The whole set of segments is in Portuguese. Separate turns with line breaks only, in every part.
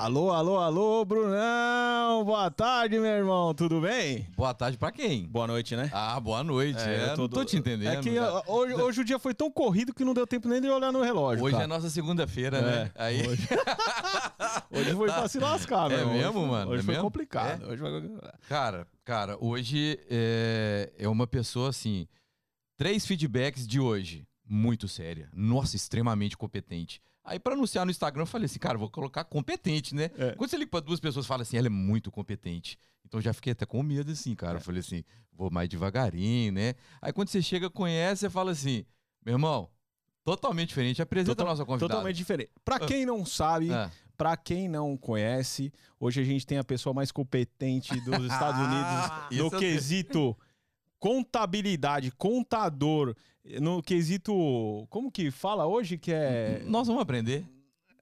Alô, alô, alô, Brunão! Boa tarde, meu irmão, tudo bem?
Boa tarde pra quem?
Boa noite, né?
Ah, boa noite. É,
eu
não tô te entendendo.
É que
cara.
hoje, hoje o dia foi tão corrido que não deu tempo nem de olhar no relógio.
Hoje
cara.
é nossa segunda-feira, né?
É,
Aí...
Hoje, hoje foi pra se lascar, meu
É mesmo,
Hoje-
mano?
Hoje
É
foi
mesmo?
complicado. Hoje foi...
Cara, cara, hoje é, é uma pessoa assim. Três feedbacks de hoje. Muito séria. Nossa, extremamente competente. Aí, pra anunciar no Instagram, eu falei assim, cara, vou colocar competente, né?
É.
Quando você liga pra duas pessoas, fala assim, ela é muito competente. Então eu já fiquei até com medo, assim, cara.
É.
Eu falei assim, vou mais devagarinho, né? Aí quando você chega, conhece, você fala assim, meu irmão, totalmente diferente. Apresenta
Total-
a nossa convidada.
Totalmente diferente. Pra quem não sabe,
Ah.
pra quem não conhece, hoje a gente tem a pessoa mais competente dos Estados
Ah,
Unidos
isso
no quesito contabilidade, contador, no quesito. Como que fala hoje que é.
Nós vamos aprender.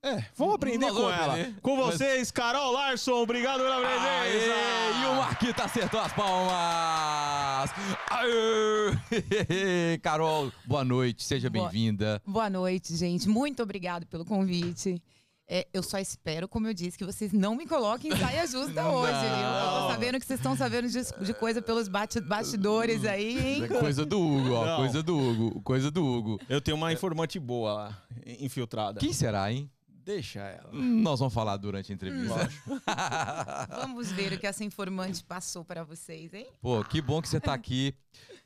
É, vamos aprender
Nós
com
vamos
ela.
aprender.
Com vocês, Carol Larson, obrigado pela presença.
Aê! E o Marquita acertou as palmas! Aê! Carol, boa noite, seja bem-vinda.
Boa noite, gente. Muito obrigado pelo convite. É, eu só espero, como eu disse, que vocês não me coloquem em saia justa hoje. viu? Eu tô sabendo que vocês estão sabendo de, de coisa pelos bate- bastidores aí, hein?
Coisa do Hugo, ó,
Não.
coisa do Hugo, coisa do Hugo.
Eu tenho uma informante boa lá, infiltrada.
Quem será, hein?
Deixa ela.
Hum, Nós vamos falar durante a entrevista.
Vamos ver o que essa informante passou para vocês, hein?
Pô, que bom que você tá aqui.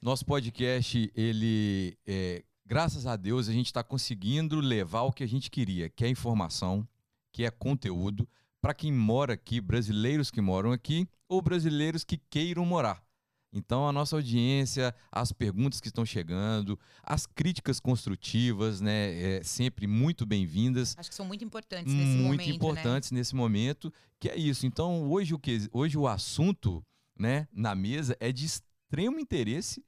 Nosso podcast, ele, é, graças a Deus, a gente está conseguindo levar o que a gente queria, que é informação, que é conteúdo, para quem mora aqui, brasileiros que moram aqui ou brasileiros que queiram morar. Então, a nossa audiência, as perguntas que estão chegando, as críticas construtivas, né, é sempre muito bem-vindas
Acho que são muito importantes nesse
muito
momento, né?
importantes nesse momento, que é isso. Então, hoje o que hoje o assunto, né, na mesa é de extremo interesse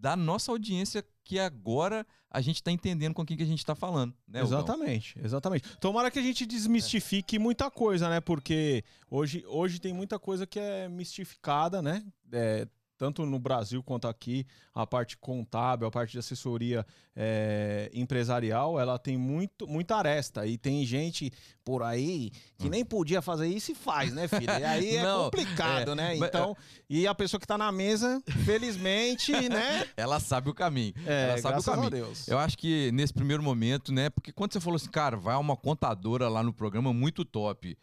da nossa audiência que agora a gente está entendendo com quem que a gente está falando, né?
Exatamente, exatamente. Tomara que a gente desmistifique muita coisa, né? Porque hoje, hoje tem muita coisa que é mistificada, né? É, tanto no Brasil quanto aqui, a parte contábil, a parte de assessoria é, empresarial, ela tem muito, muita aresta. E tem gente por aí que nem podia fazer isso e faz, né, filho? E aí é
Não,
complicado,
é,
né? Então, e a pessoa que tá na mesa, felizmente, né?
Ela sabe o caminho.
É,
ela sabe o caminho.
Deus.
Eu acho que nesse primeiro momento, né? Porque quando você falou assim, cara, vai uma contadora lá no programa muito top.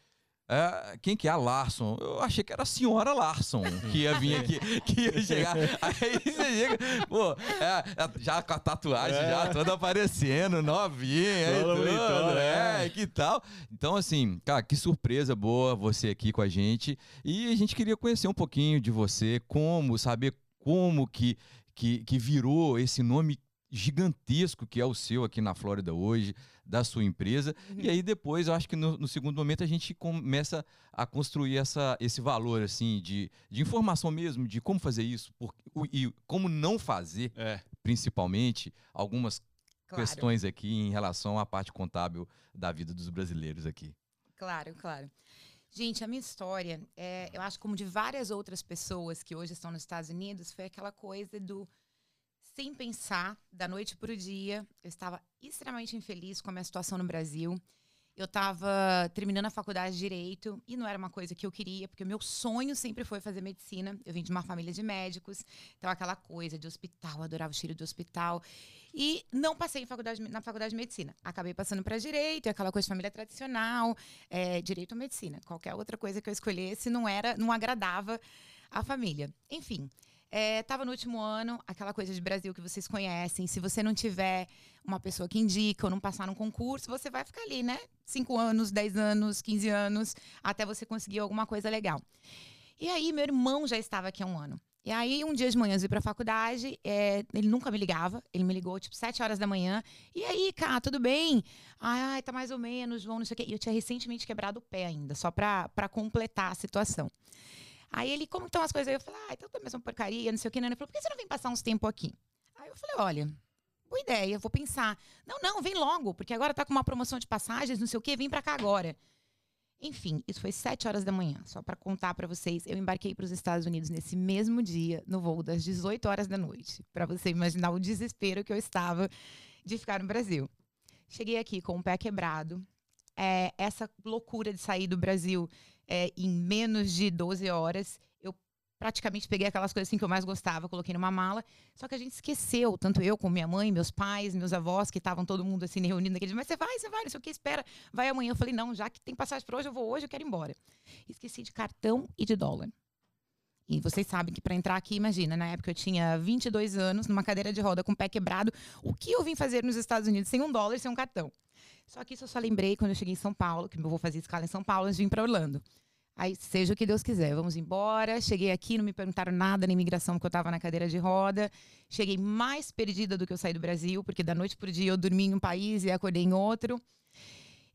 É, quem que é a Larson? Eu achei que era a senhora Larson que ia vir aqui, que ia chegar. Aí você chega, pô, é, é, já com a tatuagem
É.
já toda aparecendo, novinha,
Toda
tudo,
bonitona,
é,
é.
que tal? Então, assim, cara, que surpresa boa você aqui com a gente. E a gente queria conhecer um pouquinho de você, como, saber como que, que, que virou esse nome gigantesco que é o seu aqui na Flórida hoje, da sua empresa. E aí depois, eu acho que no, no segundo momento a gente começa a construir essa, esse valor assim de, de informação mesmo, de como fazer isso por, e como não fazer,
É.
principalmente algumas
Claro,
questões aqui em relação à parte contábil da vida dos brasileiros aqui.
claro, claro. Gente, a minha história, é, eu acho como de várias outras pessoas que hoje estão nos Estados Unidos, foi aquela coisa do sem pensar, da noite para o dia. Eu estava extremamente infeliz com a minha situação no Brasil. Eu estava terminando a faculdade de Direito e não era uma coisa que eu queria, porque o meu sonho sempre foi fazer medicina. Eu vim de uma família de médicos, então aquela coisa de hospital, adorava o cheiro do hospital. E não passei faculdade, na faculdade de medicina. Acabei passando para Direito, e aquela coisa de família tradicional, é, Direito ou Medicina. Qualquer outra coisa que eu escolhesse não era, não agradava a família. Enfim, é, tava no último ano, aquela coisa de Brasil que vocês conhecem. Se você não tiver uma pessoa que indica ou não passar num concurso, você vai ficar ali, né? Cinco anos, 10 anos, 15 anos, até você conseguir alguma coisa legal. E aí, meu irmão já estava aqui há um ano. E aí, um dia de manhã, eu fui pra faculdade, é, ele nunca me ligava, ele me ligou, tipo, sete horas da manhã. E aí, cara, tudo bem? Ai, tá mais ou menos, João, não sei o quê. E eu tinha recentemente quebrado o pé ainda, só pra, pra completar a situação. Aí ele, como estão as coisas? Aí eu falei, ah, então tá a mesma porcaria, não sei o que. Ele falou, por que você não vem passar uns tempo aqui? Aí eu falei, olha, boa ideia, vou pensar. Não, não, vem logo, porque agora tá com uma promoção de passagens, não sei o quê, vem pra cá agora. Enfim, isso foi sete horas da manhã. Só pra contar pra vocês, eu embarquei para os Estados Unidos nesse mesmo dia, no voo das 18 horas da noite. Pra você imaginar o desespero que eu estava de ficar no Brasil. Cheguei aqui com o pé quebrado, é, essa loucura de sair do Brasil é, em menos de 12 horas, eu praticamente peguei aquelas coisas assim que eu mais gostava, coloquei numa mala. Só que a gente esqueceu, tanto eu como minha mãe, meus pais, meus avós, que estavam todo mundo assim reunindo naquele dia. Mas você vai, você vai, não sei o que, espera, vai amanhã. Eu falei, não, já que tem passagem para hoje, eu vou hoje, eu quero ir embora. Esqueci de cartão e de dólar. E vocês sabem que para entrar aqui, imagina, na época eu tinha 22 anos, numa cadeira de roda com o pé quebrado. O que eu vim fazer nos Estados Unidos sem um dólar sem um cartão? Só que isso eu só lembrei quando eu cheguei em São Paulo, que eu vou fazer escala em São Paulo antes de vir para Orlando. Aí, seja o que Deus quiser, vamos embora. Cheguei aqui, não me perguntaram nada na imigração, porque eu estava na cadeira de roda. Cheguei mais perdida do que eu saí do Brasil, porque da noite para o dia eu dormi em um país e acordei em outro.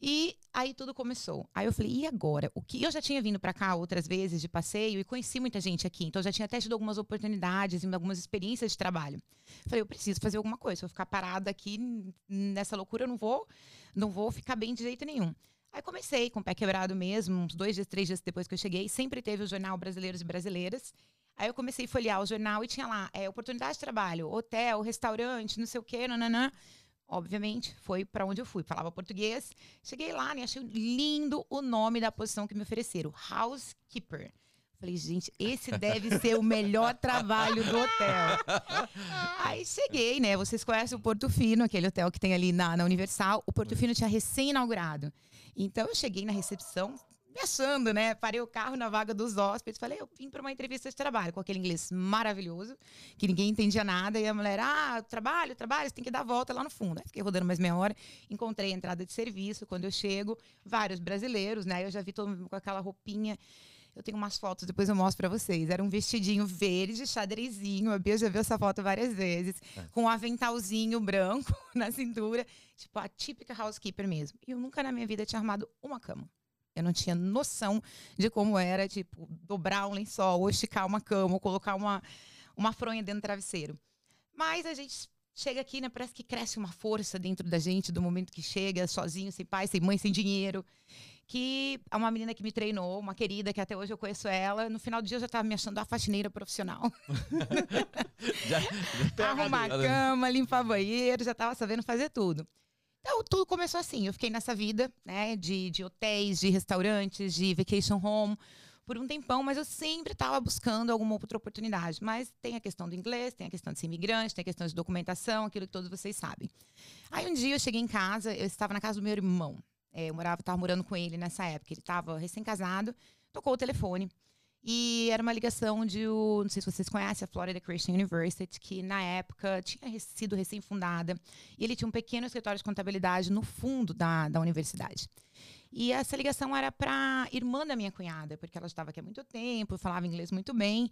E aí tudo começou. Aí eu falei, e agora? O que eu já tinha vindo para cá outras vezes de passeio e conheci muita gente aqui, então eu já tinha até tido algumas oportunidades e algumas experiências de trabalho. Falei, eu preciso fazer alguma coisa. Se eu ficar parada aqui nessa loucura, eu não vou, não vou ficar bem de jeito nenhum. Aí comecei com o pé quebrado mesmo, uns dois dias, três dias depois que eu cheguei, sempre teve o jornal Brasileiros e Brasileiras. Aí eu comecei a folhear o jornal e tinha lá é, oportunidade de trabalho, hotel, restaurante, não sei o quê, nananã obviamente, foi para onde eu fui. Falava português. Cheguei lá e né, achei lindo o nome da posição que me ofereceram: Housekeeper. Falei, gente, esse deve ser o melhor trabalho do hotel. Aí cheguei, né? Vocês conhecem o Porto Fino, aquele hotel que tem ali na, na Universal. O Porto Fino tinha recém-inaugurado. Então eu cheguei na recepção, me achando, né? Parei o carro na vaga dos hóspedes. Falei, eu vim para uma entrevista de trabalho com aquele inglês maravilhoso, que ninguém entendia nada. E a mulher, ah, trabalho, trabalho, você tem que dar a volta lá no fundo. Aí fiquei rodando mais meia hora, encontrei a entrada de serviço. Quando eu chego, vários brasileiros, né? Eu já vi todo mundo com aquela roupinha. Eu tenho umas fotos, depois eu mostro para vocês. Era um vestidinho verde, xadrezinho. A Bia já viu essa foto várias vezes. É. Com um aventalzinho branco na cintura. Tipo, a típica housekeeper mesmo. E eu nunca na minha vida tinha arrumado uma cama. Eu não tinha noção de como era, tipo, dobrar um lençol, ou esticar uma cama, ou colocar uma, uma fronha dentro do travesseiro. Mas a gente chega aqui, né? Parece que cresce uma força dentro da gente do momento que chega, sozinho, sem pai, sem mãe, sem dinheiro. Que é uma menina que me treinou, uma querida que até hoje eu conheço ela. No final do dia eu já estava me achando a faxineira profissional. já, já Arrumar a cama, limpar banheiro, já estava sabendo fazer tudo. Então, tudo começou assim. Eu fiquei nessa vida, né, de, de hotéis, de restaurantes, de vacation home, por um tempão, mas eu sempre estava buscando alguma outra oportunidade. Mas tem a questão do inglês, tem a questão de ser imigrante, tem a questão de documentação, aquilo que todos vocês sabem. Aí um dia eu cheguei em casa, eu estava na casa do meu irmão. É, eu morava, estava morando com ele nessa época. Ele estava recém-casado, tocou o telefone. E era uma ligação de, não sei se vocês conhecem, a Florida Christian University, que na época tinha sido recém-fundada. E ele tinha um pequeno escritório de contabilidade no fundo da, da universidade. E essa ligação era para irmã da minha cunhada, porque ela estava aqui há muito tempo, falava inglês muito bem.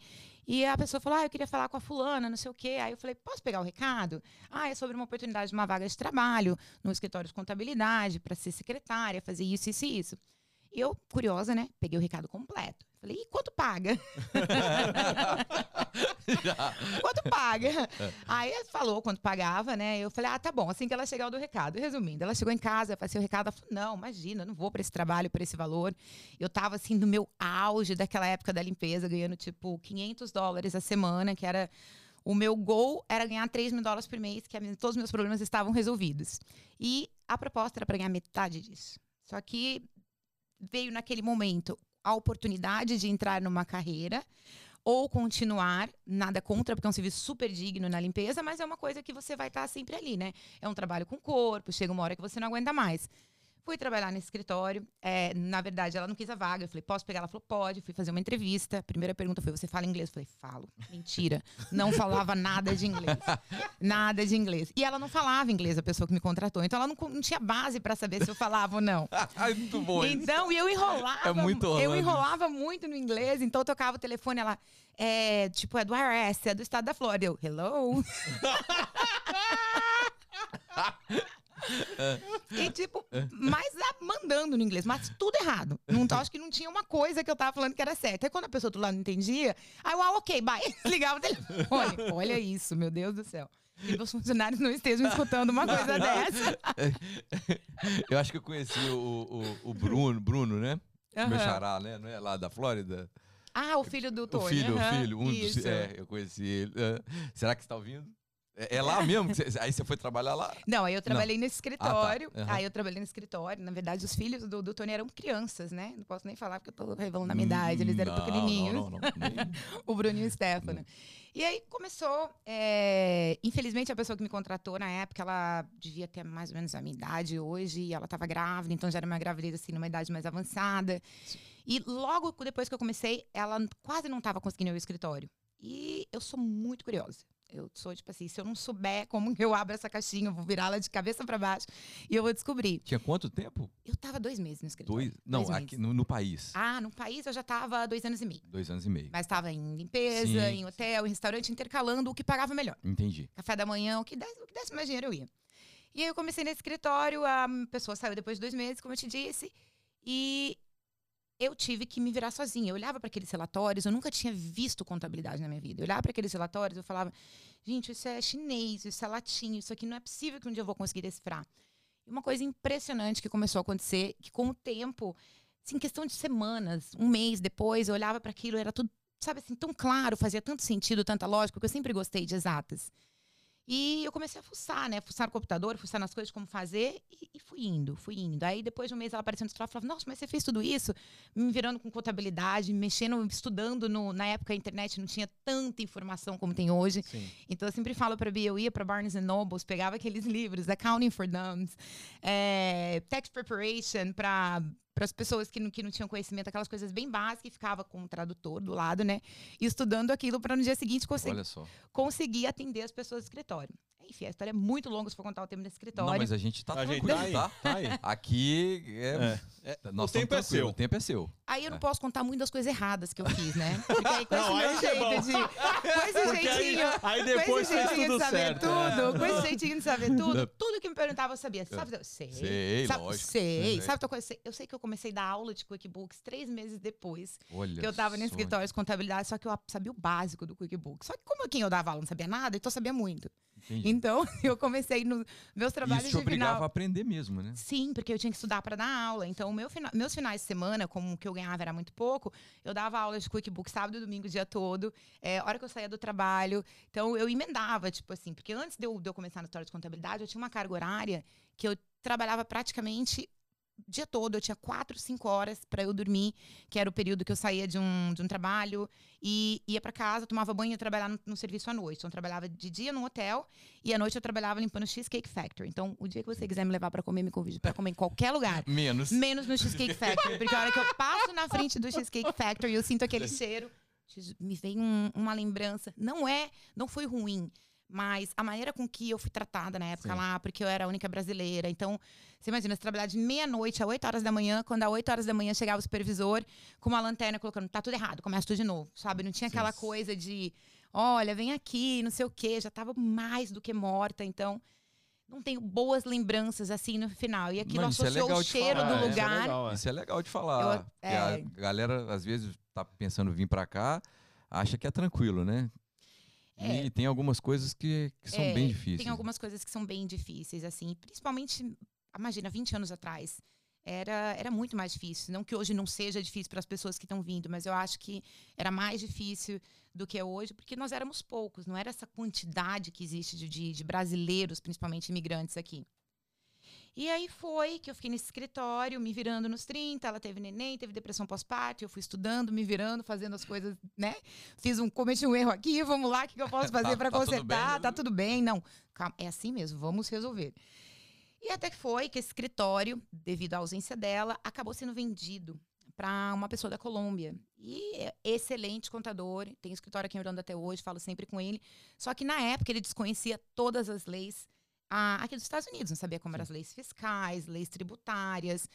E a pessoa falou: Ah, eu queria falar com a fulana, não sei o quê. Aí eu falei: Posso pegar o recado? Ah, é sobre uma oportunidade de uma vaga de trabalho no escritório de contabilidade, para ser secretária, fazer isso, isso e isso. E eu, curiosa, né? Peguei o recado completo. Falei, e quanto paga? quanto paga? É. Aí ela falou quanto pagava, né? Eu falei, ah, tá bom, assim que ela chegar do recado. Resumindo, ela chegou em casa, eu passei o recado, ela falou, não, imagina, não vou para esse trabalho, por esse valor. Eu tava, assim, no meu auge daquela época da limpeza, ganhando, tipo, 500 dólares a semana, que era... O meu gol era ganhar 3 mil dólares por mês, que todos os meus problemas estavam resolvidos. E a proposta era para ganhar metade disso. Só que veio naquele momento a oportunidade de entrar numa carreira ou continuar, nada contra, porque é um serviço super digno na limpeza, mas é uma coisa que você vai estar sempre ali, né? É um trabalho com corpo, chega uma hora que você não aguenta mais. Fui trabalhar nesse escritório. É, na verdade, ela não quis a vaga. Eu falei, posso pegar? Ela falou, pode. Fui fazer uma entrevista. A primeira pergunta foi: você fala inglês? Eu falei, falo. Mentira. Não falava nada de inglês. Nada de inglês. E ela não falava inglês, a pessoa que me contratou. Então ela não, não tinha base para saber se eu falava ou não.
é muito bom.
Então, eu enrolava. É muito Eu enrolava muito no inglês. Então eu tocava o telefone, ela. É, tipo, é do IRS, é do estado da Flórida. Eu, hello? E tipo, mas mandando no inglês, mas tudo errado. Não, acho que não tinha uma coisa que eu tava falando que era certa. Aí quando a pessoa do lado não entendia, aí eu, ah, ok, bye. Ligava o telefone. Olha isso, meu Deus do céu. E meus funcionários não estejam escutando uma coisa dessa.
Eu acho que eu conheci o, o, o Bruno, Bruno, né? Uhum. Meu xará, né? Não é lá da Flórida?
Ah, o filho do Tony.
O filho, uhum. o filho. Um dos, é, eu conheci ele. Será que está ouvindo? É, é lá mesmo? você- aí você foi trabalhar lá?
Não, aí eu trabalhei nesse escritório.
Aham.
Aí eu trabalhei no escritório. Na verdade, os filhos do, do Tony eram crianças, né? Não posso nem falar porque eu tô revelando a minha idade. Eles eram
Hum, Não,
pequenininhos.
Não, não, não. Nem-
o Bruninho e o Stefano. E aí começou. é, Infelizmente, a pessoa que me contratou na época, ela devia ter mais ou menos a minha idade hoje. E ela estava grávida, então já era uma gravidez assim, numa idade mais avançada. E logo depois que eu comecei, ela quase não estava conseguindo ir ao escritório. E eu sou muito curiosa. Eu sou, tipo assim, se eu não souber como eu abro essa caixinha, eu vou virá-la de cabeça para baixo e eu vou descobrir.
Tinha quanto tempo?
Eu tava dois meses no escritório.
Dois? Não,
Dois
aqui no, no país.
Ah, no país eu já tava dois anos e meio.
Dois anos e meio.
Mas estava em limpeza,
Sim.
em hotel, em restaurante, intercalando o que pagava melhor.
Entendi.
Café da manhã, o que desse, o que desse mais dinheiro eu ia. E aí eu comecei nesse escritório, a pessoa saiu depois de dois meses, como eu te disse, e eu tive que me virar sozinha. Eu olhava para aqueles relatórios, eu nunca tinha visto contabilidade na minha vida. Eu olhava para aqueles relatórios, eu falava, gente, isso é chinês, isso é latim, isso aqui não é possível que um dia eu vou conseguir decifrar. E uma coisa impressionante que começou a acontecer, que com o tempo, assim, questão de semanas, um mês depois, eu olhava para aquilo, era tudo, sabe assim, tão claro, fazia tanto sentido, tanta lógica, porque eu sempre gostei de exatas. E eu comecei a fuçar, né? Fuçar no computador, fuçar nas coisas, como fazer, e, e fui indo, fui indo. Aí depois de um mês ela apareceu no escritório e falava, nossa, mas você fez tudo isso? Me virando com contabilidade, mexendo, estudando. No, na época a internet não tinha tanta informação como tem hoje.
Sim.
Então eu sempre falo para Bia, eu ia para Barnes Nobles, pegava aqueles livros, Accounting for Dummies, é, Tax Preparation para para as pessoas que não, que não tinham conhecimento, aquelas coisas bem básicas, e ficava com o tradutor do lado, né? E estudando aquilo para no dia seguinte conseguir, conseguir atender as pessoas do escritório. Enfim, a história é muito longa se for contar o tempo desse escritório.
Não, mas a gente tá
A gente
tranquilo,
tá aí.
tá?
Tá aí.
Aqui é.
É.
Nós
O tempo é seu.
O tempo é seu.
Aí eu não
É.
posso contar muitas coisas erradas que eu fiz, né? Porque aí com
Não,
esse
aí
meu
é
jeito de. Com esse
Porque aí,
jeitinho.
aí
Com
depois
esse
fez
jeitinho
tudo
de saber
certo.
tudo, com
É.
esse jeitinho de saber tudo, tudo que me perguntava eu sabia. Sabe, eu sei.
Sei,
sabe,
lógico.
Sei.
Sei.
Sabe outra coisa? Eu sei que eu comecei a dar aula de QuickBooks três meses depois
Olha.
que eu tava no escritório de contabilidade, só que eu sabia o básico do QuickBooks. Só que como quem eu dava aula não sabia nada, então eu sabia muito.
Entendi.
Então, eu comecei nos meus trabalhos
Isso te obrigava
final.
a aprender mesmo, né?
Sim, porque eu tinha que estudar para dar aula. Então, meu fina- meus finais de semana, como o que eu ganhava era muito pouco, eu dava aula de QuickBooks sábado e domingo o dia todo, é, hora que eu saía do trabalho. Então, eu emendava, tipo assim, porque antes de eu, de eu começar na história de contabilidade, eu tinha uma carga horária que eu trabalhava praticamente dia todo. Eu tinha quatro, cinco horas para eu dormir, que era o período que eu saía de um, de um trabalho e ia para casa, tomava banho e ia trabalhar no, no serviço à noite. Então, eu trabalhava de dia num hotel e à noite eu trabalhava limpando o Cheesecake Factory. Então, o dia que você quiser me levar para comer, me convide para comer em qualquer lugar.
Menos.
Menos no Cheesecake Factory. Porque a hora que eu passo na frente do Cheesecake Factory, eu sinto aquele cheiro. Me vem um- uma lembrança. Não é, não foi ruim. Mas a maneira com que eu fui tratada na época
Sim.
lá, porque eu era a única brasileira. Então, você imagina, você trabalhar de meia-noite a 8 horas da manhã, quando às 8 horas da manhã chegava o supervisor com uma lanterna colocando, tá tudo errado, começa tudo de novo, sabe? Não tinha
Sim.
aquela coisa de, olha, vem aqui, não sei o quê. Já tava mais do que morta. Então, não tenho boas lembranças assim no final. E aquilo
Não, é
associou
legal
o
de
cheiro
falar,
do
é. Isso é
lugar.
legal, é.
Isso é legal de falar.
Eu-
porque a
é.
galera, às vezes, tá pensando em vir pra cá, acha que é tranquilo, né?
É.
E tem algumas coisas que, que são
É,
bem difíceis.
Tem algumas coisas que são bem difíceis, assim. Principalmente, imagina, 20 anos atrás. Era, era muito mais difícil. Não que hoje não seja difícil para as pessoas que estão vindo, mas eu acho que era mais difícil do que é hoje, porque nós éramos poucos. Não era essa quantidade que existe de, de, de brasileiros, principalmente imigrantes aqui. E aí foi que eu fiquei nesse escritório, me virando nos 30, ela teve neném, teve depressão pós-parto, eu fui estudando, me virando, fazendo as coisas, né? Fiz um, cometi um erro aqui, vamos lá, o que, que eu posso fazer
Tá-
para
tá tudo
consertar? tá
né?
tudo bem? Não, calma, é assim mesmo, vamos resolver. E até que foi que esse escritório, devido à ausência dela, acabou sendo vendido para uma pessoa da Colômbia. E é excelente contador, tem escritório aqui em Orlando até hoje, falo sempre com ele. Só que na época ele desconhecia todas as leis ah, aqui dos Estados Unidos, não sabia como eram as leis fiscais, leis tributárias,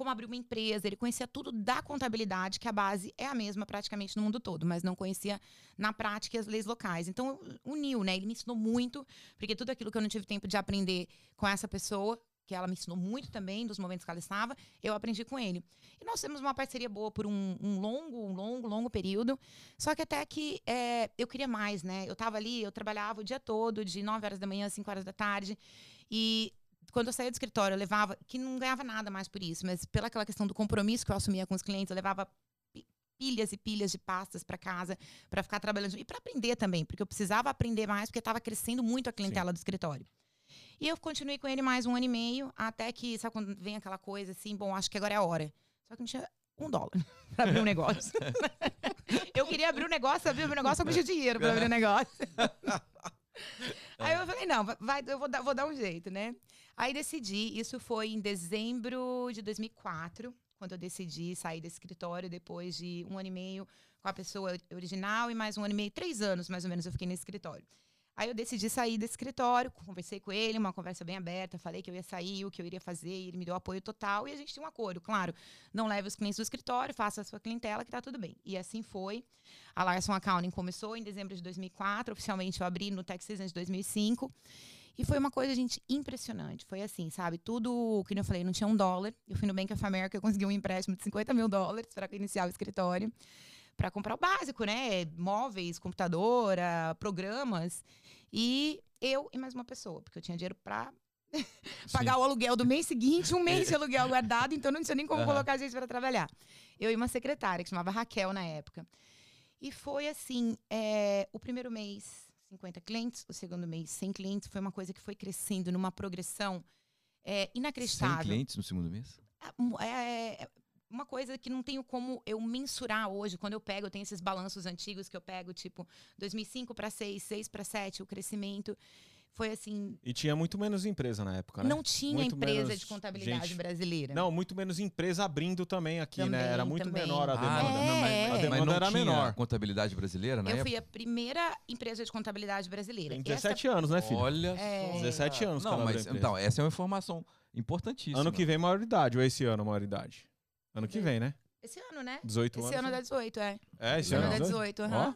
como abrir uma empresa, ele conhecia tudo da contabilidade, que a base é a mesma praticamente no mundo todo, mas não conhecia na prática as leis locais. Então, uniu, né? Ele me ensinou muito, porque tudo aquilo que eu não tive tempo de aprender com essa pessoa, que ela me ensinou muito também, dos momentos que ela estava, eu aprendi com ele. E nós temos uma parceria boa por um, um longo, um longo, longo período. Só que até que é, eu queria mais, né? Eu estava ali, eu trabalhava o dia todo, de 9 horas da manhã às 5 horas da tarde. E quando eu saía do escritório, eu levava, que não ganhava nada mais por isso, mas pela aquela questão do compromisso que eu assumia com os clientes, eu levava pi- pilhas e pilhas de pastas para casa, para ficar trabalhando e para aprender também, porque eu precisava aprender mais, porque estava crescendo muito a clientela Sim. do escritório. E eu continuei com ele mais um ano e meio, até que, sabe quando vem aquela coisa assim, bom, acho que agora é a hora. Só que não tinha um dólar para abrir um negócio. eu queria abrir um negócio, abrir um negócio, eu tinha dinheiro para abrir um negócio. Aí eu falei, não, vai, eu vou dar, vou dar um jeito, né? Aí decidi, isso foi em dezembro de 2004, quando eu decidi sair do escritório depois de um ano e meio com a pessoa original e mais um ano e meio, três anos mais ou menos eu fiquei no escritório. Aí eu decidi sair do escritório, conversei com ele, uma conversa bem aberta, falei que eu ia sair, o que eu iria fazer, ele me deu apoio total e a gente tinha um acordo, claro. Não leve os clientes do escritório, faça a sua clientela que tá tudo bem. E assim foi. A Larson Accounting começou em dezembro de 2004, oficialmente eu abri no Texas de 2005. E foi uma coisa, gente, impressionante. Foi assim, sabe? Tudo, que eu falei, não tinha um dólar. Eu fui no Bank of America, eu consegui um empréstimo de 50 mil dólares para iniciar o escritório para comprar o básico, né? Móveis, computadora, programas. E eu e mais uma pessoa, porque eu tinha dinheiro para pagar o aluguel do mês seguinte, um mês de aluguel guardado, então não tinha nem como uhum. colocar a gente para trabalhar. Eu e uma secretária que chamava Raquel na época. E foi assim: é, o primeiro mês, 50 clientes, o segundo mês, 100 clientes. Foi uma coisa que foi crescendo numa progressão é, inacreditável.
100 clientes no segundo mês?
É, é, é uma coisa que não tenho como eu mensurar hoje. Quando eu pego, eu tenho esses balanços antigos que eu pego, tipo, 2005 para 6, 6 para 7, o crescimento foi assim.
E tinha muito menos empresa na época, né?
Não tinha muito empresa de contabilidade gente... brasileira.
Não, muito menos empresa abrindo também aqui, né? também, né? Era muito também. menor a demanda. Ah,
não, mas, é. a demanda mas era menor. contabilidade brasileira, né?
Eu fui a primeira empresa de contabilidade brasileira.
Tem 17 Essa... anos, né, filho?
Olha é...
só. 17 anos.
Não, mas então, essa é uma informação importantíssima.
Ano que vem, maioridade, ou esse ano, maioridade? Ano que vem, né?
Esse ano, né?
18
esse
anos.
Esse ano dá 18, é.
É, esse, esse ano,
ano dá 18, aham. Uhum.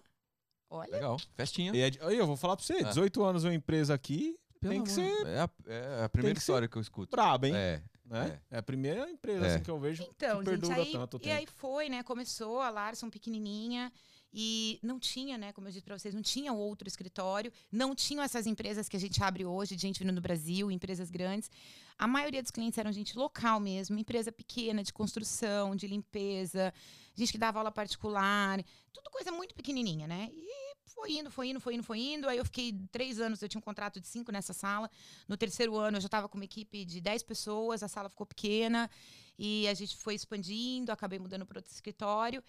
Olha.
Legal. Festinha.
E é, eu vou falar pra você, 18 é. anos uma empresa aqui, Pelo tem que amor. ser...
É a, é a primeira que história que eu escuto.
Braba, hein? É. Né? É. é. a primeira empresa é. assim, que eu vejo então, que perdura gente, aí, tanto tempo.
E aí foi, né? Começou a Larson pequenininha e não tinha, né? Como eu disse para vocês, não tinha outro escritório, não tinham essas empresas que a gente abre hoje, de gente vindo do Brasil, empresas grandes. A maioria dos clientes eram gente local mesmo, empresa pequena de construção, de limpeza, gente que dava aula particular, tudo coisa muito pequenininha, né? E foi indo, foi indo, foi indo, foi indo. Aí eu fiquei três anos, eu tinha um contrato de cinco nessa sala. No terceiro ano eu já estava com uma equipe de dez pessoas, a sala ficou pequena e a gente foi expandindo, acabei mudando para outro escritório.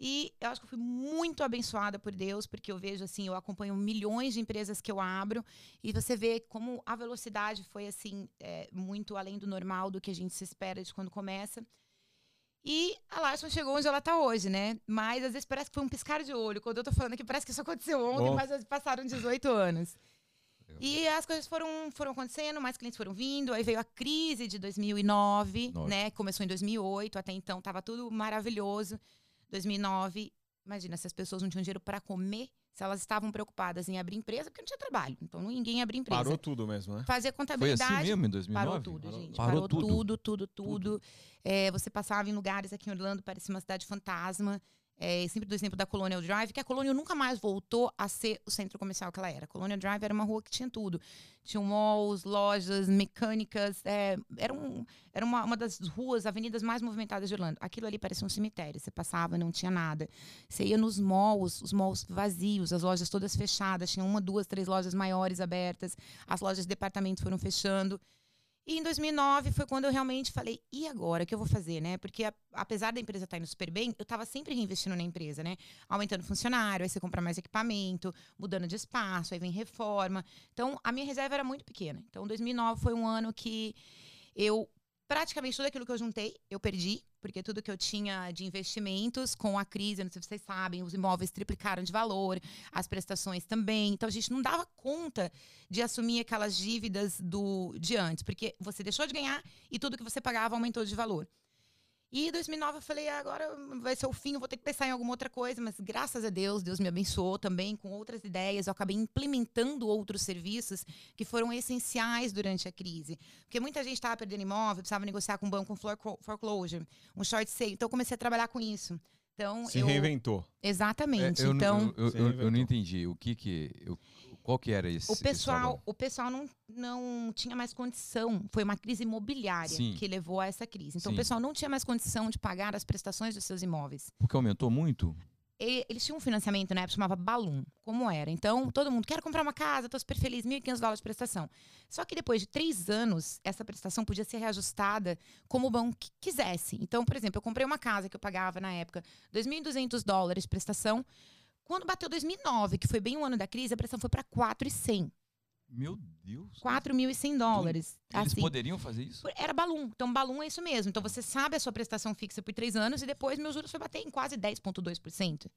E eu acho que eu fui muito abençoada por Deus, porque eu vejo assim, eu acompanho milhões de empresas que eu abro, e você vê como a velocidade foi assim, é, muito além do normal, do que a gente se espera de quando começa. E a Larson chegou onde ela está hoje, né? Mas às vezes parece que foi um piscar de olho. Quando eu tô falando aqui, parece que isso aconteceu ontem, mas passaram 18 anos. E as coisas foram, foram acontecendo, mais clientes foram vindo. Aí veio a crise de 2009, Nossa. né? Começou em 2008, até então estava tudo maravilhoso. 2009, imagina, se as pessoas não tinham dinheiro para comer, se elas estavam preocupadas em abrir empresa, porque não tinha trabalho. Então ninguém abria empresa.
Parou tudo mesmo, né?
Fazer contabilidade.
Foi assim mesmo em 2009?
Parou tudo, parou, gente. Parou, parou tudo. tudo, tudo, tudo. tudo. É, você passava em lugares aqui em Orlando, parecia uma cidade fantasma. É, sempre do exemplo da Colonial Drive, que a Colonial nunca mais voltou a ser o centro comercial que ela era. A Colonial Drive era uma rua que tinha tudo. Tinha malls, lojas, mecânicas. É, era um, era uma, uma das ruas, avenidas mais movimentadas de Orlando. Aquilo ali parecia um cemitério. Você passava, não tinha nada. Você ia nos malls, os malls vazios, as lojas todas fechadas. Tinha uma, duas, três lojas maiores abertas. As lojas de departamento foram fechando. E em 2009 foi quando eu realmente falei, e agora? O que eu vou fazer, né? Porque a, apesar da empresa estar indo super bem, eu estava sempre reinvestindo na empresa, né? Aumentando funcionário, aí você compra mais equipamento, mudando de espaço, aí vem reforma. Então, a minha reserva era muito pequena. Então, 2009 foi um ano que eu praticamente tudo aquilo que eu juntei, eu perdi, porque tudo que eu tinha de investimentos com a crise, não sei se vocês sabem, os imóveis triplicaram de valor, as prestações também. Então a gente não dava conta de assumir aquelas dívidas do de antes, porque você deixou de ganhar e tudo que você pagava aumentou de valor. E em 2009 eu falei, ah, agora vai ser o fim, eu vou ter que pensar em alguma outra coisa, mas graças a Deus, Deus me abençoou também com outras ideias. Eu acabei implementando outros serviços que foram essenciais durante a crise. Porque muita gente estava perdendo imóvel, precisava negociar com um banco um foreclosure, um short sale. Então eu comecei a trabalhar com isso. Então,
Se
eu...
reinventou.
Exatamente. É, eu,
então, eu, eu, eu, não entendi o que que. Qual que era esse?
O pessoal, o pessoal não, não tinha mais condição. Foi uma crise imobiliária
Sim.
que levou a essa crise. Então,
Sim.
o pessoal não tinha mais condição de pagar as prestações dos seus imóveis.
Porque aumentou muito?
Eles tinham um financiamento na época chamava Balloon, como era. Então, todo mundo quer comprar uma casa, tô super feliz, 1.500 dólares de prestação. Só que depois de três anos, essa prestação podia ser reajustada como o banco qui- quisesse. Então, por exemplo, eu comprei uma casa que eu pagava na época 2.200 dólares de prestação. Quando bateu 2009, que foi bem o ano da crise, a prestação foi para 4.100.
Meu Deus.
4.100 dólares.
Eles
assim.
poderiam fazer isso?
Era balum. Então, balum é isso mesmo. Então, você sabe a sua prestação fixa por três anos e depois meus juros foi bater em quase 10,2%.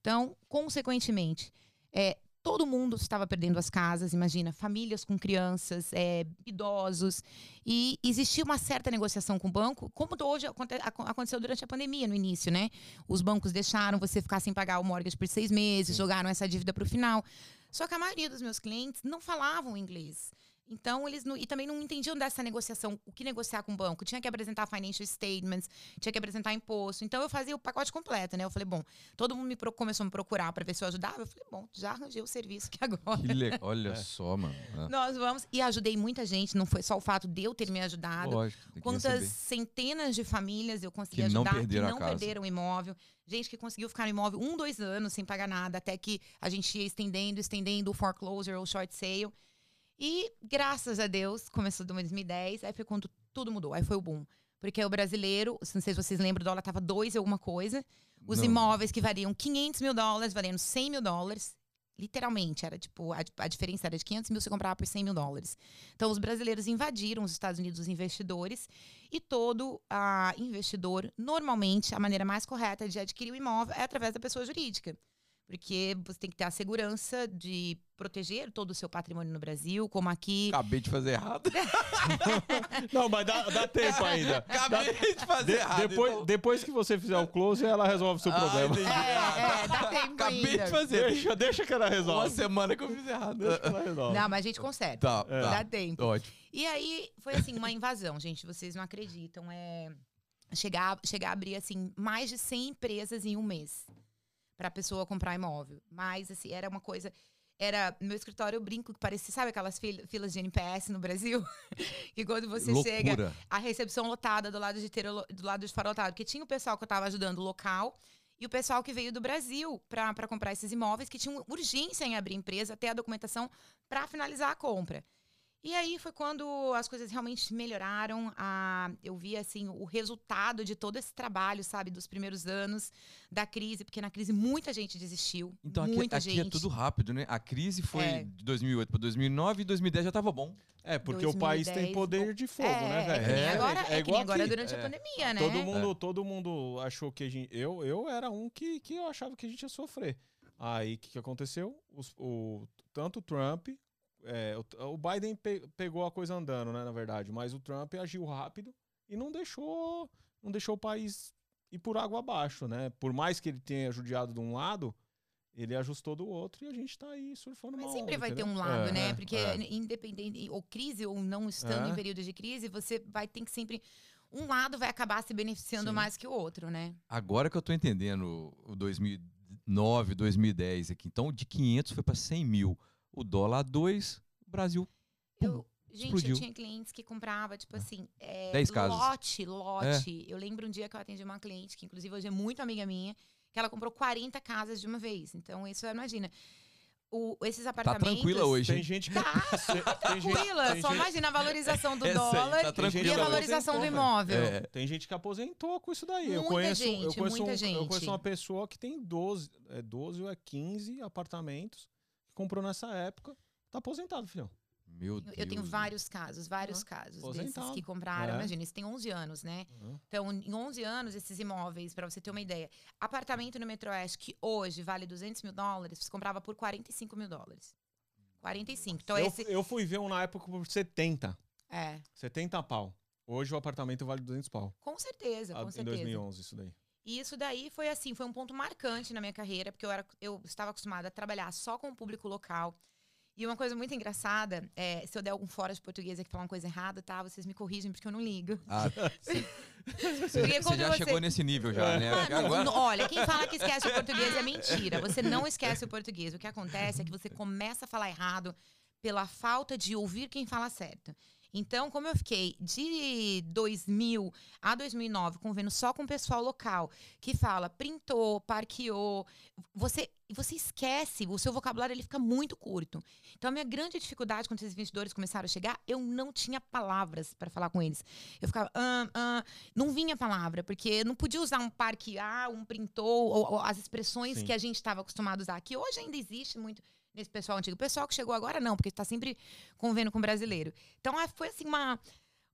Então, consequentemente, é, todo mundo estava perdendo as casas, imagina, famílias com crianças, é, idosos. E existia uma certa negociação com o banco, como hoje aconte- aco- aconteceu durante a pandemia, no início, né? Os bancos deixaram você ficar sem pagar o mortgage por seis meses, jogaram essa dívida para o final. Só que a maioria dos meus clientes não falavam inglês. Então, eles não, e também não entendiam dessa negociação, o que negociar com o banco. Tinha que apresentar financial statements, tinha que apresentar imposto. Então, eu fazia o pacote completo, né? Eu falei, bom, todo mundo me pro- começou a me procurar para ver se eu ajudava. Eu falei, bom, já arranjei o serviço que agora.
Que legal. Olha
É.
só, mano. É.
Nós vamos. E ajudei muita gente, não foi só o fato de eu ter me ajudado.
Lógico.
Quantas centenas de famílias eu consegui
Que não
ajudar
perderam a
que não
casa.
perderam o imóvel. Gente que conseguiu ficar no imóvel um, dois anos sem pagar nada, até que a gente ia estendendo, estendendo o foreclosure ou short sale. E graças a Deus, começou em 2010, aí foi quando tudo mudou, aí foi o boom. Porque o brasileiro, não sei se vocês lembram, o dólar tava dois e alguma coisa. Os
Não.
imóveis que variam 500 mil dólares, valendo 100 mil dólares. Literalmente, era tipo, a, a diferença era de 500 mil você comprava por 100 mil dólares. Então, os brasileiros invadiram os Estados Unidos, os investidores, e todo ah, investidor, normalmente, a maneira mais correta de adquirir o imóvel é através da pessoa jurídica. Porque você tem que ter a segurança de proteger todo o seu patrimônio no Brasil, como aqui.
Acabei de fazer errado.
Não, mas dá, dá tempo ainda.
Acabei de fazer
De-
errado.
depois,
então-
depois que você fizer o close, ela resolve o seu
Ah,
problema.
entendi.
É, é, dá tempo
Acabei
ainda.
de fazer.
Deixa, deixa que ela
Uma
resolve.
semana que eu fiz errado.
Deixa que ela resolve.
Não, mas a gente consegue.
Tá,
É.
tá.
Dá tempo.
Ótimo.
E aí foi assim, uma invasão, gente. Vocês não acreditam. É chegar, chegar a abrir assim mais de 100 empresas em um mês para a pessoa comprar imóvel. Mas assim, era uma coisa. Era meu escritório, eu brinco que parecia, sabe aquelas fil- filas de NPS no Brasil? que quando você chega,
Loucura.
a recepção lotada do lado de ter, do lado de fora lotado, porque tinha o pessoal que eu estava ajudando local e o pessoal que veio do Brasil para comprar esses imóveis que tinham urgência em abrir empresa, ter a documentação para finalizar a compra. E aí foi quando as coisas realmente melhoraram. A, eu vi assim o resultado de todo esse trabalho, sabe, dos primeiros anos da crise, porque na crise muita gente desistiu,
Então aqui,
muita
aqui
gente.
é tudo rápido, né? A crise foi
É.
de 2008 para 2009 e 2010 já tava bom.
É, porque o país tem
2010,
poder de fogo,
é,
né, velho?
É nem
É,
agora, é, que nem
igual
agora durante
É.
a pandemia, né?
Todo mundo, todo mundo achou que a gente. Eu, eu era um que, que eu achava que a gente ia sofrer. Aí o que, que aconteceu? Os- o, tanto o Trump. É, o, Biden pe- pegou a coisa andando, né, na verdade. Mas o Trump agiu rápido e não deixou, não deixou o país ir por água abaixo, né? Por mais que ele tenha judiado de um lado, ele ajustou do outro e a gente tá aí surfando
Mas
uma
sempre vai ter
entendeu?
um lado,
É,
né?
é,
Porque
é.
independente, ou crise ou não estando
É.
em período de crise, você vai ter que sempre. Um lado vai acabar se beneficiando
Sim.
mais que o outro, né?
Agora que eu tô entendendo o 2009, 2010 aqui. Então de 500 foi para 100 mil. O dólar a 2, o Brasil. pum,
Eu, gente,
explodiu.
eu tinha clientes que comprava, tipo assim, é,
Dez casas.
lote, lote. Eu lembro um dia que eu atendi uma cliente, que inclusive hoje é muito amiga minha, que ela comprou 40 casas de uma vez. Então, isso, imagina. O, esses
Tá
apartamentos...
tranquila hoje.
Tem
hein?
gente que.
Tá,
tem gente-
tranquila.
tem
Só
gente-
imagina a valorização do
Essa aí,
dólar
tá
e a valorização do
Aposentou,
imóvel.
É.
Tem gente que aposentou com isso daí. eu
Muita
conheço, eu
gente,
conheço,
muita
um- eu
gente.
conheço uma pessoa que tem 12, é 12 ou é 15 apartamentos comprou nessa época. Tá aposentado, filhão.
Meu Deus.
Eu tenho vários casos, vários casos desses
Aposentado.
que compraram.
É.
Imagina, isso tem 11 anos, né?
Uhum.
Então, em 11 anos, esses imóveis, para você ter uma ideia, apartamento no Metro Oeste, que hoje vale 200 mil dólares, você comprava por 45 mil dólares. 45. Então,
eu,
esse.
eu fui ver um na época por 70.
É,
70 pau. Hoje o apartamento vale 200 pau.
com certeza,
Ah,
com
em
certeza.
2011, isso daí.
E isso daí foi assim, foi um ponto marcante na minha carreira, porque eu, era, eu estava acostumada a trabalhar só com o público local. E uma coisa muito engraçada, é, se eu der algum fora de português aqui falar uma coisa errada, tá? Vocês me corrigem porque eu não ligo.
Ah, você, você já
você-
chegou nesse nível já, né?
Ah, não,
agora...
olha, quem fala que esquece o português é mentira. Você não esquece o português. O que acontece é que você começa a falar errado pela falta de ouvir quem fala certo. Então, como eu fiquei de 2000 a 2009 convivendo só com o pessoal local, que fala printou, parqueou, você, você esquece, o seu vocabulário ele fica muito curto. Então, a minha grande dificuldade quando esses investidores começaram a chegar, eu não tinha palavras para falar com eles. Eu ficava, ah, ah, não vinha palavra, porque eu não podia usar um parquear, um printou, ou, ou as expressões
Sim.
que a gente estava acostumado a usar, que hoje ainda existe muito nesse pessoal antigo. O pessoal que chegou agora não, porque está sempre convendo com o brasileiro. Então, ah, foi assim uma,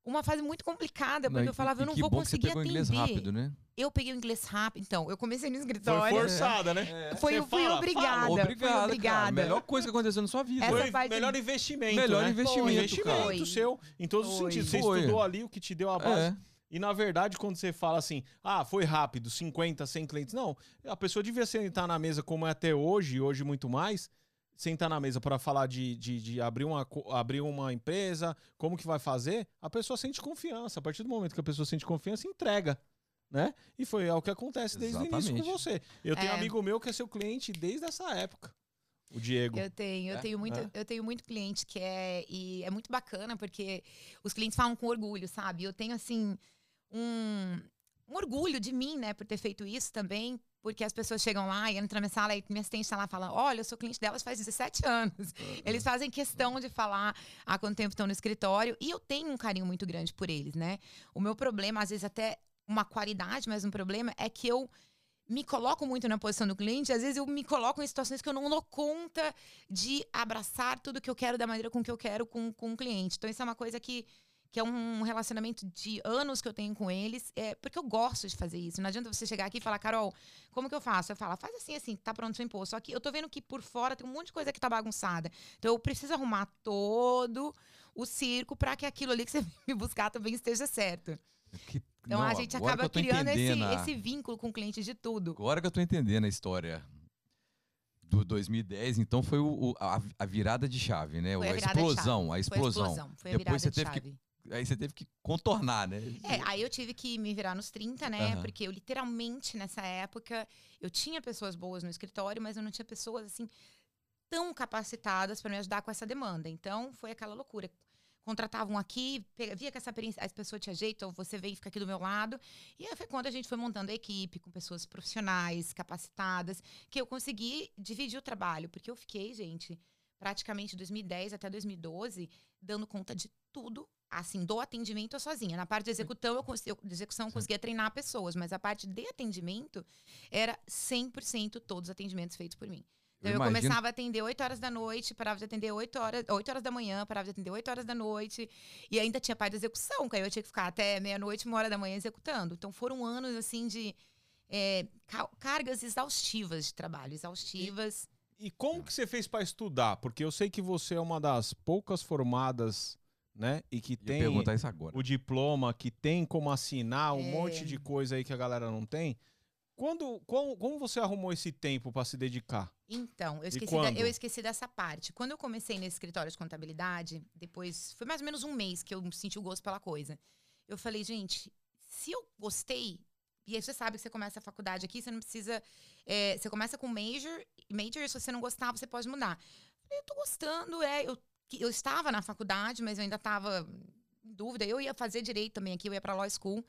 uma fase muito complicada, porque
Não, e-
eu falava, eu não
que
vou
bom que você
conseguir
pegou
atender.
inglês rápido, né?
Eu peguei o inglês rápido. Então, eu comecei no
Foi
escritório.
forçada, né?
Foi,
Você
eu fui
fala,
obrigada.
fala.
fui
Obrigado, cara.
obrigada.
Melhor coisa que aconteceu na sua vida.
Foi
parte-
melhor investimento,
Melhor
né?
investimento,
Foi investimento
cara.
seu, em todos os
Foi.
sentidos. Você
Foi.
estudou ali o que te deu a base.
É.
E na verdade, quando você fala assim, ah, foi rápido, 50, 100 clientes. Não, a pessoa devia sentar na mesa como é até hoje, e hoje muito mais, sentar na mesa para falar de, de, de abrir, uma, abrir uma empresa, como que vai fazer, a pessoa sente confiança. A partir do momento que a pessoa sente confiança, entrega. Né? E foi é o que acontece desde o início com
Exatamente.
você. Eu tenho
É.
amigo meu que é seu cliente desde essa época. O Diego.
Eu tenho, eu
É?
tenho muito,
É.
eu tenho muito cliente que é e é muito bacana porque os clientes falam com orgulho, sabe? Eu tenho assim um, um orgulho de mim, né, por ter feito isso também, porque as pessoas chegam lá e entram na minha sala e minha assistente está lá e fala: "Olha, eu sou cliente delas faz 17 anos". Eles fazem questão de falar há quanto tempo estão no escritório e eu tenho um carinho muito grande por eles, né? O meu problema, às vezes até uma qualidade, mas um problema é que eu me coloco muito na posição do cliente, às vezes eu me coloco em situações que eu não dou conta de abraçar tudo que eu quero da maneira com que eu quero com, com o cliente. Então, isso é uma coisa que, que é um relacionamento de anos que eu tenho com eles, é, porque eu gosto de fazer isso. Não adianta você chegar aqui e falar, Carol, como que eu faço? Eu falo, faz assim, assim, tá pronto o seu imposto. Só que eu tô vendo que por fora tem um monte de coisa que tá bagunçada. Então, eu preciso arrumar todo o circo para que aquilo ali que você me buscar também esteja certo.
Que-
Então,
não,
a gente acaba
que
criando esse,
a-
esse vínculo com o cliente de tudo.
Agora que eu tô entendendo a história do 2010, então foi o, o- a, a virada de chave, né?
Foi
a,
a
explosão, a
Foi a
explosão.
explosão, foi a
Depois você
de
teve que-
chave.
Aí você teve que contornar, né?
É, aí eu tive que me virar nos 30, né?
Aham.
Porque eu literalmente, nessa época, eu tinha pessoas boas no escritório, mas eu não tinha pessoas, assim, tão capacitadas para me ajudar com essa demanda. Então, foi aquela loucura. Contratavam aqui, via que essa as pessoas tinha jeito, então você vem e fica aqui do meu lado. E aí foi quando a gente foi montando a equipe com pessoas profissionais, capacitadas, que eu consegui dividir o trabalho. Porque eu fiquei, gente, praticamente 2010 até 2012, dando conta de tudo. Assim, do atendimento eu sozinha. Na parte de execução, eu, cons- eu- de execução, eu conseguia treinar pessoas, mas a parte de atendimento era 100% todos os atendimentos feitos por mim. Então, eu,
imagino-
começava a atender 8 horas da noite, parava de atender 8 horas, 8 horas da manhã, parava de atender 8 horas da noite. E ainda tinha parte de execução, que aí eu tinha que ficar até meia-noite, uma hora da manhã executando. Então foram anos, assim, de é, ca- cargas exaustivas de trabalho, exaustivas.
E como que você fez pra estudar? Porque eu sei que você é uma das poucas formadas, né? E que tem
perguntar isso agora.
o diploma, que tem como assinar um
É.
monte de coisa aí que a galera não tem. Quando, como, como você arrumou esse tempo pra se dedicar?
Então, eu esqueci, da- eu esqueci dessa parte. Quando eu comecei nesse escritório de contabilidade, depois, foi mais ou menos um mês que eu senti o gosto pela coisa. Eu falei, gente, se eu gostei, e aí você sabe que você começa a faculdade aqui, você não precisa. é, você começa com major, e major, se você não gostar, você pode mudar. Eu falei, eu tô gostando, é. Eu, que- eu estava na faculdade, mas eu ainda estava em dúvida. Eu ia fazer direito também aqui, eu ia pra law school.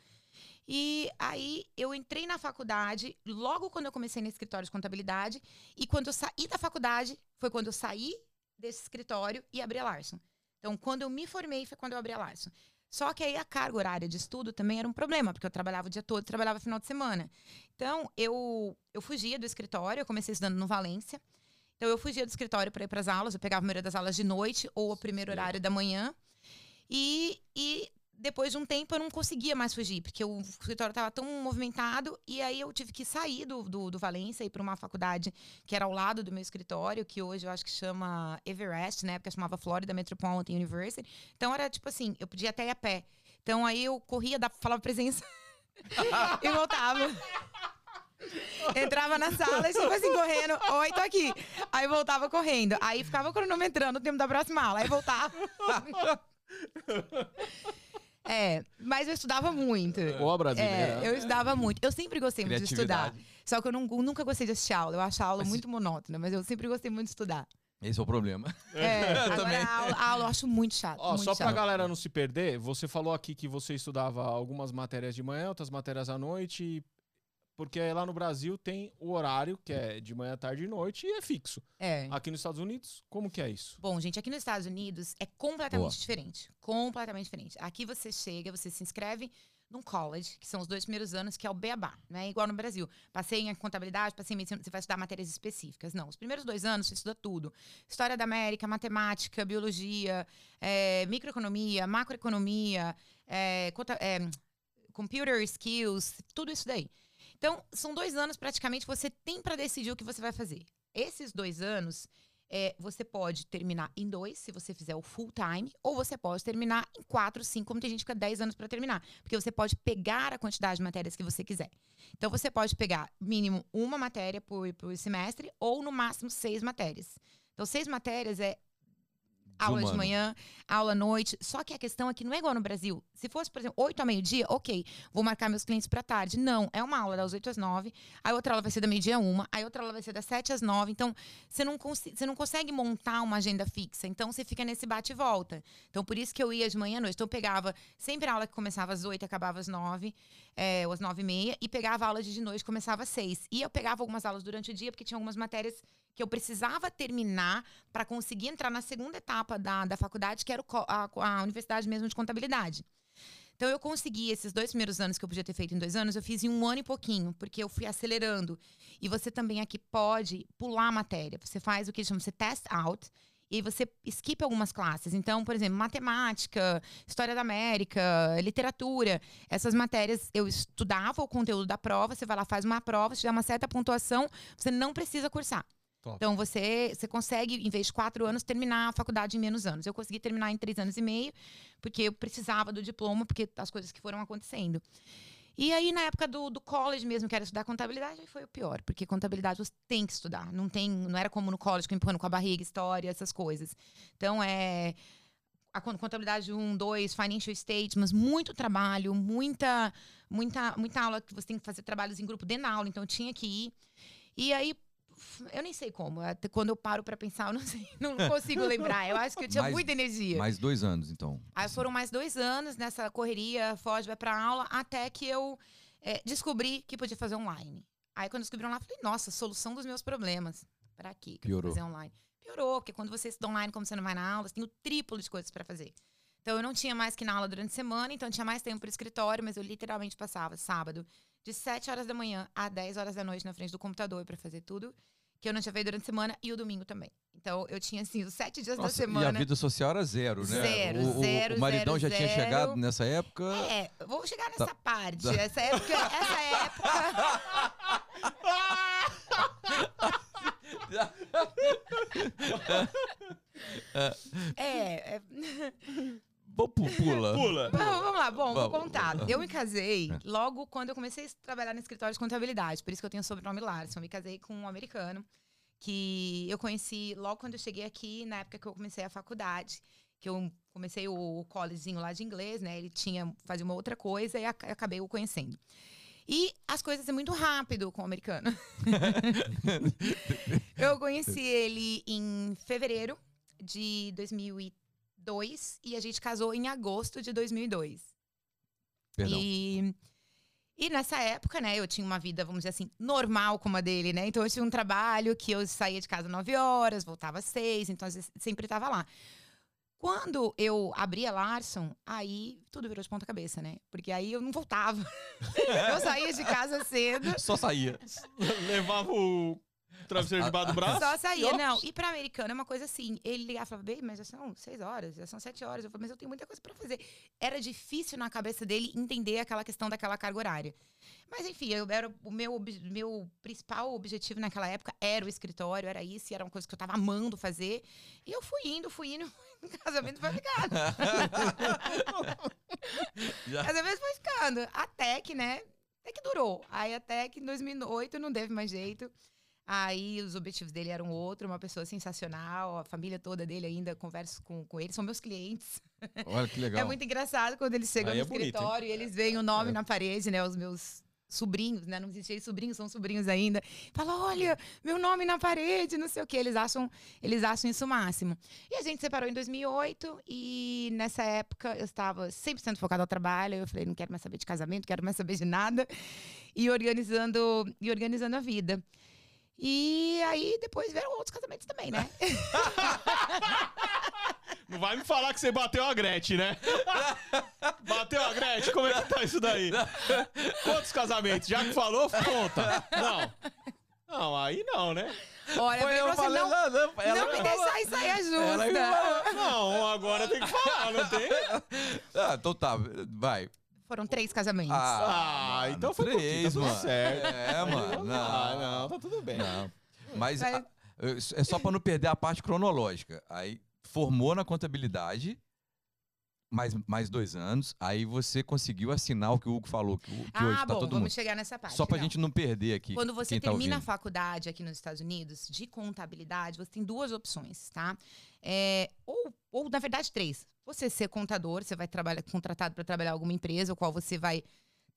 E aí eu entrei na faculdade, logo quando eu comecei no escritório de contabilidade, e quando eu saí da faculdade, foi quando eu saí desse escritório e abri a Larson. Então, quando eu me formei, foi quando eu abri a Larson. Só que aí a carga horária de estudo também era um problema, porque eu trabalhava o dia todo, trabalhava final de semana. Então, eu, eu fugia do escritório, eu comecei estudando no Valência. Então, eu fugia do escritório para ir para as aulas, eu pegava a maioria das aulas de noite ou o primeiro horário da manhã. E, e depois de um tempo eu não conseguia mais fugir, porque o escritório estava tão movimentado, e aí eu tive que sair do, do, do Valência e ir para uma faculdade que era ao lado do meu escritório, que hoje eu acho que chama Everest, né? Porque chamava Florida Metropolitan University. Então era tipo assim, eu podia até ir a pé. Então aí eu corria, falava presença e voltava. Entrava na sala e tipo assim, correndo. Oi, tô aqui. Aí voltava correndo. Aí ficava cronometrando o tempo da próxima aula. Aí voltava. É, mas eu estudava muito.
Boa brasileira.
É, eu estudava muito. Eu sempre gostei muito de estudar. Só que eu não- nunca gostei de assistir aula. Eu acho a aula muito monótona, mas eu sempre gostei muito de estudar.
Esse é o problema.
É, agora
também.
a aula, a aula eu acho muito chato.
Ó,
muito
só pra
chato.
galera não se perder, você falou aqui que você estudava algumas matérias de manhã, outras matérias à noite, porque lá no Brasil tem o horário, que é de manhã, tarde e noite, e é fixo.
É.
Aqui nos Estados Unidos, como que é isso?
Bom, gente, aqui nos Estados Unidos é completamente
Boa.
diferente. Completamente diferente. Aqui você chega, você se inscreve num college, que são os dois primeiros anos, que é o Beabá, né? Igual no Brasil. Passei em contabilidade, passei em medicina, você vai estudar matérias específicas. Não, os primeiros dois anos você estuda tudo. História da América, matemática, biologia, é, microeconomia, macroeconomia, é, conta- é, computer skills, tudo isso daí. Então, são dois anos praticamente você tem para decidir o que você vai fazer. Esses dois anos, é, você pode terminar em dois, se você fizer o full time, ou você pode terminar em quatro, cinco, como tem gente que fica 10 anos para terminar. Porque você pode pegar a quantidade de matérias que você quiser. Então, você pode pegar mínimo uma matéria por, por semestre, ou no máximo seis matérias. Então, seis matérias é aula de
Desumano.
manhã, aula à noite. Só que a questão é que não é igual no Brasil. Se fosse, por exemplo, 8 a meio-dia, ok, vou marcar meus clientes para tarde. Não, é uma aula das 8 às 9, aí outra aula vai ser da meio-dia a 1, aí outra aula vai ser das 7 às 9. Então, você não, você não consegue montar uma agenda fixa. Então, você fica nesse bate e volta. Então, por isso que eu ia de manhã à noite. Então, eu pegava sempre a aula que começava às 8 e acabava às 9, é, ou às 9 e meia, e pegava aula de noite começava às 6. E eu pegava algumas aulas durante o dia, porque tinha algumas matérias que eu precisava terminar para conseguir entrar na segunda etapa da, da faculdade, que era a, a universidade mesmo de contabilidade. Então eu consegui esses dois primeiros anos que eu podia ter feito em dois anos, eu fiz em um ano e pouquinho, porque eu fui acelerando. E você também aqui pode pular a matéria. Você faz o que chama se test out e você skip algumas classes. Então, por exemplo, matemática, história da América, literatura, essas matérias eu estudava o conteúdo da prova, você vai lá faz uma prova, se tiver uma certa pontuação, você não precisa cursar.
Top.
Então você, você consegue, em vez de quatro anos, terminar a faculdade em menos anos. Eu consegui terminar em três anos e meio, porque eu precisava do diploma, porque as coisas que foram acontecendo. E aí, na época do, do college mesmo, que era estudar contabilidade, foi o pior, porque contabilidade você tem que estudar. Não tem, não era como no college, que empurrando com a barriga, história, essas coisas. Então é a con- contabilidade 1, 2, financial statements, muito trabalho, muita, muita, muita aula que você tem que fazer trabalhos em grupo dentro da aula, então tinha que ir. E aí, eu nem sei como. Até quando eu paro pra pensar, eu não sei, não consigo lembrar. Eu acho que eu tinha
Mas-
muita energia.
Mais dois anos, então.
Aí foram mais dois anos nessa correria, foge, vai pra aula, até que eu é, descobri que podia fazer online. Aí quando descobri online, falei, nossa, solução dos meus problemas. Pra quê? que
Piorou.
Fazer online. Piorou, porque quando você estuda online, como você não vai na aula, você tem o triplo de coisas pra fazer. Então eu não tinha mais que ir na aula durante a semana, então eu tinha mais tempo pro escritório, mas eu literalmente passava sábado de 7 horas da manhã a 10 horas da noite na frente do computador pra fazer tudo que eu não tinha feito durante a semana e o domingo também. Então eu tinha assim os sete dias da
Nossa,
semana.
E a vida social era zero, né?
Zero,
o,
zero,
O maridão
zero,
já tinha
zero.
chegado nessa época.
É, vou chegar
Tá.
nessa parte. Essa época, essa época. é, é,
Pu- Pula.
Pula.
vamos, vamos lá, bom, vou
Vamos.
contar. Eu me casei
É.
logo quando eu comecei a trabalhar no escritório de contabilidade, por isso que eu tenho o sobrenome Larson. Eu me casei com um americano que eu conheci logo quando eu cheguei aqui, na época que eu comecei a faculdade, que eu comecei o, o collegezinho lá de inglês, né? Ele tinha fazia uma outra coisa e ac- acabei o conhecendo. E as coisas é muito rápido com o americano. eu conheci ele em fevereiro de 2002 e a gente casou em agosto de 2002.
Perdão.
E, e nessa época, né, eu tinha uma vida, vamos dizer assim, normal como a dele, né? Então eu tinha um trabalho que eu saía de casa 9 horas, voltava às 6, então às vezes sempre estava lá. Quando eu abri a Larson, aí tudo virou de ponta cabeça, né? Porque aí eu não voltava. eu saía de casa cedo,
Só saía.
Levava o travesseiro debaixo do braço.
Só saía,
e
não. E pra americano é uma coisa assim. Ele ligava e falava, bem, mas já são seis horas, já são sete horas. Eu falei, mas eu tenho muita coisa pra fazer. Era difícil na cabeça dele entender aquela questão daquela carga horária. Mas enfim, eu era, o meu, meu principal objetivo naquela época era o escritório, era isso, e era uma coisa que eu tava amando fazer. E eu fui indo, fui indo, o casamento foi ficando. Casamento foi ficando. Até que, né? Até que durou. Aí até que em 2008 não teve mais jeito. Aí os objetivos dele eram outro, uma pessoa sensacional, a família toda dele ainda, converso com, com ele, são meus clientes.
Olha que legal.
É muito engraçado quando eles chegam
Aí
no
é bonito,
escritório e eles veem o nome
É.
na parede, né? Os meus sobrinhos, né? Não existia sobrinhos, são sobrinhos ainda. Fala, olha, meu nome na parede, não sei o quê. Eles acham, eles acham isso o máximo. E a gente separou em 2008 e nessa época eu estava 100% focada ao trabalho. Eu falei, não quero mais saber de casamento, quero mais saber de nada. E organizando, e organizando a vida. E aí depois vieram outros casamentos também, né?
Não vai me falar que você bateu a Gretchen, né? bateu a Gretchen? Como é que tá isso daí? Quantos casamentos? Já que falou, conta. Não. Não, aí não, né?
Olha,
Foi
eu falei, não,
não, não, ela
não me deixar em saia
Ela
justa.
Não, agora tem que falar, não tem?
Ah, então tá, vai.
Foram três casamentos.
Ah,
mano,
então foi pouquinho, tá
três,
tudo
mano.
certo.
É, mano. Não,
Ah, não, tá tudo bem.
Não. Mas
Vai-
a- é só pra não perder a parte cronológica. Aí formou na contabilidade, mais, mais dois anos. Aí você conseguiu assinar o que o Hugo falou, que, que
ah,
hoje tá
bom,
todo
vamos
mundo.
chegar nessa parte.
Só pra
então.
gente não perder aqui.
Quando você
quem tá
termina a
ouvindo.
faculdade aqui nos Estados Unidos de contabilidade, você tem duas opções, tá? É, ou, ou, na verdade, três. Você ser contador, você vai trabalhar contratado para trabalhar alguma empresa, o qual você vai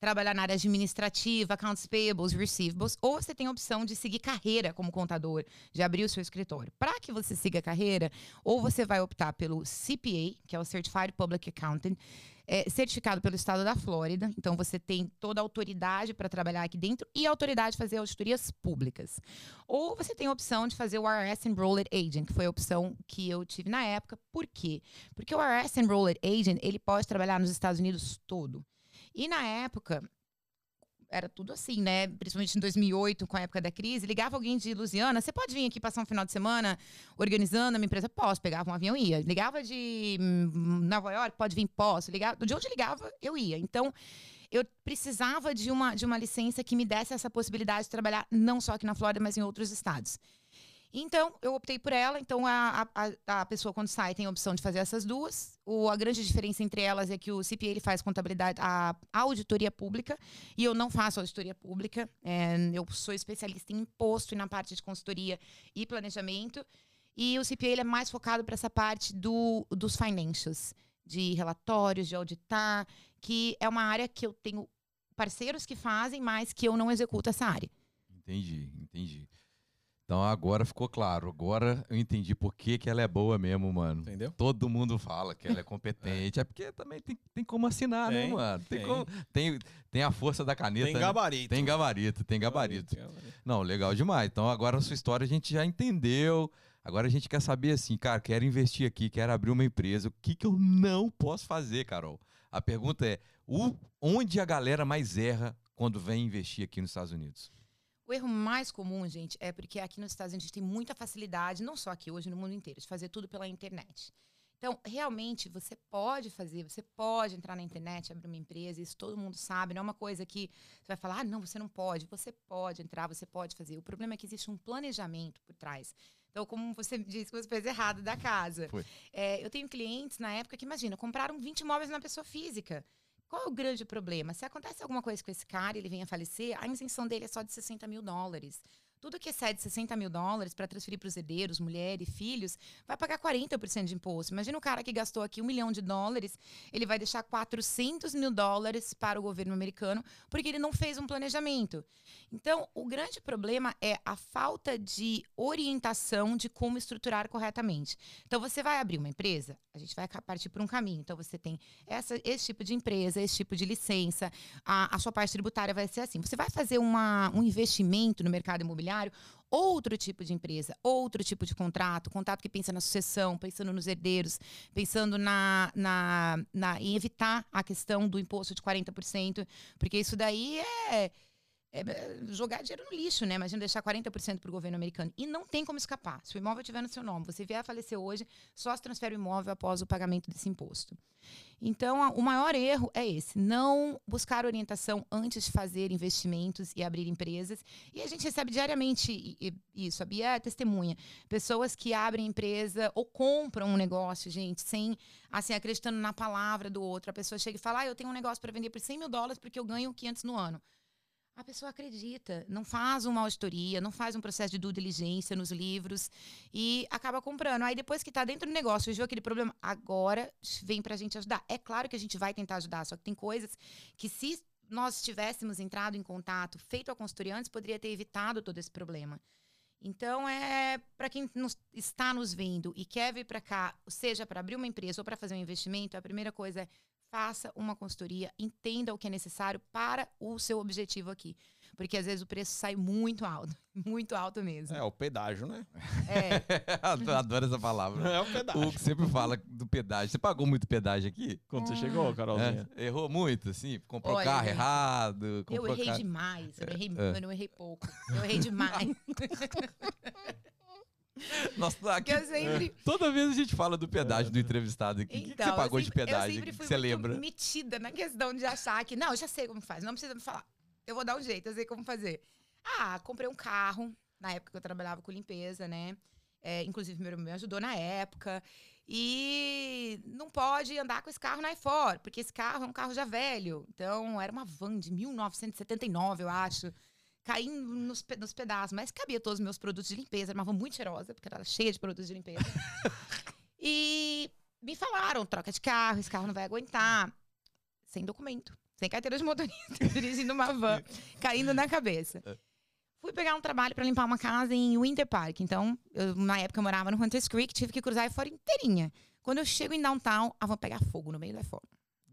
trabalhar na área administrativa, accounts payables, receivables, ou você tem a opção de seguir carreira como contador, de abrir o seu escritório. Para que você siga carreira, ou você vai optar pelo CPA, que é o Certified Public Accountant, é, certificado pelo estado da Flórida. Então, você tem toda a autoridade para trabalhar aqui dentro e a autoridade de fazer auditorias públicas. Ou você tem a opção de fazer o IRS Enrolled Agent, que foi a opção que eu tive na época. Por quê? Porque o IRS Enrolled Agent, ele pode trabalhar nos Estados Unidos todo. E na época, era tudo assim, né? Principalmente em 2008, com a época da crise, ligava alguém de Lusiana, você pode vir aqui passar um final de semana organizando a minha empresa? Posso. Pegava um avião e ia. Ligava de hum, Nova York, pode vir? Posso. Ligava, de onde ligava, eu ia. Então, eu precisava de uma, de uma licença que me desse essa possibilidade de trabalhar não só aqui na Flórida, mas em outros estados. Então, eu optei por ela. Então, a, a, a pessoa, quando sai, tem a opção de fazer essas duas. O, a grande diferença entre elas é que o CPA ele faz contabilidade, a, a auditoria pública, e eu não faço auditoria pública. É, eu sou especialista em imposto e na parte de consultoria e planejamento. E o CPA ele é mais focado para essa parte do, dos financials, de relatórios, de auditar, que é uma área que eu tenho parceiros que fazem, mas que eu não executo essa área.
Entendi, entendi. Então agora ficou claro. Agora eu entendi por que, que ela é boa mesmo, mano.
Entendeu?
Todo mundo fala que ela é competente. é. porque também tem, tem como assinar, né,
Tem,
mano? Tem,
tem.
como- tem, tem a força da caneta.
Tem
né?
gabarito.
Tem gabarito, tem gabarito.
Tem gabarito.
Não, legal demais. Então agora a sua história a gente já entendeu. Agora a gente quer saber assim, cara, quero investir aqui, quero abrir uma empresa. O que, que eu não posso fazer, Carol? A pergunta é: o- onde a galera mais erra quando vem investir aqui nos Estados Unidos?
O erro mais comum, gente, é porque aqui nos Estados Unidos a gente tem muita facilidade, não só aqui, hoje no mundo inteiro, de fazer tudo pela internet. Então, realmente, você pode fazer, você pode entrar na internet, abrir uma empresa, isso todo mundo sabe, não é uma coisa que você vai falar, ah, não, você não pode. Você pode entrar, você pode fazer. O problema é que existe um planejamento por trás. Então, como você disse que você fez errado da casa. É, eu tenho clientes na época que, imagina, compraram 20 imóveis na pessoa física. Qual é o grande problema? Se acontece alguma coisa com esse cara ele vem a falecer, a isenção dele é só de 60 mil dólares. Tudo que excede 60 mil dólares para transferir para os herdeiros, mulher e filhos, vai pagar 40% de imposto. Imagina o cara que gastou aqui um milhão de dólares, ele vai deixar 400 mil dólares para o governo americano porque ele não fez um planejamento. Então, o grande problema é a falta de orientação de como estruturar corretamente. Então, você vai abrir uma empresa, a gente vai partir por um caminho. Então, você tem essa, esse tipo de empresa, esse tipo de licença, a, a sua parte tributária vai ser assim. Você vai fazer uma, um investimento no mercado imobiliário, outro tipo de empresa, outro tipo de contrato, contrato que pensa na sucessão, pensando nos herdeiros, pensando na, na, na, em evitar a questão do imposto de 40%, porque isso daí é, é jogar dinheiro no lixo, né? Imagina deixar 40% para o governo americano. E não tem como escapar. Se o imóvel estiver no seu nome, você vier a falecer hoje, só se transfere o imóvel após o pagamento desse imposto. Então, a- o maior erro é esse: não buscar orientação antes de fazer investimentos e abrir empresas. E a gente recebe diariamente isso. A Bia é testemunha. Pessoas que abrem empresa ou compram um negócio, gente, sem assim, acreditando na palavra do outro. A pessoa chega e fala: ah, eu tenho um negócio para vender por 100 mil dólares porque eu ganho 500 no ano. A pessoa acredita, não faz uma auditoria, não faz um processo de due diligência nos livros e acaba comprando. Aí depois que está dentro do negócio, viu aquele problema, agora vem para a gente ajudar. É claro que a gente vai tentar ajudar, só que tem coisas que se nós tivéssemos entrado em contato, feito a consultoria antes, poderia ter evitado todo esse problema. Então, é para quem nos, está nos vendo e quer vir para cá, seja para abrir uma empresa ou para fazer um investimento, a primeira coisa é faça uma consultoria, entenda o que é necessário para o seu objetivo aqui. Porque às vezes o preço sai muito alto, muito alto mesmo.
É, o pedágio, né?
É.
Adoro essa palavra.
É o pedágio.
O que sempre fala do pedágio. Você pagou muito pedágio aqui?
Quando você chegou, Carolzinha?
É? Errou muito, assim? Comprou
Olha,
carro
gente,
errado?
Eu
comprou
errei
carro-
demais. Eu, errei,
É.
eu não errei pouco. Eu errei demais.
Nossa, aqui,
eu sempre.
toda vez a gente fala do pedágio do entrevistado aqui. O que que,
Então,
você
eu
pagou de
sempre- Eu
pedágio?
sempre
que
fui
você
muito
lembra?
metida na questão de achar que, não, eu já sei como faz, não precisa me falar. Eu vou dar um jeito, eu sei como fazer. Ah, comprei um carro, na época que eu trabalhava com limpeza, né? É, inclusive, meu irmão me ajudou na época. E não pode andar com esse carro na iFor, porque esse carro é um carro já velho. Então, era uma van de 1979, eu acho. Caindo nos, pe- nos pedaços. Mas cabia todos os meus produtos de limpeza. Era uma van muito cheirosa, porque era cheia de produtos de limpeza. e me falaram, troca de carro, esse carro não vai aguentar. Sem documento. Sem carteira de motorista, dirigindo uma van, caindo na cabeça. Fui pegar um trabalho para limpar uma casa em Winter Park. Então, eu, na época eu morava no Hunters Creek, tive que cruzar a fora inteirinha. Quando eu chego em downtown, a van pega fogo no meio da fora.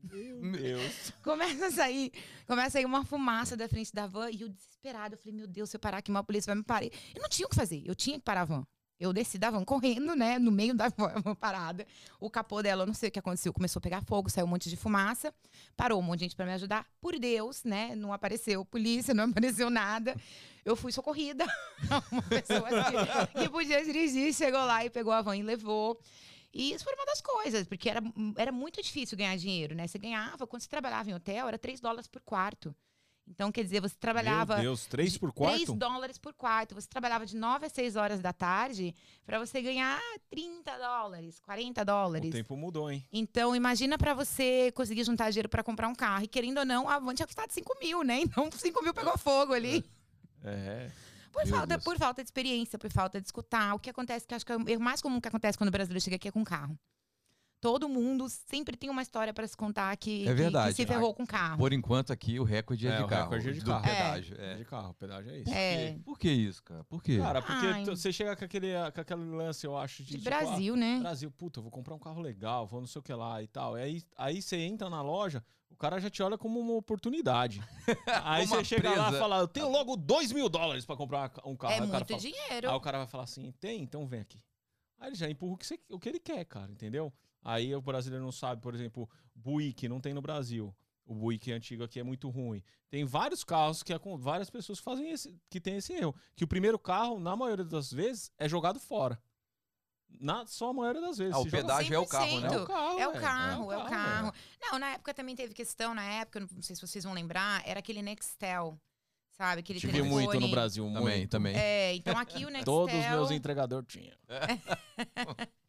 Meu Deus.
Começa a sair, começa a sair uma fumaça da frente da van e eu desesperada, eu falei, meu Deus, se eu parar aqui, uma polícia vai me parar. Eu não tinha o que fazer, eu tinha que parar a van. Eu desci da van correndo, né, no meio da van parada. O capô dela, eu não sei o que aconteceu, começou a pegar fogo, saiu um monte de fumaça. Parou um monte de gente para me ajudar. Por Deus, né, não apareceu polícia, não apareceu nada. Eu fui socorrida. uma pessoa que, que podia dirigir chegou lá e pegou a van e levou. E isso foi uma das coisas, porque era, era muito difícil ganhar dinheiro, né? Você ganhava, quando você trabalhava em hotel, era 3 dólares por quarto. Então, quer dizer, você trabalhava.
Meu Deus, três por
3
quarto?
dólares por quarto. Você trabalhava de 9 a 6 horas da tarde para você ganhar 30 dólares, 40
O
dólares.
tempo mudou, hein?
Então, imagina para você conseguir juntar dinheiro para comprar um carro. E querendo ou não, a van tinha custado 5 mil, né? Então, 5 mil pegou fogo ali.
É.
Por falta, por falta de experiência, por falta de escutar. O que acontece, que acho que é o mais comum que acontece quando o brasileiro chega aqui é com carro. Todo mundo sempre tem uma história para se contar que,
É verdade.
que se ferrou com carro.
Por enquanto aqui o recorde é,
É,
de
o
carro.
recorde é de carro.
pedágio.
É.
É.
De carro, pedágio é isso.
É,
Por que isso, cara? Por quê?
Cara, porque você chega com aquele, com aquele lance, eu acho, de,
de
tipo,
Brasil,
ah,
né?
Brasil, puta, eu vou comprar um carro legal, vou não sei o que lá e tal. E aí, aí você entra na loja, o cara já te olha como uma oportunidade. aí
Uma
você chega lá e
presa.
fala, eu tenho logo dois mil dólares pra comprar um carro.
É
aí, o cara
muito
fala,
dinheiro.
aí o cara vai falar assim, tem? Então vem aqui. Aí ele já empurra o que, você- o que ele quer, cara, entendeu? Aí o brasileiro não sabe, por exemplo, Buick não tem no Brasil. O Buick antigo aqui é muito ruim. Tem vários carros que acon- várias pessoas que fazem esse, que tem esse erro, que o primeiro carro, na maioria das vezes, é jogado fora. Na, só a maioria das vezes.
Ah, o pedágio é o carro, né?
É o carro,
É o
velho.
carro, é o carro.
velho.
Não, na época também teve questão, na época, não sei se vocês vão lembrar, era aquele Nextel, sabe? Aquele
Tive
telefone.
muito no Brasil,
Também,
muito.
também.
É, então aqui o Nextel...
Todos os meus entregadores tinham.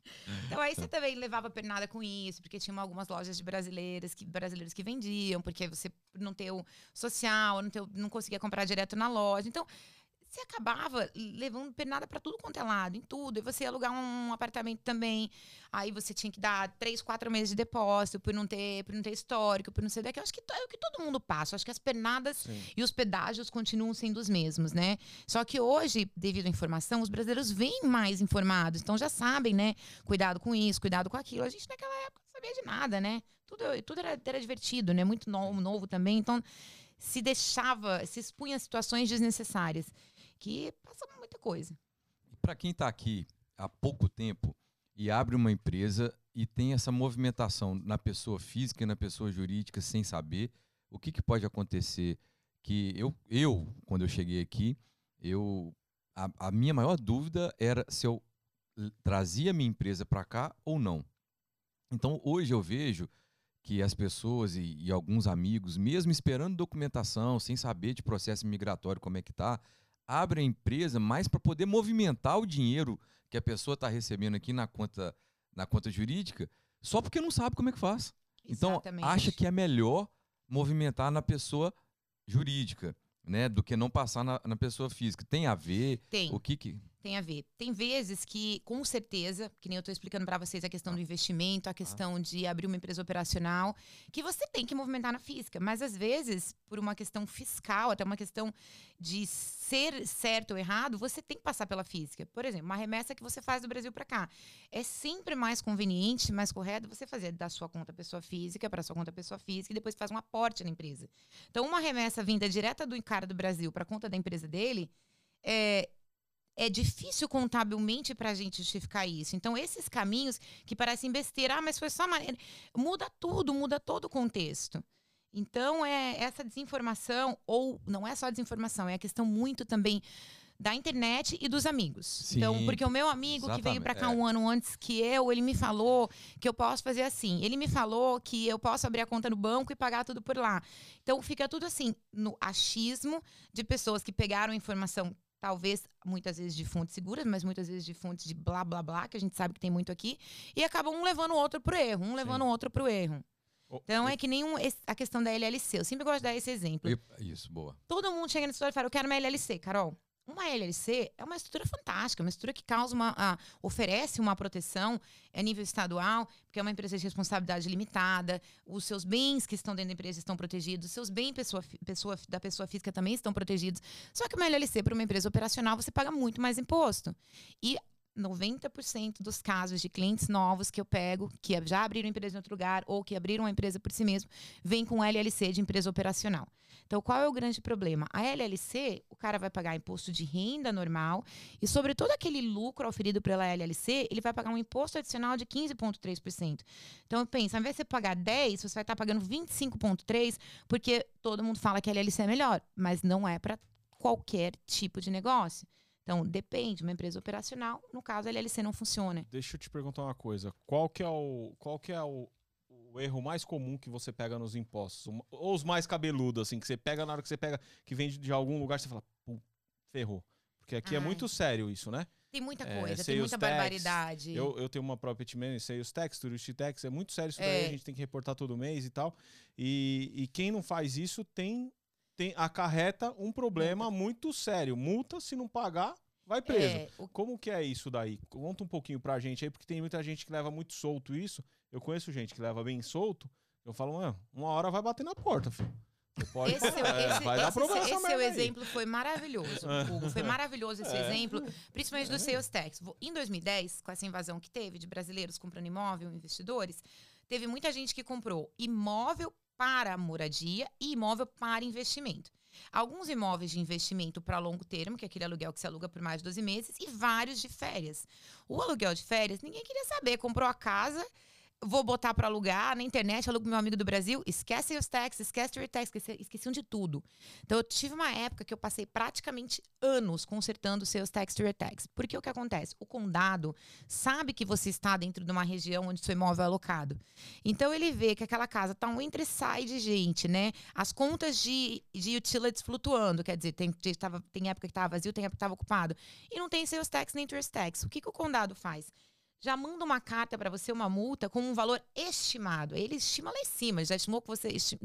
Então aí você também levava pernada com isso, porque tinha algumas lojas de brasileiras que, brasileiros que vendiam, porque você não ter o social, não, ter, não conseguia comprar direto na loja. Então, você acabava levando pernada para tudo quanto é lado, em tudo. E você ia alugar um apartamento também. Aí você tinha que dar três, quatro meses de depósito por não ter, por não ter histórico, por não ser daqui. Eu acho que é o que todo mundo passa. Eu acho que as pernadas
Sim.
e os pedágios continuam sendo os mesmos, né? Só que hoje, devido à informação, os brasileiros vêm mais informados, então já sabem, né? Cuidado com isso, cuidado com aquilo. A gente naquela época não sabia de nada, né? Tudo, tudo era, era divertido, né? Muito novo, novo também. Então, se deixava, se expunha a situações desnecessárias, que passam muita coisa.
Para quem está aqui há pouco tempo e abre uma empresa e tem essa movimentação na pessoa física e na pessoa jurídica sem saber, o que, que pode acontecer? Que eu, eu, quando eu cheguei aqui, eu a, a minha maior dúvida era se eu trazia minha empresa para cá ou não. Então hoje eu vejo que as pessoas e, e alguns amigos, mesmo esperando documentação, sem saber de processo migratório como é que tá, abrem a empresa mais para poder movimentar o dinheiro que a pessoa está recebendo aqui na conta, na conta jurídica, só porque não sabe como é que faz. Então,
Exatamente.
acha que é melhor movimentar na pessoa jurídica. né? Do que não passar na, na pessoa física. Tem a ver?
Tem.
O que que.
Tem a ver. Tem vezes que, com certeza, que nem eu estou explicando para vocês a questão do investimento, a questão de abrir uma empresa operacional, que você tem que movimentar na física. Mas às vezes, por uma questão fiscal, até uma questão de ser certo ou errado, você tem que passar pela física. Por exemplo, uma remessa que você faz do Brasil para cá. É sempre mais conveniente, mais correto você fazer da sua conta pessoa física para sua conta pessoa física e depois faz um aporte na empresa. Então, uma remessa vinda direta do cara do Brasil para a conta da empresa dele, é, é difícil contabilmente para a gente justificar isso. Então, esses caminhos que parecem besteira, ah, mas foi só maneira. Muda tudo, muda todo o contexto. Então, é essa desinformação, ou não é só desinformação, é a questão muito também da internet e dos amigos.
Sim,
então, porque o meu amigo que veio para cá
exatamente,
um ano antes que eu, ele me falou que eu posso fazer assim. Ele me falou que eu posso abrir a conta no banco e pagar tudo por lá. Então, fica tudo assim, no achismo de pessoas que pegaram informação talvez muitas vezes de fontes seguras, mas muitas vezes de fontes de blá blá blá, que a gente sabe que tem muito aqui, e acabam um levando o outro pro erro, um levando o outro pro erro. Então é que nem um- a questão da LLC. Eu sempre gosto de dar esse exemplo.
Isso, boa.
Todo mundo chega na história e fala: Eu quero uma LLC, Carol. Uma LLC é uma estrutura fantástica, uma estrutura que causa uma, a- oferece uma proteção a nível estadual, porque é uma empresa de responsabilidade limitada, os seus bens que estão dentro da empresa estão protegidos, os seus bens pessoa, pessoa, da pessoa física também estão protegidos. Só que uma LLC para uma empresa operacional você paga muito mais imposto. E 90% dos casos de clientes novos que eu pego, que já abriram empresa em outro lugar ou que abriram uma empresa por si mesmo, vem com LLC de empresa operacional. Então, qual é o grande problema? A LLC, o cara vai pagar imposto de renda normal e sobre todo aquele lucro oferido pela LLC, ele vai pagar um imposto adicional de 15,3%. Então, pensa, ao invés de você pagar 10, você vai estar pagando 25,3%, porque todo mundo fala que a LLC é melhor, mas não é para qualquer tipo de negócio. Então, depende, uma empresa operacional, no caso, a LLC não funciona.
Deixa eu te perguntar uma coisa. Qual que é o, qual que é o, o erro mais comum que você pega nos impostos? Ou os mais cabeludos, assim, que você pega na hora que você pega, que vem de, algum lugar, você fala, pum, ferrou. Porque aqui é
Ai.
muito sério isso, né?
Tem muita
É,
coisa, tem
sales
muita
tax,
barbaridade.
Eu, eu tenho uma property manager, sales tax, tourist tax, é muito sério isso daí,
É.
a gente tem que reportar todo mês e tal. E, e quem não faz isso tem, tem acarreta um problema muito sério. Multa, se não pagar, vai preso.
É, o
Como que é isso daí? Conta um pouquinho pra gente aí, porque tem muita gente que leva muito solto isso. Eu conheço gente que leva bem solto. Eu falo, uma hora vai bater na porta, filho. Você pode,
Esse, seu-
é,
esse-
vai dar
esse
problema
seu-
essa
esse seu
aí.
exemplo foi maravilhoso, Hugo. Foi maravilhoso esse
É.
exemplo, principalmente do sales tax. Em 2010, com essa invasão que teve de brasileiros comprando imóvel, investidores, teve muita gente que comprou imóvel para moradia e imóvel para investimento. Alguns imóveis de investimento para longo termo, que é aquele aluguel que se aluga por mais de 12 meses, e vários de férias. O aluguel de férias, ninguém queria saber. Comprou a casa, vou botar para alugar na internet, alugo meu amigo do Brasil, esquece os taxes, esquece o tax, esqueciam de tudo. Então eu tive uma época que eu passei praticamente anos consertando seus tax to tax. Porque o que acontece? O condado sabe que você está dentro de uma região onde seu imóvel é alocado. Então ele vê que aquela casa tá um entre sai de gente, né? As contas de, de utilities flutuando, quer dizer, tem, tava, tem época que estava vazio, tem época que estava ocupado. E não tem seus tax nem tourist tax. O que, que o condado faz? Já manda uma carta para você, uma multa, com um valor estimado. Ele estima lá em cima, já estimou que você esti-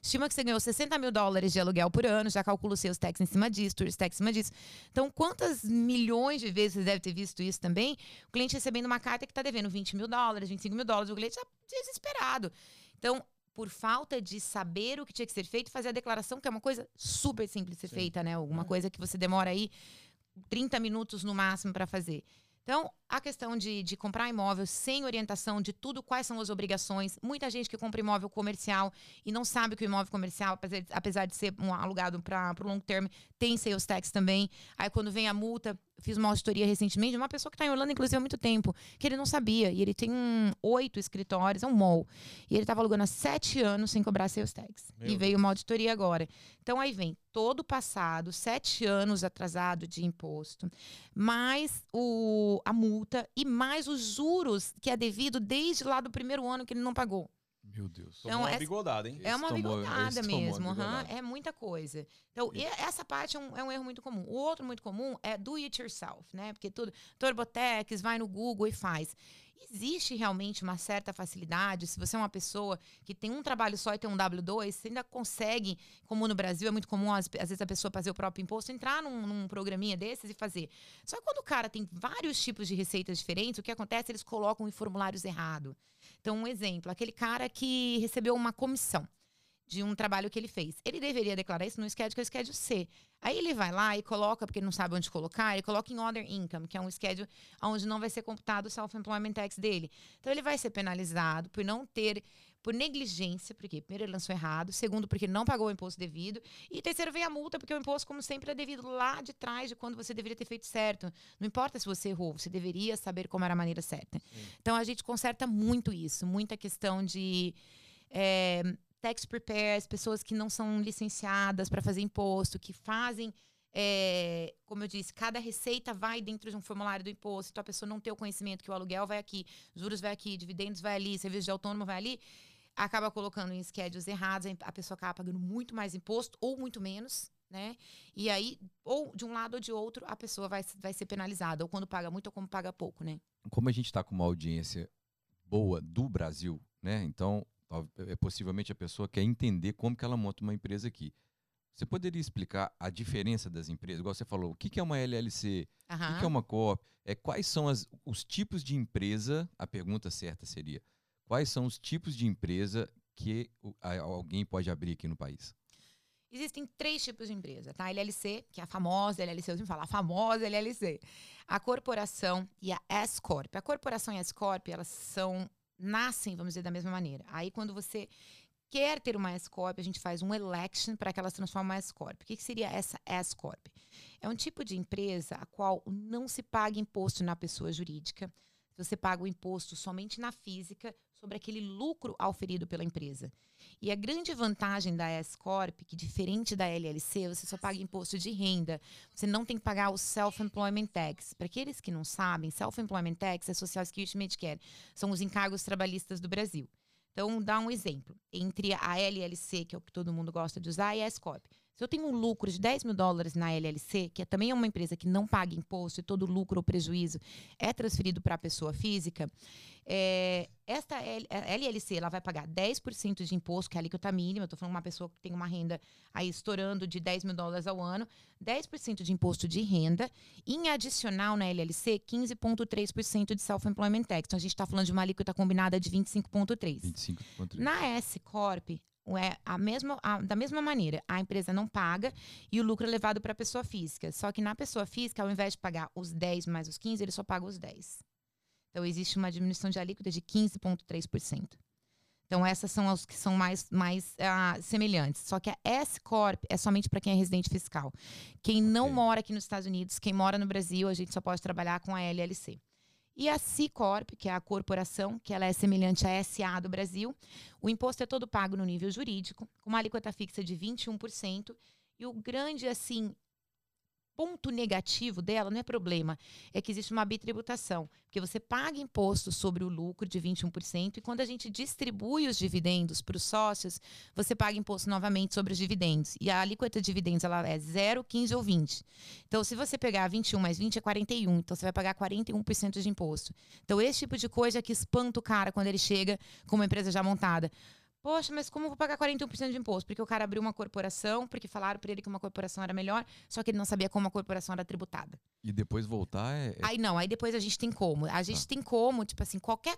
estima que você ganhou 60 mil dólares de aluguel por ano, já calcula os seus taxas em cima disso, tourist tax em cima disso. Então, quantas milhões de vezes você deve ter visto isso também? O cliente recebendo uma carta que está devendo 20 mil dólares, 25 mil dólares, o cliente já desesperado. Então, por falta de saber o que tinha que ser feito, fazer a declaração, que é uma coisa super simples de ser
Sim.
feita, né? Alguma
É.
coisa que você demora aí 30 minutos no máximo para fazer. Então, a questão de, de comprar imóvel sem orientação de tudo, quais são as obrigações. Muita gente que compra imóvel comercial e não sabe que o imóvel comercial, apesar de, ser um alugado para o long term, tem sales tax também. Aí, quando vem a multa, fiz uma auditoria recentemente de uma pessoa que está em Orlando, inclusive, há muito tempo, que ele não sabia. E ele tem um, oito escritórios, é um mall. E ele estava alugando há sete anos sem cobrar sales tax.
Meu
e veio uma auditoria agora. Então, aí vem todo o passado, sete anos atrasado de imposto, mais o, a multa e mais os juros que é devido desde lá do primeiro ano que ele não pagou.
Meu Deus.
Tomou
Então,
uma bigodada, hein?
É uma
tomou-
bigodada
uma
mesmo, aham,
bigodada.
é muita coisa. Então, e essa parte é um, é um erro muito comum. O outro muito comum é do it yourself, né? Porque tudo, Turbotex, vai no Google e faz. Existe realmente uma certa facilidade. Se você é uma pessoa que tem um trabalho só e tem um W2, você ainda consegue, como no Brasil é muito comum, às, vezes a pessoa fazer o próprio imposto, entrar num, num programinha desses e fazer. Só que quando o cara tem vários tipos de receitas diferentes, o que acontece? Eles colocam em formulários errados. Então, um exemplo: aquele cara que recebeu uma comissão de um trabalho que ele fez. Ele deveria declarar isso no schedule, que é o schedule C. Aí ele vai lá e coloca, porque não sabe onde colocar, ele coloca em Other Income, que é um schedule onde não vai ser computado o Self-Employment Tax dele. Então ele vai ser penalizado por não ter, por negligência, porque primeiro ele lançou errado, segundo porque ele não pagou o imposto devido, e terceiro vem a multa, porque o imposto, como sempre, é devido lá de trás de quando você deveria ter feito certo. Não importa se você errou, você deveria saber como era a maneira certa. Sim. Então a gente conserta muito isso, muita questão de. É, tax preparers, pessoas que não são licenciadas para fazer imposto, que fazem, é, como eu disse, cada receita vai dentro de um formulário do imposto, então a pessoa não tem o conhecimento que o aluguel vai aqui, juros vai aqui, dividendos vai ali, serviço de autônomo vai ali, acaba colocando em schedules errados, a pessoa acaba pagando muito mais imposto ou muito menos, né? E aí, ou de um lado ou de outro, a pessoa vai, vai ser penalizada, ou quando paga muito ou como paga pouco, né?
Como a gente está com uma audiência boa do Brasil, né? Então, possivelmente a pessoa quer entender como que ela monta uma empresa aqui. Você poderia explicar a diferença das empresas? Igual você falou, o que é uma LLC? Uhum. O que é uma COP? É, quais são as, os tipos de empresa? A pergunta certa seria: quais são os tipos de empresa que alguém pode abrir aqui no país?
Existem três tipos de empresa, tá? A LLC, que é a famosa LLC, eu sempre falo, a famosa LLC. A corporação e a S-Corp. A corporação e a S-Corp, elas são nascem, vamos dizer, da mesma maneira. Aí, quando você quer ter uma S-Corp, a gente faz um election para que ela se transforme em S-Corp. O que, que seria essa S-Corp? É um tipo de empresa a qual não se paga imposto na pessoa jurídica, você paga o imposto somente na física sobre aquele lucro auferido pela empresa. E a grande vantagem da S-Corp, que diferente da LLC, você só paga imposto de renda. Você não tem que pagar o Self-Employment Tax. Para aqueles que não sabem, Self-Employment Tax é Social Security Medicare. São os encargos trabalhistas do Brasil. Então, dá um exemplo. Entre a LLC, que é o que todo mundo gosta de usar, e a S-Corp. Se eu tenho um lucro de 10 mil dólares na LLC, que é também é uma empresa que não paga imposto e todo lucro ou prejuízo é transferido para a pessoa física, é, esta LLC ela vai pagar 10% de imposto, que é a alíquota mínima. Eu estou falando de uma pessoa que tem uma renda aí estourando de 10 mil dólares ao ano, 10% de imposto de renda. Em adicional na LLC, 15,3% de self-employment tax. Então a gente está falando de uma alíquota combinada de 25,3%. 25,3%. Na S Corp, é a mesma, a, da mesma maneira, a empresa não paga e o lucro é levado para a pessoa física. Só que na pessoa física, ao invés de pagar os 10 mais os 15, ele só paga os 10. Então, existe uma diminuição de alíquota de 15,3%. Então, essas são as que são mais, mais uh, semelhantes. Só que a S-Corp é somente para quem é residente fiscal. Quem não okay. mora aqui nos Estados Unidos, quem mora no Brasil, a gente só pode trabalhar com a LLC. E a C-Corp, que é a corporação, que ela é semelhante à SA do Brasil, o imposto é todo pago no nível jurídico, com uma alíquota fixa de 21%. E o grande, assim, ponto negativo dela não é problema, é que existe uma bitributação, porque você paga imposto sobre o lucro de 21% e quando a gente distribui os dividendos para os sócios, você paga imposto novamente sobre os dividendos. E a alíquota de dividendos ela é 0, 15 ou 20. Então, se você pegar 21 mais 20 é 41, então você vai pagar 41% de imposto. Então, esse tipo de coisa é que espanta o cara quando ele chega com uma empresa já montada. Poxa, mas como eu vou pagar 41% de imposto? Porque o cara abriu uma corporação, porque falaram para ele que uma corporação era melhor, só que ele não sabia como a corporação era tributada.
E depois voltar é. é...
Aí não, aí depois a gente tem como. A gente ah. tem como, tipo assim, qualquer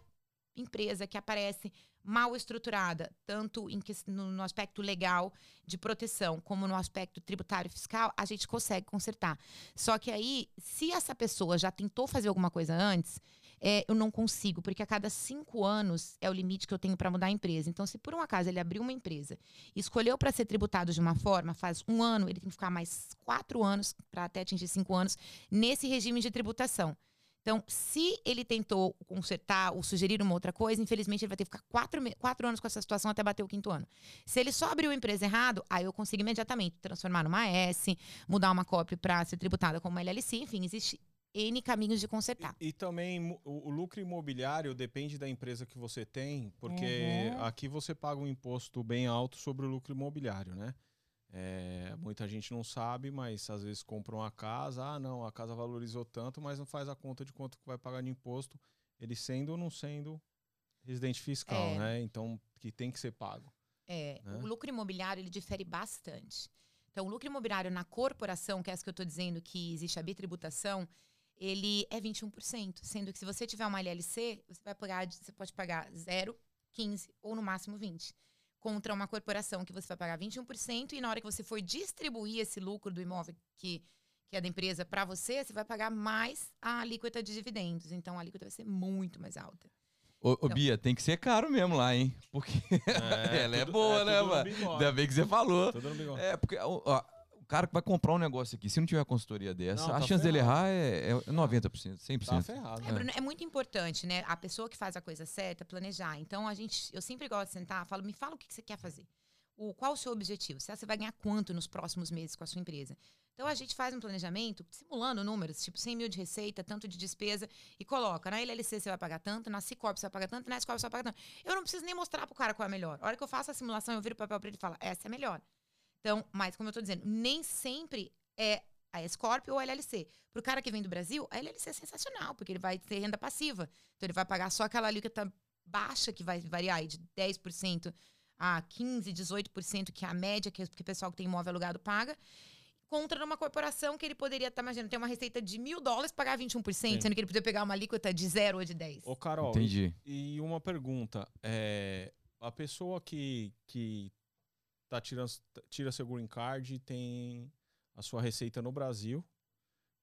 empresa que aparece mal estruturada, tanto em, no, no, aspecto legal de proteção, como no aspecto tributário fiscal, a gente consegue consertar. Só que aí, se essa pessoa já tentou fazer alguma coisa antes, é, eu não consigo, porque a cada cinco anos é o limite que eu tenho para mudar a empresa. Então, se por um acaso ele abriu uma empresa e escolheu para ser tributado de uma forma, faz um ano, ele tem que ficar mais quatro anos, para até atingir cinco anos, nesse regime de tributação. Então, se ele tentou consertar ou sugerir uma outra coisa, infelizmente ele vai ter que ficar quatro, quatro anos com essa situação até bater o quinto ano. Se ele só abriu a empresa errado, aí eu consigo imediatamente transformar numa S, mudar uma cópia para ser tributada como uma LLC, enfim, existe N caminhos de consertar.
E, e também o, o, lucro imobiliário depende da empresa que você tem, porque uhum. aqui você paga um imposto bem alto sobre o lucro imobiliário, né? É, muita gente não sabe, mas às vezes compra uma casa, ah não, a casa valorizou tanto, mas não faz a conta de quanto vai pagar de imposto. ele sendo ou não sendo residente fiscal,
É.
né? Então, que tem que ser pago.
É,
né?
o lucro imobiliário ele difere bastante. Então, o lucro imobiliário na corporação, que é essa que eu estou dizendo que existe a bitributação, ele é 21%. Sendo que se você tiver uma LLC, você vai pagar, de- você pode pagar 0, 15 ou no máximo 20. Contra uma corporação que você vai pagar 21% e na hora que você for distribuir esse lucro do imóvel que, que é da empresa para você, você vai pagar mais a alíquota de dividendos. Então, a alíquota vai ser muito mais alta.
Ô, ô,
Então.
Bia, tem que ser caro mesmo lá, hein? Porque ela é boa, né,
tudo no
mano?
bigode.
Ainda bem que você falou.
Tudo no bigode.
É, porque ó, cara que vai comprar um negócio aqui, se não tiver consultoria dessa,
Não,
a
tá
chance dele
ferrado.
errar é, é 90%, 100%.
Tá ferrado.
É, Bruno, é muito importante, né? A pessoa que faz a coisa certa, planejar. Então, a gente, eu sempre gosto de sentar, falo, me fala o que que você quer fazer. O, qual o seu objetivo? Você vai ganhar quanto nos próximos meses com a sua empresa? Então, a gente faz um planejamento simulando números, tipo 100 mil de receita, tanto de despesa, e coloca. Na LLC você vai pagar tanto, na Cicorp você vai pagar tanto, na Escorp você vai pagar tanto. Eu não preciso nem mostrar pro cara qual é a melhor. A hora que eu faço a simulação, eu viro o papel para ele e falo, essa é a melhor. Então, mas como eu tô dizendo, nem sempre é a Escorp ou a LLC. Pro cara que vem do Brasil, a LLC é sensacional, porque ele vai ter renda passiva. Então ele vai pagar só aquela alíquota baixa, que vai variar aí de 10% a 15%, 18%, que é a média que, que o pessoal que tem imóvel alugado paga. Contra uma corporação que ele poderia estar, imaginando, ter uma receita de mil dólares pagar 21%,
Sim.
sendo que ele podia pegar uma alíquota de 0 ou de 10.
Ô, Carol,
Entendi.
E uma pergunta, é, a pessoa que, que tá tirando, tira seu green card e tem a sua receita no Brasil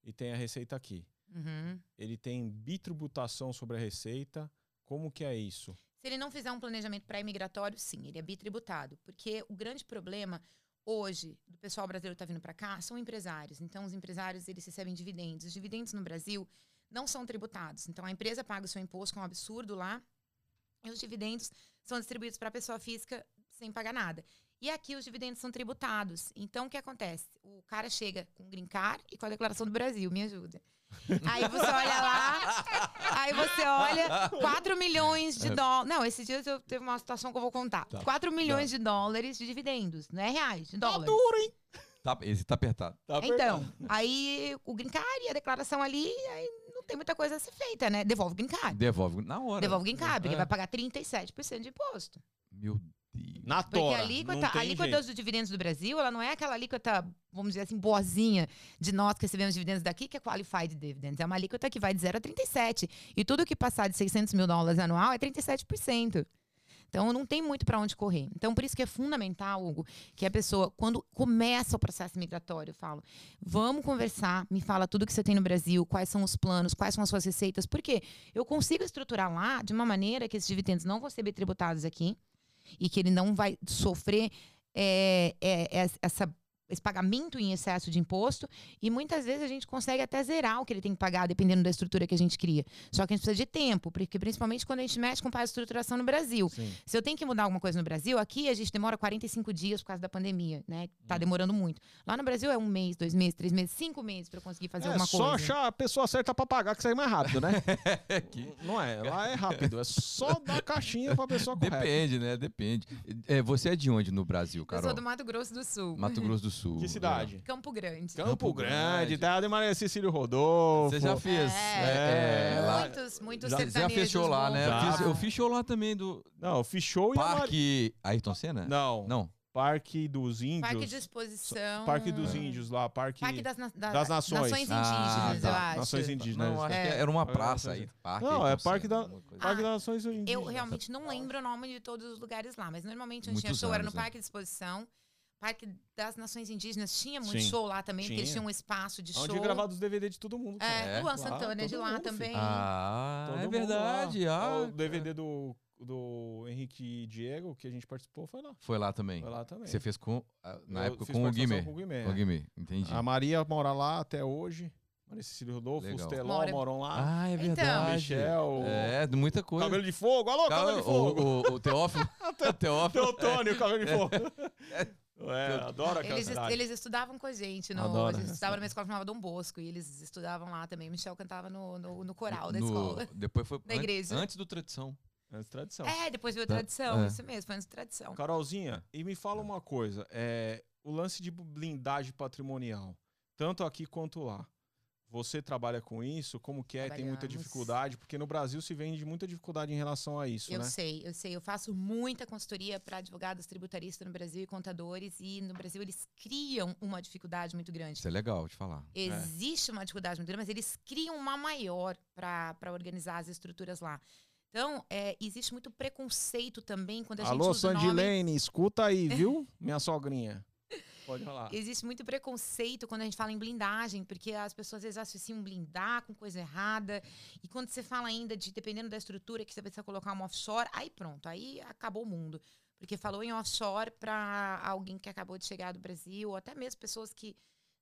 e tem a receita aqui.
Uhum.
Ele tem bitributação sobre a receita. Como que é isso?
Se ele não fizer um planejamento pré-imigratório, sim, ele é bitributado. Porque o grande problema hoje do pessoal brasileiro que está vindo para cá são empresários. Então, os empresários eles recebem dividendos. Os dividendos no Brasil não são tributados. Então, a empresa paga o seu imposto, que é um absurdo lá, e os dividendos são distribuídos para a pessoa física sem pagar nada. E aqui os dividendos são tributados. Então, o que acontece? O cara chega com o Green Card e com a declaração do Brasil, me ajuda. Aí você olha lá, aí você olha 4 milhões de dólares. Não, esses dias eu teve uma situação que eu vou contar.
Tá.
4 milhões de dólares de dividendos, não é reais, de dólares.
Tá, esse tá apertado.
Tá
Então, aí o green card e a declaração ali, aí não tem muita coisa a ser feita, né? Devolve o green card.
Devolve na hora.
Devolve o green card, porque
É.
vai pagar 37% de imposto.
Meu Deus.
Na
Porque
tora.
a alíquota, a alíquota dos dividendos do Brasil, ela não é aquela alíquota, vamos dizer assim, boazinha de nós que recebemos dividendos daqui, que é qualified dividends. É uma alíquota que vai de 0 a 37. E tudo que passar de 600 mil dólares anual é 37%. Então, não tem muito para onde correr. Então, por isso que é fundamental, Hugo, que a pessoa, quando começa o processo migratório, eu falo, vamos conversar, me fala tudo que você tem no Brasil, quais são os planos, quais são as suas receitas, porque eu consigo estruturar lá de uma maneira que esses dividendos não vão ser tributados aqui e que ele não vai sofrer é, é, essa, esse pagamento em excesso de imposto. E muitas vezes a gente consegue até zerar o que ele tem que pagar, dependendo da estrutura que a gente cria. Só que a gente precisa de tempo, porque principalmente quando a gente mexe com estruturação no Brasil.
Sim.
Se eu tenho que mudar alguma coisa no Brasil, aqui a gente demora 45 dias por causa da pandemia, né? Tá
Hum.
demorando muito. Lá no Brasil é um mês, dois meses, três meses, cinco meses para conseguir fazer
É
alguma
só
coisa.
achar a pessoa certa pra pagar que sai mais rápido, né? Não é, lá é rápido. É só dar a caixinha pra pessoa correta.
Depende, né? Depende. É, você é de onde no Brasil,
Eu
Carol?
sou do Mato Grosso do Sul.
Mato Grosso do Sul.
Que cidade?
Campo Grande.
Campo,
Campo
Grande,
Grande.
terra de Maria Cecílio Rodolfo.
Você já fez.
É,
é, lá.
muitos, muitos
Já-
Já fechou lá, né? Eu fiz, eu fiz show lá também do
Não, fiz show e.
Parque Ayrton Senna?
Não,
Não.
Parque dos Índios.
Parque de exposição.
Parque dos Índios lá, Parque,
Parque das, na- da-
das Nações.
Nações
Ah,
indígenas,
tá.
eu acho.
Nações Indígenas.
Não, acho
É.
que era uma
É,
praça aí. Parque
Não, é Parque da- Parque
Ah,
das Nações Indígenas.
Eu realmente não lembro o nome de todos os lugares lá, mas normalmente onde tinha
Muitos
show era no
né?
Parque de Exposição. Parque das Nações Indígenas tinha muito
Sim.
show lá também, porque eles
Tinha.
tinham um espaço de
Onde
show.
gravado os DVD de todo mundo. cara.
É,
É,
Luan Santana é de lá
mundo,
também.
Ah,
Todo
é verdade.
lá.
Ah,
o DVD do, do Henrique e Diego, que a gente participou, foi lá.
Foi lá também.
Foi lá também.
Você fez com, ah, na
Eu
época com o Guimê.
Com o Guimê,
Com o
é.
Guimê, entendi.
A Maria mora lá até hoje. Maria Cecília Rodolfo,
Legal.
os Teló
Mora-
moram lá.
Ah, é
Então.
verdade.
Michel.
É, de muita coisa.
Cabelo de fogo, alô,
Cara,
cabelo de fogo.
o, o, o Teófilo. o Teófilo.
Teotônio, cabelo de fogo. É, adoro aquela
Eles,
cidade.
eles estudavam com a gente. No,
Adoro
eles
essa
estudavam numa escola que chamava Dom Bosco. E eles estudavam lá também. Michel cantava no, no, no coral da
No-
escola.
Depois foi
Da
an-
igreja.
antes do tradição.
Antes tradição.
É, depois veio a tradição.
é.
Isso mesmo, foi antes da tradição.
Carolzinha, e me fala uma coisa. É, o lance de blindagem patrimonial, tanto aqui quanto lá. Você trabalha com isso? Como que é? Tem muita dificuldade? Porque no Brasil se vende muita dificuldade em relação a isso,
Eu
né?
sei, eu sei. Eu faço muita consultoria para advogados tributaristas no Brasil e contadores. E no Brasil eles criam uma dificuldade muito grande.
Isso é legal de falar.
Existe uma dificuldade muito grande, mas eles criam uma maior para organizar as estruturas lá. Então, é, existe muito preconceito também quando a gente
Alô,
usa o nome...
Sandilene, escuta aí, viu? Minha sogrinha. Pode falar.
Existe muito preconceito quando a gente fala em blindagem, porque as pessoas às vezes associam blindar com coisa errada. E quando você fala ainda de, dependendo da estrutura, que você precisa colocar uma offshore, aí pronto, aí acabou o mundo. Porque falou em offshore para alguém que acabou de chegar do Brasil, ou até mesmo pessoas que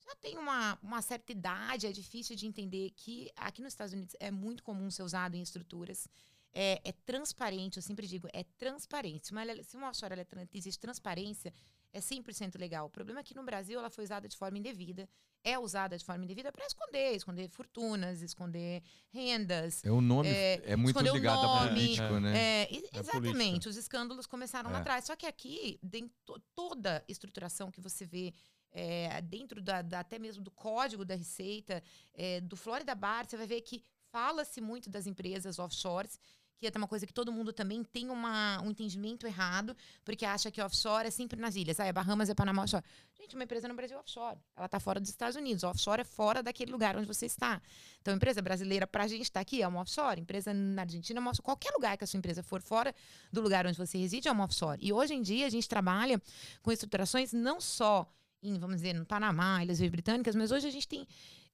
já têm uma, uma certa idade, é difícil de entender que aqui nos Estados Unidos é muito comum ser usado em estruturas. É, é transparente, eu sempre digo, é transparente. Se uma, se uma offshore existe transparência, é 100% legal. O problema é que no Brasil ela foi usada de forma indevida, é usada de forma indevida para esconder, esconder fortunas, esconder rendas.
É o nome
É,
é, muito ligado
nome,
a político, né?
É, e-
É
exatamente, os escândalos começaram lá
É.
atrás. Só que aqui, dentro, toda estruturação que você vê é, dentro da, da- até mesmo do código da Receita, é, do Florida Bar, você vai ver que fala-se muito das empresas offshores, que é uma coisa que todo mundo também tem uma, um entendimento errado, porque acha que offshore é sempre nas ilhas. Ah, é Bahamas, é Panamá, offshore. Gente, uma empresa no Brasil é offshore. Ela está fora dos Estados Unidos. Offshore é fora daquele lugar onde você está. Então, empresa brasileira, para a gente estar aqui, é uma offshore. Empresa na Argentina é uma offshore. Qualquer lugar que a sua empresa for fora do lugar onde você reside é uma offshore. E hoje em dia, a gente trabalha com estruturações não só em, vamos dizer, no Panamá, Ilhas Britânicas, mas hoje a gente tem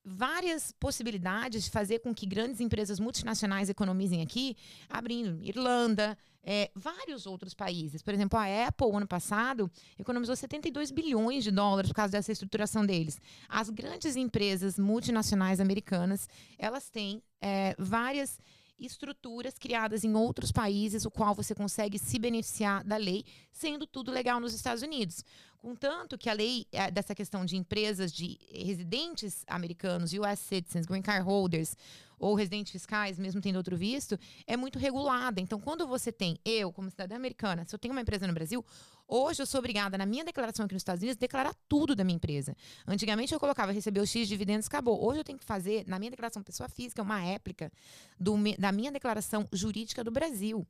várias possibilidades de fazer com que grandes empresas multinacionais economizem aqui, abrindo Irlanda, é, vários outros países. Por exemplo, a Apple, ano passado, economizou 72 bilhões de dólares por causa dessa estruturação deles. As grandes empresas multinacionais americanas, elas têm é, várias estruturas criadas em outros países, o qual você consegue se beneficiar da lei, sendo tudo legal nos Estados Unidos. Contanto que a lei eh, dessa questão de empresas de residentes americanos, US citizens, green card holders, ou residentes fiscais, mesmo tendo outro visto, é muito regulada. Então, quando você tem, eu, como cidadã americana, se eu tenho uma empresa no Brasil, hoje eu sou obrigada, na minha declaração aqui nos Estados Unidos, declarar tudo da minha empresa. Antigamente eu colocava receber o X de dividendos, acabou. Hoje eu tenho que fazer, na minha declaração pessoa física, uma réplica do da minha declaração jurídica do Brasil.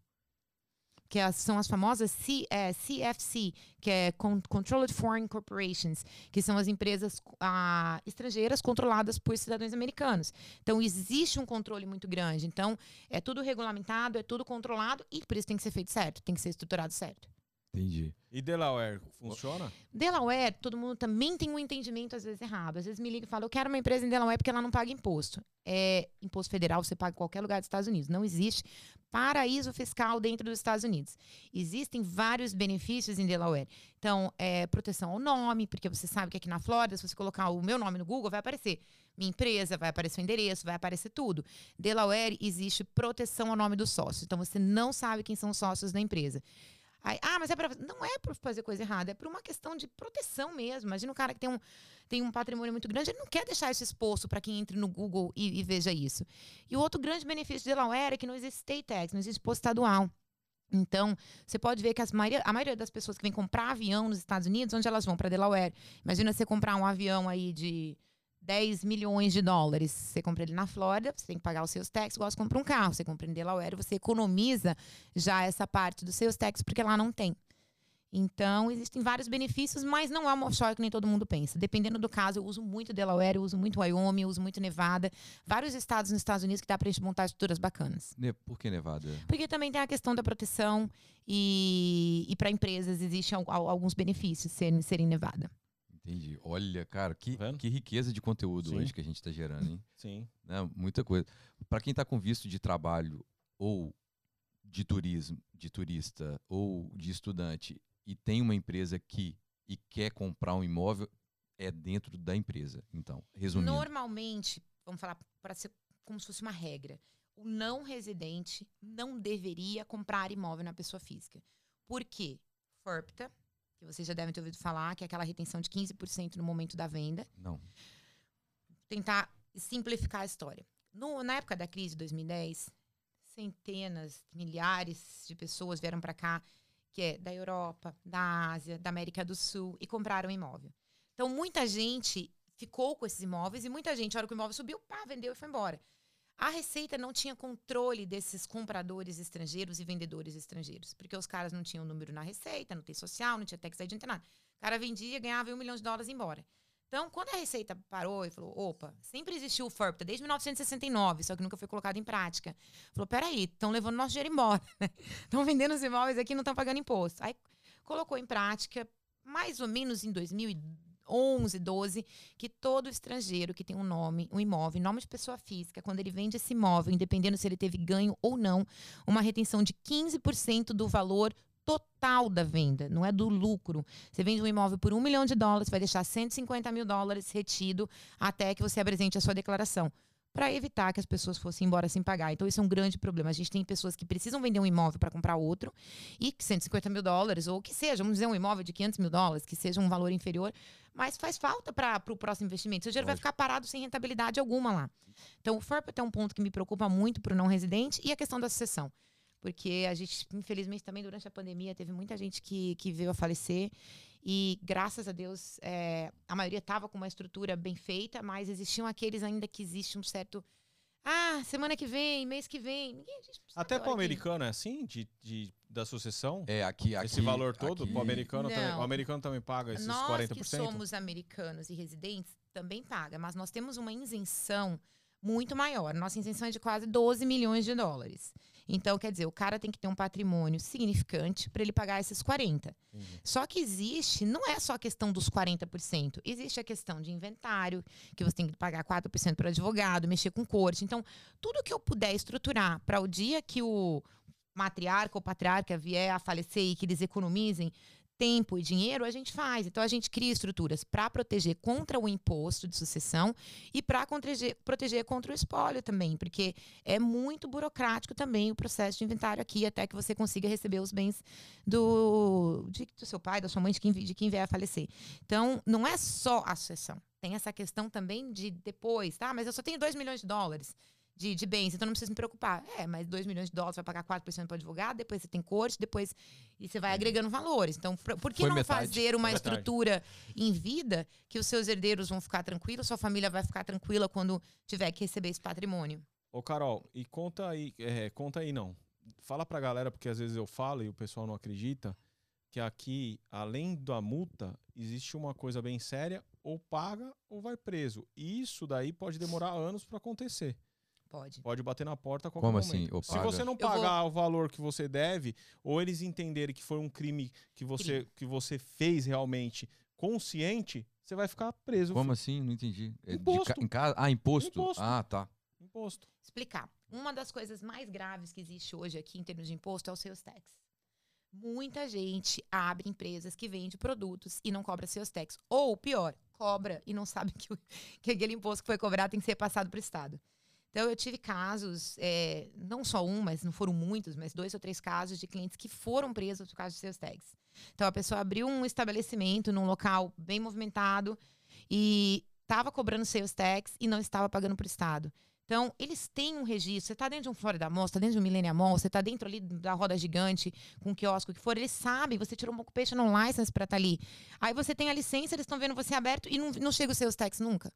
Que as- são as famosas C- é, CFC, que é Con- Controlled Foreign Corporations, que são as empresas ah, estrangeiras controladas por cidadãos americanos. Então, existe um controle muito grande. Então, é tudo regulamentado, é tudo controlado e por isso tem que ser feito certo, tem que ser estruturado certo.
Entendi.
E Delaware, funciona?
Delaware, todo mundo também tem um entendimento às vezes errado. Às vezes me liga e fala, eu quero uma empresa em Delaware porque ela não paga imposto. É, imposto federal você paga em qualquer lugar dos Estados Unidos. Não existe paraíso fiscal dentro dos Estados Unidos. Existem vários benefícios em Delaware. Então, é, proteção ao nome, porque você sabe que aqui na Flórida, se você colocar o meu nome no Google, vai aparecer minha empresa, vai aparecer o endereço, vai aparecer tudo. Delaware existe proteção ao nome dos sócios. Então, você não sabe quem são os sócios da empresa. Aí, ah, mas é pra, não é para fazer coisa errada, é por uma questão de proteção mesmo. Imagina um cara que tem um, tem um patrimônio muito grande, ele não quer deixar isso exposto para quem entre no Google e, e veja isso. E o outro grande benefício de Delaware é que não existe state tax, não existe imposto estadual. Então, você pode ver que as maioria, a maioria das pessoas que vem comprar avião nos Estados Unidos, onde elas vão? Para Delaware. Imagina você comprar um avião aí de 10 milhões de dólares. Você compra ele na Flórida, você tem que pagar os seus taxas, igual você compra um carro. Você compra em Delaware, você economiza já essa parte dos seus taxas, porque lá não tem. Então, existem vários benefícios, mas não é uma offshore que nem todo mundo pensa. Dependendo do caso, eu uso muito Delaware, eu uso muito Wyoming, eu uso muito Nevada. Vários estados nos Estados Unidos que dá pra gente montar estruturas bacanas.
Ne- Por que Nevada?
Porque também tem a questão da proteção e, e para empresas existem al- al- alguns benefícios serem, serem Nevada.
Entendi. Olha, cara, que,
Tá
que riqueza de conteúdo
Sim.
hoje que a gente está gerando, hein?
Sim.
Né? Muita coisa. Para quem está com visto de trabalho ou de turismo, de turista ou de estudante e tem uma empresa aqui e quer comprar um imóvel, é dentro da empresa. Então, resumindo.
Normalmente, vamos falar para ser como se fosse uma regra, o não residente não deveria comprar imóvel na pessoa física. Por quê? FIRPTA, que vocês já devem ter ouvido falar, que é aquela retenção de 15% no momento da venda.
Não.
tentar simplificar a história. No- na época da crise de 2010, centenas, milhares de pessoas vieram para cá, que é da Europa, da Ásia, da América do Sul, e compraram imóvel. Então, muita gente ficou com esses imóveis e muita gente, a hora que o imóvel subiu, pá, vendeu e foi embora. A Receita não tinha controle desses compradores estrangeiros e vendedores estrangeiros, porque os caras não tinham número na Receita, não tem social, não tinha tax ID, não tem nada. O cara vendia, ganhava um milhão de dólares e embora. Então, quando a Receita parou e falou, opa, sempre existiu o FERPTA, desde 1969, só que nunca foi colocado em prática. Falou, peraí, estão levando nosso dinheiro embora, Estão vendendo os imóveis aqui e não estão pagando imposto. Aí colocou em prática, mais ou menos em 2011, 12, que todo estrangeiro que tem um nome, um imóvel, nome de pessoa física, quando ele vende esse imóvel, independendo se ele teve ganho ou não, uma retenção de 15% do valor total da venda, não é do lucro. Você vende um imóvel por um milhão de dólares, vai deixar 150 mil dólares retido até que você apresente a sua declaração. Para evitar que as pessoas fossem embora sem pagar. Então, isso é um grande problema. A gente tem pessoas que precisam vender um imóvel para comprar outro, e 150 mil dólares, ou que seja, vamos dizer, um imóvel de 500 mil dólares, que seja um valor inferior, mas faz falta para o próximo investimento. Seu dinheiro vai ficar parado sem rentabilidade alguma lá. Então, o FERP é um ponto que me preocupa muito para o não residente e a questão da sucessão porque a gente, infelizmente, também durante a pandemia teve muita gente que, que veio a falecer. E graças a Deus, é, a maioria estava com uma estrutura bem feita, mas existiam aqueles ainda que existe um certo. Ah, semana que vem, mês que vem. Ninguém,
Até para o americano é assim, de, de, da sucessão?
É, aqui, aqui
Esse valor todo,
aqui...
o americano também, o americano também paga esses
nós
40%?
Nós que somos americanos e residentes, também paga, mas nós temos uma isenção muito maior. Nossa isenção é de quase 12 milhões de dólares. Então, quer dizer, o cara tem que ter um patrimônio significante para ele pagar esses 40. Uhum. Só que existe, não é só a questão dos 40%, existe a questão de inventário, que você tem que pagar 4% para advogado, mexer com corte. Então, tudo que eu puder estruturar para o dia que o matriarca ou patriarca vier a falecer e que eles economizem tempo e dinheiro, a gente faz. Então, a gente cria estruturas para proteger contra o imposto de sucessão e para proteger, proteger contra o espólio também, porque é muito burocrático também o processo de inventário aqui, até que você consiga receber os bens do, de, do seu pai, da sua mãe, de quem, de quem vier a falecer. Então, não é só a sucessão. Tem essa questão também de depois, tá? Mas eu só tenho 2 milhões de dólares de, de bens, então não precisa me preocupar. É, mas 2 milhões de dólares vai pagar 4% para advogado, depois você tem corte, depois. E você vai agregando valores. Então, por, por que Foi não metade. fazer uma estrutura em vida que os seus herdeiros vão ficar tranquilos, sua família vai ficar tranquila quando tiver que receber esse patrimônio?
Ô, Carol, e conta aí, é, conta aí não. Fala pra galera, porque às vezes eu falo e o pessoal não acredita, que aqui, além da multa, existe uma coisa bem séria, ou paga ou vai preso. E isso daí pode demorar anos para acontecer.
Pode.
Pode bater na porta a qualquer
Como
momento.
assim?
Se você não pagar vou... o valor que você deve, ou eles entenderem que foi um crime que você, crime. que você fez realmente consciente, você vai ficar preso.
Como assim? Não entendi.
É imposto.
Ca... Em casa? Ah, imposto.
imposto.
Ah, tá.
Imposto.
Explicar. Uma das coisas mais graves que existe hoje aqui em termos de imposto é o seus tax. Muita gente abre empresas que vende produtos e não cobra seus tax. Ou, pior, cobra e não sabe que, o, que aquele imposto que foi cobrado tem que ser passado para o Estado. Então, eu tive casos, é, não só um, mas não foram muitos, mas dois ou três casos de clientes que foram presos por causa de seus tags. Então, a pessoa abriu um estabelecimento num local bem movimentado e estava cobrando seus tags e não estava pagando para o Estado. Então, eles têm um registro. Você está dentro de um Florida Mall, você está dentro de um Millennium Mall, você está dentro ali da roda gigante, com um quiosco que for, eles sabem, você tirou um occupation license para estar tá ali. Aí você tem a licença, eles estão vendo você aberto e não, não chega os seus tags nunca.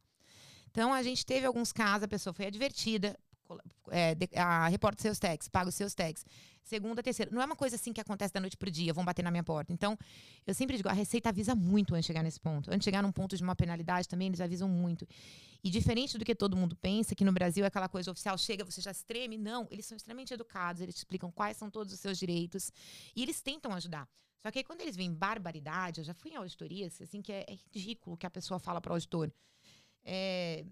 Então, a gente teve alguns casos, a pessoa foi advertida, é, a reporta seus tags, paga os seus tags. Segunda, terceira. Não é uma coisa assim que acontece da noite pro dia, vão bater na minha porta. Então, eu sempre digo, a Receita avisa muito antes de chegar nesse ponto. Antes de chegar num ponto de uma penalidade também, eles avisam muito. E diferente do que todo mundo pensa, que no Brasil é aquela coisa oficial, chega, você já se treme. Não, eles são extremamente educados, eles te explicam quais são todos os seus direitos. E eles tentam ajudar. Só que aí, quando eles veem barbaridade, eu já fui em auditorias, assim, que é, é ridículo que a pessoa fala para o auditor. É,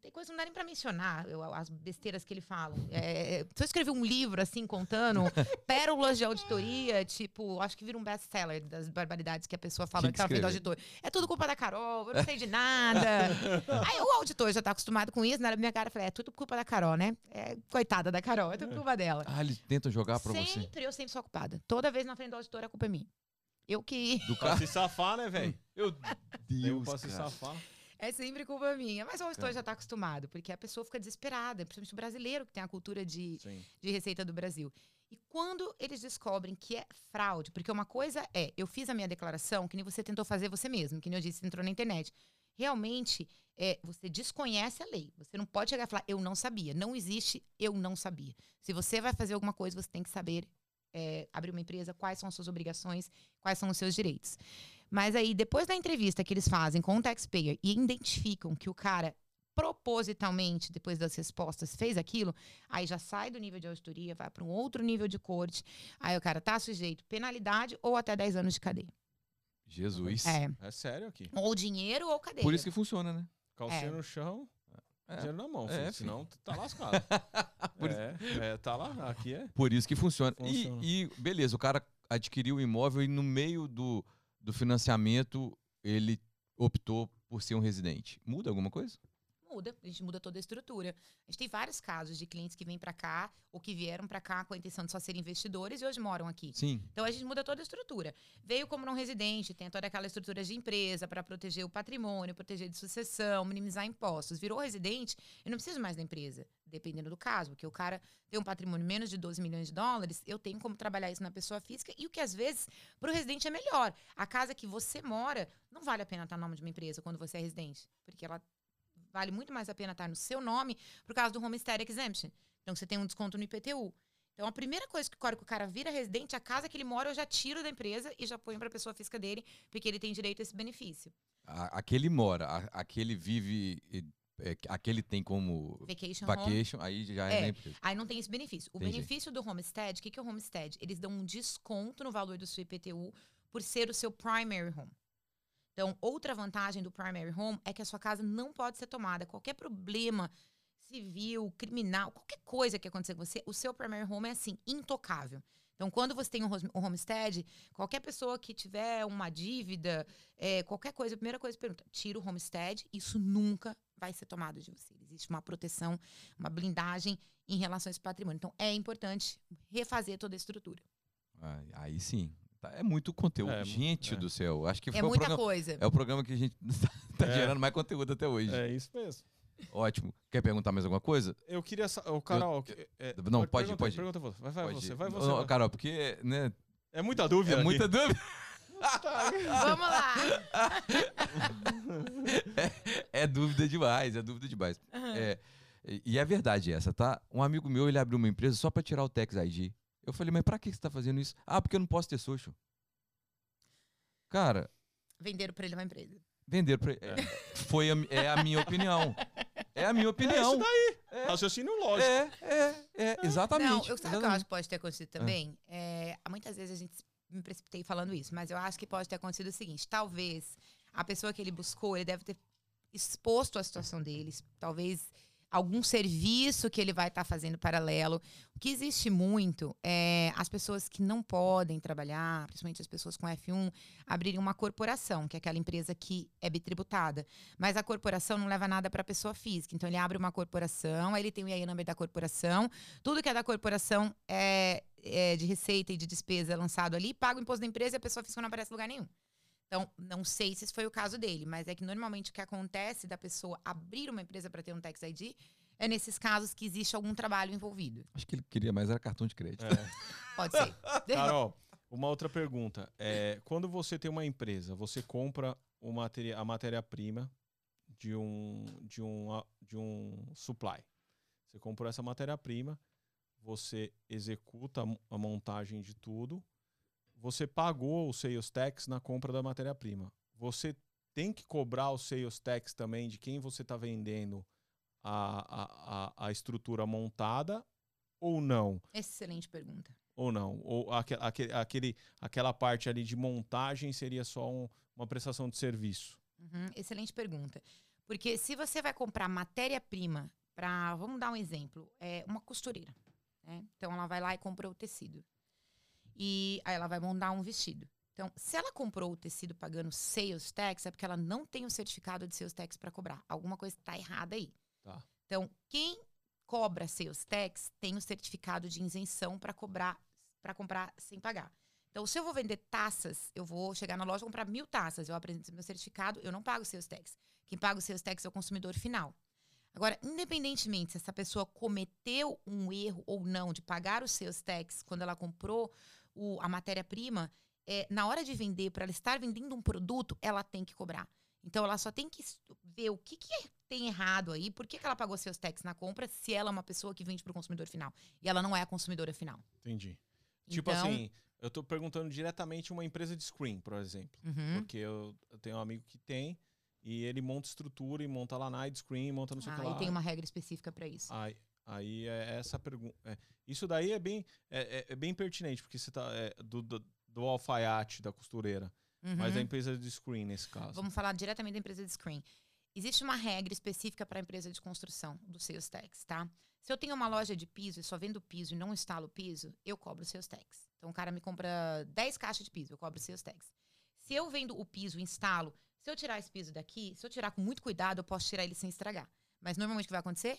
tem coisa que não dá nem pra mencionar as besteiras que ele fala. É, se eu escrever um livro, assim, contando pérolas de auditoria, tipo, acho que vira um best-seller das barbaridades que a pessoa fala que, que tá vendo auditor. É tudo culpa da Carol, eu não sei de nada. Aí o auditor já tá acostumado com isso, na minha cara, eu falei, é tudo culpa da Carol, né? É, coitada da Carol, é tudo culpa dela.
Ah, eles tentam jogar pra
sempre,
você.
Sempre, eu sempre sou ocupada. Toda vez na frente do auditor, a culpa é minha. Eu que.
Do cara se safar, né, velho?
Meu Deus. Eu
posso se safar.
É sempre culpa minha. Mas o auditor é. já está acostumado, porque a pessoa fica desesperada, principalmente o brasileiro, que tem a cultura de, de receita do Brasil. E quando eles descobrem que é fraude, porque uma coisa é, eu fiz a minha declaração, que nem você tentou fazer você mesmo, que nem eu disse, você entrou na internet. realmente é, você desconhece a lei. Você não pode chegar e falar, eu não sabia. Não existe, eu não sabia. Se você vai fazer alguma coisa, você tem que saber é, abrir uma empresa, quais são as suas obrigações, quais são os seus direitos. Mas aí, depois da entrevista que eles fazem com o taxpayer e identificam que o cara propositalmente, depois das respostas, fez aquilo, aí já sai do nível de auditoria, vai para um outro nível de corte, aí o cara tá sujeito penalidade ou até 10 anos de cadeia.
Jesus.
É.
É sério aqui.
Ou dinheiro ou cadeia.
Por isso que funciona, né?
Calcinha
É.
no chão,
É.
dinheiro na mão.
É,
filho, senão tá lascado.
Por
é, é, tá lá. Aqui é.
Por isso que funciona. E-
Funciona.
E, beleza, o cara adquiriu o imóvel e no meio do, do financiamento ele optou por ser um residente. Muda alguma coisa?
Muda, a gente muda toda a estrutura. A gente tem vários casos de clientes que vêm para cá ou que vieram para cá com a intenção de só ser investidores e hoje moram aqui.
Sim.
Então a gente muda toda a estrutura. Veio como não residente, tem toda aquela estrutura de empresa para proteger o patrimônio, proteger de sucessão, minimizar impostos. Virou residente, eu não preciso mais da empresa, dependendo do caso, porque o cara tem um patrimônio menos de 12 milhões de dólares, eu tenho como trabalhar isso na pessoa física e o que às vezes para o residente é melhor. A casa que você mora não vale a pena estar no nome de uma empresa quando você é residente, porque ela vale muito mais a pena estar no seu nome por causa do Homestead Exemption. Então você tem um desconto no IPTU. Então, a primeira coisa que o cara- que o cara vira residente, a casa que ele mora, eu já tiro da empresa e já ponho para a pessoa física dele, porque ele tem direito a esse benefício.
A- aquele mora, a- aquele vive, é, aquele tem como
Vacation
vacation, aí já é,
É. Aí não tem esse benefício. O
Entendi.
benefício do Homestead, o que, que é o Homestead? Eles dão um desconto no valor do seu IPTU por ser o seu primary home. Então, outra vantagem do primary home é que a sua casa não pode ser tomada. Qualquer problema civil, criminal, qualquer coisa que acontecer com você, o seu primary home é assim, intocável. Então, quando você tem um homestead, qualquer pessoa que tiver uma dívida, é, qualquer coisa, a primeira coisa pergunta, tira o homestead, isso nunca vai ser tomado de você. Existe uma proteção, uma blindagem em relação a esse patrimônio. Então, é importante refazer toda a estrutura.
Ah, Aí sim. Tá, É muito conteúdo.
É,
gente
é.
do céu. Acho que
É
foi o
muita
programa,
coisa.
é o programa que a gente tá
É.
gerando mais conteúdo até hoje.
É isso mesmo.
Ótimo. Quer perguntar mais alguma coisa?
Eu queria. Ô, Carol. que- é,
Não, pode- pode.
Pergunta você. Vai, vai
Pode
você. Vai você.
Não,
vai.
Carol, porque né,
É muita dúvida.
é
aqui.
muita dúvida.
Vamos lá!
É dúvida demais, é dúvida demais. É, e- é verdade essa, tá? Um amigo meu, ele abriu uma empresa só pra tirar o Tax ID. Eu falei, mas pra que você tá fazendo isso? Ah, porque eu não posso ter social. Cara,
Venderam para ele uma empresa.
venderam pra... é, foi a, é a minha opinião. É a minha opinião.
É, Raciocínio lógico.
É, é, é, exatamente.
Não, eu sabe o que eu acho que pode ter acontecido também? É, muitas vezes a gente me precipitei falando isso, mas eu acho que pode ter acontecido o seguinte: talvez a pessoa que ele buscou, ele deve ter exposto a situação deles, talvez algum serviço que ele vai estar fazendo paralelo. O que existe muito é as pessoas que não podem trabalhar, principalmente as pessoas com F1, abrirem uma corporação, que é aquela empresa que é bitributada. Mas a corporação não leva nada para a pessoa física. Então ele abre uma corporação, aí ele tem o EIN number da corporação, tudo que é da corporação é, é de receita e de despesa lançado ali, paga o imposto da empresa e a pessoa física não aparece em lugar nenhum. Então, não sei se esse foi o caso dele, mas é que normalmente o que acontece da pessoa abrir uma empresa para ter um tax ID é nesses casos que existe algum trabalho envolvido.
Acho que ele queria mais era cartão de crédito.
É.
Pode ser.
Carol, uma outra pergunta. É, quando você tem uma empresa, você compra o materia- a matéria-prima de um, de, um, de um supply. Você comprou essa matéria-prima, você executa a montagem de tudo, você pagou o sales tax na compra da matéria-prima. Você tem que cobrar o sales tax também de quem você está vendendo a, a, a, estrutura montada ou não?
Excelente pergunta.
Ou não? Ou aque- aquele, aquele, aquela parte ali de montagem seria só um- uma prestação de serviço?
Uhum, excelente pergunta. Porque se você vai comprar matéria-prima para, vamos dar um exemplo, é uma costureira. né? Então ela vai lá e compra o tecido. E aí ela vai montar um vestido. Então, se ela comprou o tecido pagando sales tax, é porque ela não tem o certificado de sales tax para cobrar. Alguma coisa está errada aí.
Tá.
Então, quem cobra sales tax tem o certificado de isenção para cobrar, para comprar sem pagar. Então, se eu vou vender taças, eu vou chegar na loja e comprar mil taças, eu apresento meu certificado, eu não pago sales tax. Quem paga o sales tax é o consumidor final. Agora, independentemente se essa pessoa cometeu um erro ou não de pagar o sales tax quando ela comprou o- a matéria-prima, é, na hora de vender, para ela estar vendendo um produto, ela tem que cobrar. Então ela só tem que ver o que, que é- tem errado aí, por que, que ela pagou seus taxas na compra se ela é uma pessoa que vende para o consumidor final e ela não é a consumidora final.
Entendi. Tipo
Então-
assim, eu tô perguntando diretamente uma empresa de screen, por exemplo.
Uhum.
Porque eu, eu tenho um amigo que tem e ele monta estrutura e monta lá na screen, monta não sei o que
Ah,
lá.
e tem uma regra específica para isso.
Aí, aí é essa pergunta. isso daí é bem, é, é- é bem pertinente, porque você tá é, do, do, do alfaiate da costureira, mas
Uhum.
a empresa de screen nesse caso.
Vamos falar diretamente da empresa de screen. Existe uma regra específica para a empresa de construção do sales tax, tá? Se eu tenho uma loja de piso e só vendo piso e não instalo o piso, eu cobro sales tax. Então o cara me compra 10 caixas de piso, eu cobro sales tax. Se eu vendo o piso e instalo, se eu tirar esse piso daqui, se eu tirar com muito cuidado, eu posso tirar ele sem estragar. Mas normalmente o que vai acontecer?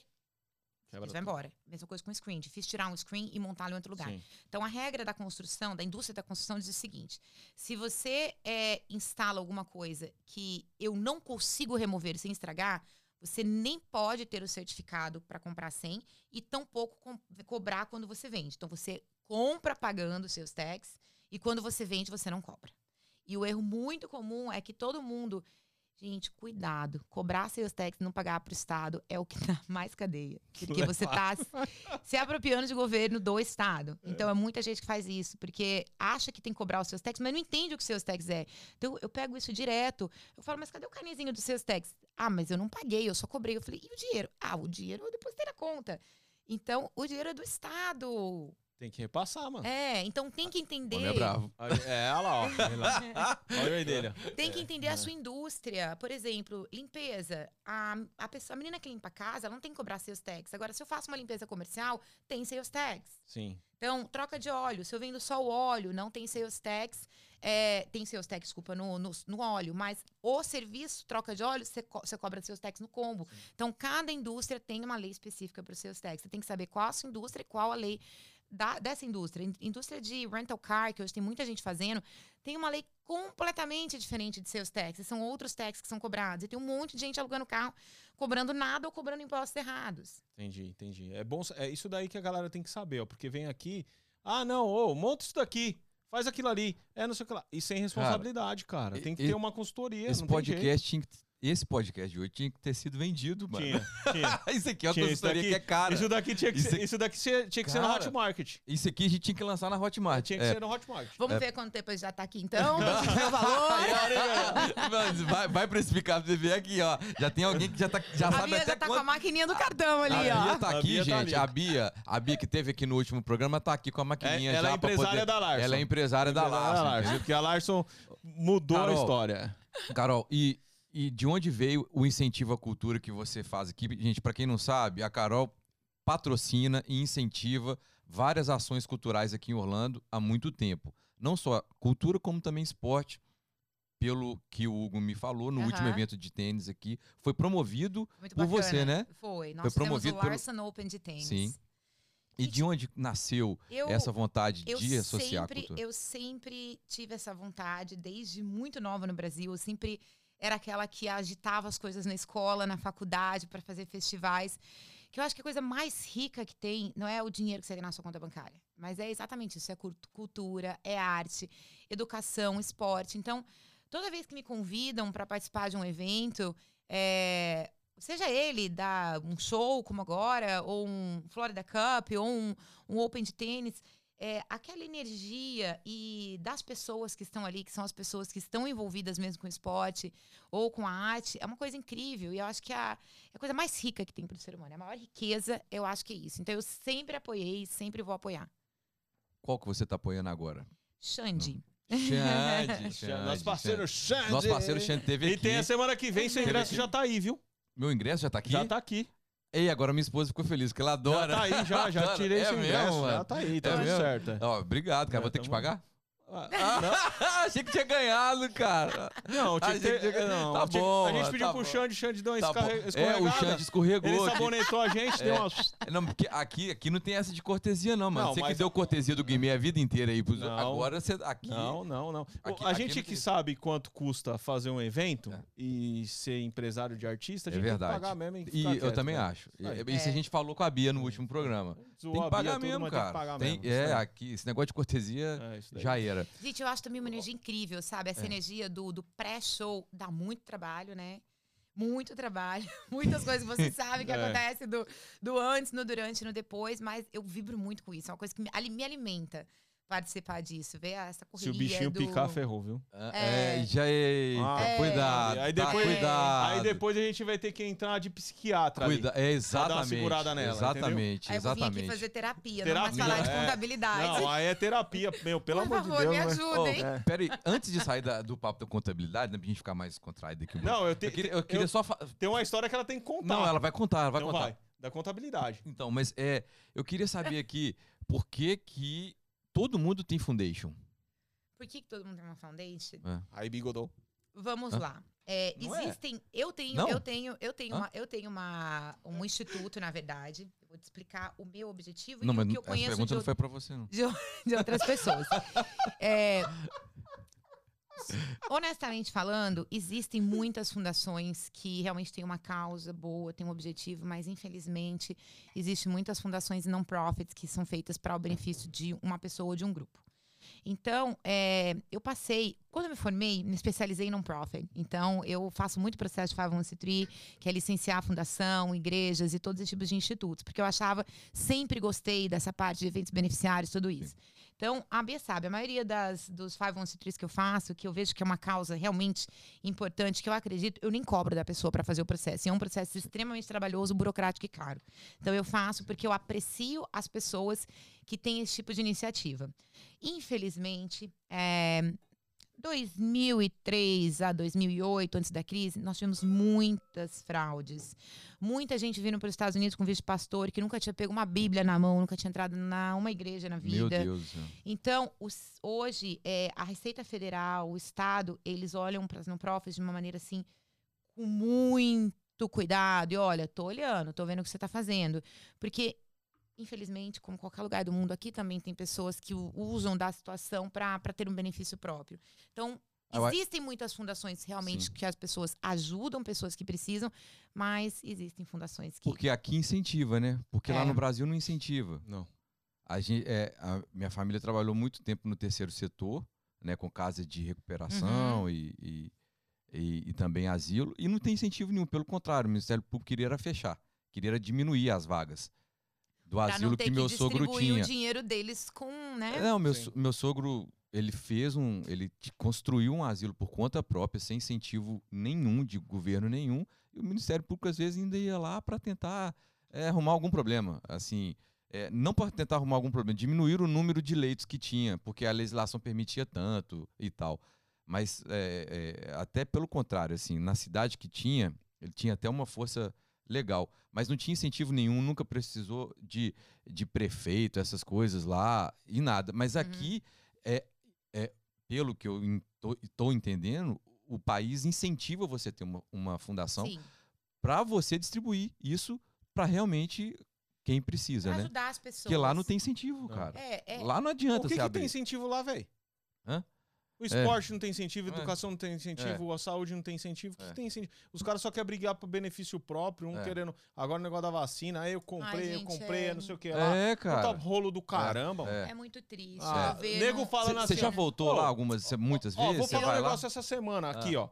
Quebra
vai embora. Mesma coisa com o screen. Difícil tirar um screen e montá-lo em outro lugar.
Sim.
Então, a regra da construção, da indústria da construção, diz o seguinte: se você é, instala alguma coisa que eu não consigo remover sem estragar, você nem pode ter o certificado para comprar sem e tampouco com- cobrar quando você vende. Então, você compra pagando os seus tax e quando você vende, você não cobra. E o erro muito comum é que todo mundo. Gente, cuidado. Cobrar seus tax e não pagar para o Estado é o que dá mais cadeia. Porque você está se apropriando de governo do Estado. Então, é muita gente que faz isso, porque acha que tem que cobrar os seus tax, mas não entende o que os seus tax é. Então, eu pego isso direto. Eu falo, mas cadê o canezinho dos seus tax? Ah, mas eu não paguei, eu só cobrei. Eu falei, e o dinheiro? Ah, o dinheiro eu depositei na conta. Então, o dinheiro é do Estado.
Tem que repassar, mano.
É, então tem que entender.
Homem é bravo.
É, olha lá, ó. Olha o aí dele. ó.
Tem que entender
É.
a sua indústria. Por exemplo, limpeza. A, a, pessoa, a menina que limpa a casa, ela não tem que cobrar seus tax. Agora, se eu faço uma limpeza comercial, tem seus tax.
Sim.
Então, troca de óleo. Se eu vendo só o óleo, não tem sales tax. É, tem sales tax, desculpa, no, no, no óleo. Mas o serviço, troca de óleo, você, co- você cobra seus tax no combo. Então, cada indústria tem uma lei específica para os seus tax. Você tem que saber qual a sua indústria e qual a lei da- dessa indústria. In- Indústria de rental car, que hoje tem muita gente fazendo, tem uma lei completamente diferente de seus taxes. São outros taxes que são cobrados. E tem um monte de gente alugando carro, cobrando nada ou cobrando impostos errados.
Entendi, entendi. É bom, é isso daí que a galera tem que saber, ó, porque vem aqui, ah, não, ô, monta isso daqui, faz aquilo ali, é não sei o que lá. E sem responsabilidade, cara. Tem que
e-
ter uma consultoria,
Esse
não tem jeito.
podcast tinha que, esse podcast de hoje tinha que ter sido vendido, mano.
Tinha, tinha.
isso aqui é uma
Tinha,
consultoria
daqui-
que é cara.
Isso daqui tinha que
Isso
ser, isso daqui tinha, que ser no
Cara,
Hotmart.
Isso aqui a gente tinha que lançar na Hotmart.
Tinha que
É.
ser no Hotmart.
Vamos
É.
ver quanto tempo ele já tá aqui, então. Vamos ver o valor.
Vai, vai precificar pra você ver aqui, ó. Já tem alguém que já, tá, já
A
sabe
Bia
até
já tá
quanto...
com a maquininha do cartão ali,
a Bia
ó.
tá
A
aqui,
Bia tá
gente.
ali.
a Bia, a Bia que teve aqui no último programa tá aqui com a maquininha
É- ela
já
é
pra
empresária
poder...
da Larson.
Ela é empresária da
Empresária
Larson.
Larson,
entendeu?
Porque a Larson mudou a história.
Carol, e, e de onde veio o incentivo à cultura que você faz aqui? Gente, pra quem não sabe, a Carol patrocina e incentiva várias ações culturais aqui em Orlando há muito tempo. Não só cultura, como também esporte. Pelo que o Hugo me falou no último
Aham.
evento de tênis aqui, foi promovido
Muito
por
bacana.
você, né?
Foi. Nós
Foi promovido
o
pelo-
Larson Open de tênis.
Sim. E de onde nasceu
Eu,
essa vontade de associar a
sempre,
cultura?
Eu sempre tive essa vontade, desde muito nova no Brasil. Eu sempre era aquela que agitava as coisas na escola, na faculdade, para fazer festivais. Que eu acho que a coisa mais rica que tem não é o dinheiro que você tem na sua conta bancária, mas é exatamente isso: é cult- cultura, é arte, educação, esporte. Então, toda vez que me convidam para participar de um evento, é, seja ele dar um show como agora, ou um Florida Cup, ou um, um Open de tênis, é, aquela energia e das pessoas que estão ali, que são as pessoas que estão envolvidas mesmo com o esporte ou com a arte, é uma coisa incrível. E eu acho que a, é a coisa mais rica que tem para o ser humano. A maior riqueza, eu acho que é isso. Então eu sempre apoiei e sempre vou apoiar.
Qual que você tá apoiando agora?
Xande.
Xande, Xande,
Nosso parceiro
Xande.
Xande.
Nosso parceiro Xande teve
E
aqui.
tem a semana que vem, seu ingresso já tá aí, viu?
Meu ingresso já tá aqui?
Já tá aqui.
Ei, agora minha esposa ficou feliz, porque ela adora.
Já tá aí, já, já tirei
é
seu
mesmo,
ingresso.
mano?
Já tá aí, tá
É
tudo
mesmo?
certo.
Ó, obrigado, cara.
É,
Vou ter que te pagar?
Ah,
Achei que tinha ganhado, cara.
Não, tinha que ter. Não,
tá bom,
A gente pediu
tá
pro
bom.
Xande, Xande deu uma
Tá
escarre-
É, o
escorregada.
Xande escorregou.
Ele sabonetou a gente, deu
É.
uma.
Não, porque aqui, aqui não tem essa de cortesia, não, mano.
Não,
você que
mas-
deu cortesia do Guimê a vida inteira aí pros
Não.
Agora você. Aqui.
Não, não, não.
Aqui-
a gente que sabe quanto custa fazer um evento
É.
e ser empresário de artista, a
É
gente
verdade.
tem que pagar mesmo. e
E eu também
né?
acho. E- Isso a gente falou com a Bia no último programa.
Zoou
Tem que
Bia
pagar
tudo,
mesmo,
mas tem que
cara.
pagar
Tem-
mesmo,
é, aqui, esse negócio de cortesia
É,
já era. cara.
Gente, eu acho também uma energia incrível, sabe? Essa
É.
energia do, do pré-show dá muito trabalho, né? Muito trabalho. Muitas coisas que você sabe que
É.
acontece do, do antes, no durante, no depois, mas eu vibro muito com isso. É uma coisa que me, me alimenta participar disso, ver essa
Se
correria
o bichinho
do...
picar, ferrou, viu?
É,
É.
já é.
Ah.
É.
Cuidado.
Aí
tá,
depois-
cuidado.
Aí depois a gente vai ter que entrar de psiquiatra ali.
Cuida, é exatamente.
segurada nela,
exatamente,
Aí eu vir aqui
exatamente.
fazer terapia, não mais
Terapia,
falar de
é.
contabilidade.
Não, aí é terapia, meu, pelo
Por
amor de
favor,
Deus.
me
né?
ajudem.
Oh, Peraí, antes de sair da- do papo da contabilidade, né, pra gente ficar mais contraído aqui.
Não, eu, te,
eu queria, eu queria
eu-
só. fa-
tem uma história que ela tem que contar.
Não, ela vai contar, ela vai
então
contar.
vai, da contabilidade.
Então, mas é, eu queria saber aqui por que que todo mundo tem foundation.
Por que, que todo mundo tem uma foundation?
Aí bigodou.
Vamos
Hã?
lá. É,
é?
existem. Eu tenho,
Não?
eu tenho, eu tenho,
Hã?
uma, eu tenho uma, um instituto, na verdade. Eu vou te explicar o meu objetivo
Não,
e
mas
o que
não-
eu
essa
conheço
pergunta
de,
não foi pra você, não.
de outras pessoas. É, honestamente falando, existem muitas fundações que realmente têm uma causa boa, têm um objetivo, mas infelizmente existem muitas fundações non-profits que são feitas para o benefício de uma pessoa ou de um grupo. Então, é, eu passei, quando eu me formei, me especializei em non-profit. Então, eu faço muito processo de 501c3, que é licenciar a fundação, igrejas e todos esses tipos de institutos, porque eu achava, sempre gostei dessa parte de eventos beneficiários, tudo isso. Então, a Bia sabe, a maioria das, dos 501c3 que eu faço, que eu vejo que é uma causa realmente importante, que eu acredito, eu nem cobro da pessoa para fazer o processo. E é um processo extremamente trabalhoso, burocrático e caro. Então, eu faço porque eu aprecio as pessoas que têm esse tipo de iniciativa. Infelizmente, é, 2003 a 2008, antes da crise, nós tivemos muitas fraudes. Muita gente vindo para os Estados Unidos com visto de pastor, que nunca tinha pego uma Bíblia na mão, nunca tinha entrado na uma igreja na vida.
Meu Deus.
Então, os- hoje, é, a Receita Federal, o Estado, eles olham para as non-profits de uma maneira assim, com muito cuidado. E olha, tô olhando, tô vendo o que você está fazendo. Porque, infelizmente, como qualquer lugar do mundo, aqui também tem pessoas que usam da situação para ter um benefício próprio. Então, existem muitas fundações realmente
Sim.
que as pessoas ajudam pessoas que precisam, mas existem fundações que.
Porque aqui incentiva, né? Porque lá
É.
no Brasil não incentiva.
Não.
A, gente, é, a minha família trabalhou muito tempo no terceiro setor, né, com casa de recuperação
Uhum.
e, e, e- e também asilo, e não tem incentivo nenhum. Pelo contrário, o Ministério Público queria era fechar, queria era diminuir as vagas do
Pra
asilo
não ter
que meu sogro tinha.
o dinheiro deles com, né?
Não, meu,
Sim.
so- meu sogro, ele fez um, ele construiu um asilo por conta própria, sem incentivo nenhum de governo nenhum, e o Ministério Público às vezes ainda ia lá para tentar é, arrumar algum problema, assim, é, não para tentar arrumar algum problema, diminuir o número de leitos que tinha, porque a legislação permitia tanto e tal, mas é, é, até pelo contrário, assim, na cidade que tinha, ele tinha até uma força legal, mas não tinha incentivo nenhum, nunca precisou de, de prefeito, essas coisas lá e nada. Mas
Uhum.
aqui é, é pelo que eu estou entendendo, o país incentiva você ter uma, uma fundação para você distribuir isso para realmente quem precisa,
Pra
né?
ajudar as pessoas.
Porque lá não tem incentivo,
Não.
cara.
É, é.
Lá não adianta
O que,
você
que
abrir.
tem incentivo lá, velho?
Hã?
O esporte não tem incentivo, a
É.
educação não tem incentivo, a saúde não tem incentivo. O que,
É.
que tem incentivo? Os caras só querem brigar por benefício próprio, um
É.
querendo. Agora o negócio da vacina, aí eu comprei, eu
gente,
comprei,
é.
não sei o que lá.
É,
Puta
cara.
rolo do caramba.
É.
É muito triste.
Ah,
eu
nego
no-
falando
Você
assim.
já voltou lá algumas, muitas
Ó,
vezes?
vou
Você
falar um
vai lá?
negócio essa semana aqui,
Ah.
ó.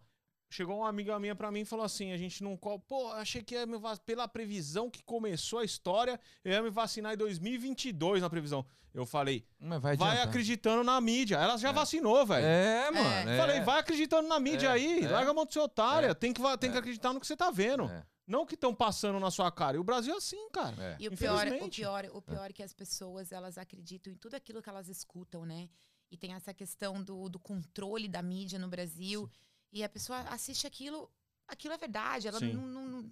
Chegou uma amiga minha pra mim e falou assim: a gente não. Pô, achei que ia me vac... pela previsão que começou a história, eu ia me vacinar em 2022 na previsão. Eu falei,
Mas vai
vai acreditando na mídia. Ela já
É.
vacinou, velho.
É, mano. é.
Falei, vai acreditando na mídia
É,
aí,
é.
larga a mão de ser otária.
É.
Tem, que, tem que
É.
acreditar no que você tá vendo.
É,
Não que estão passando na sua cara. E o Brasil é assim, cara.
é.
E o pior, o pior, o pior é que as pessoas elas acreditam em tudo aquilo que elas escutam, né? E tem essa questão do, do controle da mídia no Brasil. E a pessoa assiste aquilo, aquilo é verdade. Ela não, não- não- não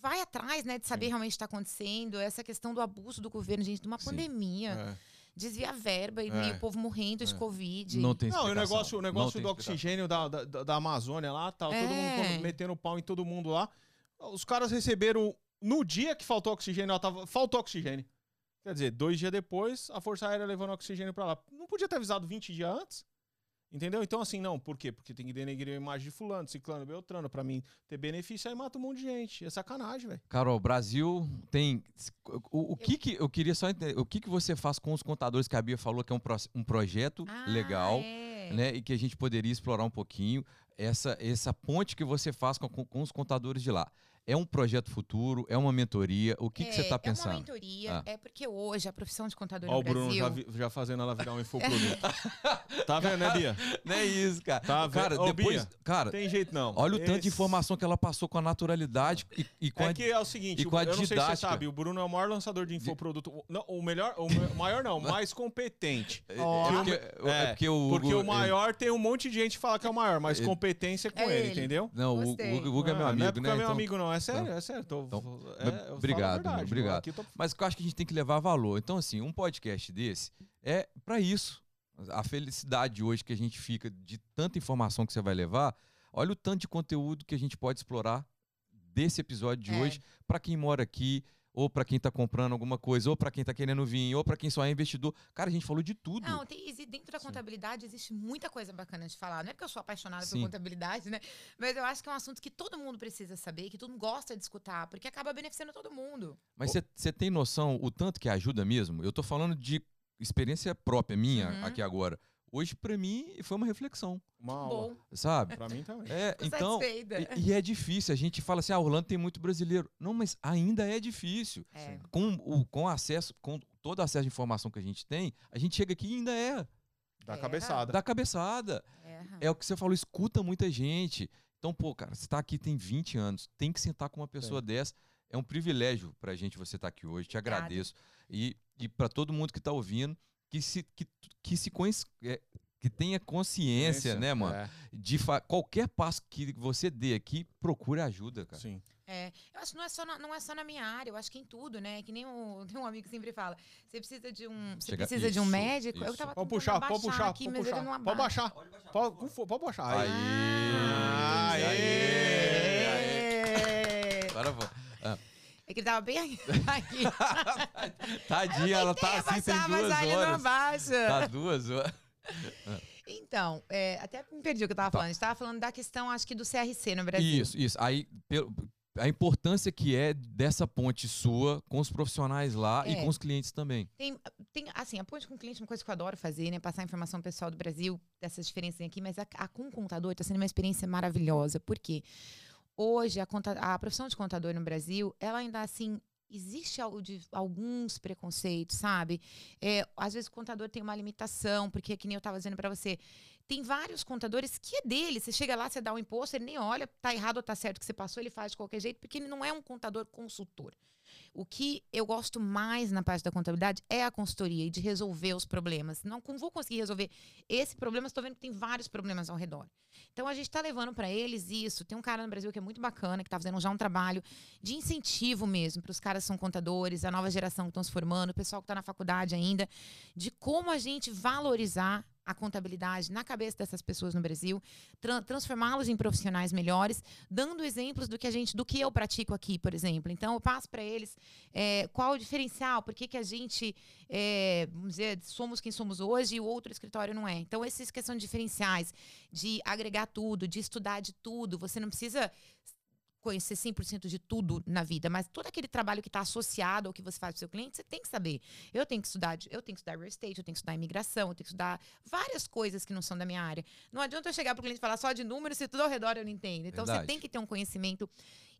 vai atrás, né, de saber
Sim.
realmente o que está acontecendo. Essa questão do abuso do governo, gente, de uma
Sim.
pandemia.
É.
Desvia verba e,
É.
e o povo morrendo de
É.
Covid.
Não tem
Não, e o
explicação.
negócio, o
Não
negócio do
explicação.
oxigênio da, da, da- Amazônia lá, tá todo
É.
mundo metendo pau em todo mundo lá. Os caras receberam, no dia que faltou oxigênio, ela tava, faltou oxigênio. Quer dizer, dois dias depois, a Força Aérea levando oxigênio pra lá. Não podia ter avisado 20 dias antes? Entendeu? Então, assim, não, por quê? Porque tem que denegrir a imagem de fulano, ciclano, beltrano, pra mim ter benefício, aí mata um monte de gente. É sacanagem, velho.
Carol, Brasil tem. O, o que que. Eu queria só entender. O que que você faz com os contadores que a Bia falou que é um, pro- um projeto
Ah,
legal,
é.
né? E que a gente poderia explorar um pouquinho. Essa, essa ponte que você faz com, com- com os contadores de lá. É um projeto futuro? É uma mentoria? O que, que você
É,
está
É uma
pensando?
mentoria,
Ah.
é porque hoje a profissão de contador
Ó,
no
o Bruno
Brasil...
já, vi- já fazendo ela virar um infoproduto. tá vendo, né, Bia?
Não é isso, cara.
Tá
cara,
vendo? Ô,
depois.
Bia,
Cara,
Tem jeito não.
olha o tanto de
Esse-
informação que ela passou com a naturalidade e, e com
É
a.
que é o seguinte,
e com a
eu não sei se você
didática.
sabe, o Bruno é o maior lançador de infoproduto. o- Não, o melhor, o ma- maior não, o mais competente.
É,
Ó.
é porque, é
É,
porque o
Porque
Hugo-
o maior tem um monte de gente que fala que é o maior, mas
Ele-
competência é com
É
ele,
ele.
entendeu?
Não, o
Gostei.
O Hugo é meu
Ah,
amigo,
não é porque
né?
é meu
Então-
amigo, não. É sério, é sério. Tô,
Então,
é,
obrigado,
verdade,
obrigado.
Tô-
Mas eu acho que a gente tem que levar valor. Então, assim, um podcast desse é para isso. A felicidade hoje que a gente fica de tanta informação que você vai levar, olha o tanto de conteúdo que a gente pode explorar desse episódio de
É.
hoje para quem mora aqui, ou para quem tá comprando alguma coisa, ou para quem tá querendo vir, ou para quem só é investidor. Cara, a gente falou de tudo.
Não, tem, dentro da
Sim.
contabilidade existe muita coisa bacana de falar. Não é porque eu sou apaixonada
Sim.
por contabilidade, né? Mas eu acho que é um assunto que todo mundo precisa saber, que todo mundo gosta de escutar, porque acaba beneficiando todo mundo.
Mas você tem noção o tanto que ajuda mesmo? Eu tô falando de experiência própria minha
Uhum.
aqui agora. Hoje, para mim, foi uma reflexão,
Uma aula.
Bom,
sabe?
Pra mim também.
É, então. E, e é difícil. A gente fala assim, ah, Orlando tem muito brasileiro. Não, mas ainda é difícil.
É.
Com o com acesso, com todo o acesso de informação que a gente tem, a gente chega aqui e ainda é
Da
É.
cabeçada.
da cabeçada.
É.
É o que você falou, escuta muita gente. Então, pô, cara, você tá aqui tem 20 anos, tem que sentar com uma pessoa dessa. É um privilégio pra gente você estar aqui hoje. Te
Obrigada.
agradeço. E, e para todo mundo que tá ouvindo, que se, que, que se conhece, é, que tenha consciência, né, mano?
É,
De qualquer passo que você dê aqui, procure ajuda, cara.
sim.
É, eu acho que não é, só na, não é só na minha área, eu acho que em tudo, né? Que nem o, tem um amigo que sempre fala. Você precisa de um. Você
Chega-
precisa de um
isso,
médico. Eu
isso.
tava
Pode puxar, pode puxar,
aqui,
pode
mas ele
puxar.
não
Pode
abaixa.
baixar. Pode, com fo- pode baixar.
Aí.
Aê!
Aê!
Agora vou.
É que ele tava bem aqui.
Tadinha, ela tá assim, tem
abaixar, mas
duas
aí ele não
horas.
abaixa.
Tá duas horas.
Então, é, até me perdi o que eu tava
Tá.
falando. A gente tava falando da questão, acho que do CRC no Brasil.
Isso, isso. Aí, pelo- a importância que é dessa ponte sua com os profissionais lá e
É.
com os clientes também.
Tem, tem, assim, a ponte com o cliente é uma coisa que eu adoro fazer, né? Passar informação pessoal do Brasil, dessas diferenças aqui, mas a, a com o contador está sendo uma experiência maravilhosa. Por quê? Hoje, a, conta- a profissão de contador no Brasil, ela ainda assim. Existe alguns preconceitos, sabe? É, às vezes o contador tem uma limitação, porque, que nem eu estava dizendo para você, tem vários contadores que é dele. Você chega lá, você dá o imposto, ele nem olha, tá errado ou tá certo que você passou, ele faz de qualquer jeito, porque ele não é um contador consultor. O que eu gosto mais na parte da contabilidade é a consultoria e de resolver os problemas. Não vou conseguir resolver esse problema, estou vendo que tem vários problemas ao redor. Então a gente está levando para eles isso. Tem um cara no Brasil que é muito bacana, que está fazendo já um trabalho de incentivo mesmo para os caras que são contadores, a nova geração que estão se formando, o pessoal que está na faculdade ainda, de como a gente valorizar a contabilidade na cabeça dessas pessoas no Brasil, tran- transformá-los em profissionais melhores, dando exemplos do que a gente, do que eu pratico aqui, por exemplo. Então eu passo para eles é, qual o diferencial, por que, que a gente, é, vamos dizer, somos quem somos hoje e o outro escritório não é. Então essas questões de diferenciais, de agregar tudo, de estudar de tudo, você não precisa conhecer 100% de tudo na vida, mas todo aquele trabalho que está associado ao que você faz para o seu cliente, você tem que saber. Eu tenho que estudar, eu tenho que estudar real estate, eu tenho que estudar imigração, eu tenho que estudar várias coisas que não são da minha área. Não adianta eu chegar para o cliente e falar só de números se tudo ao redor eu não entendo. Então você
Verdade.
tem que ter um conhecimento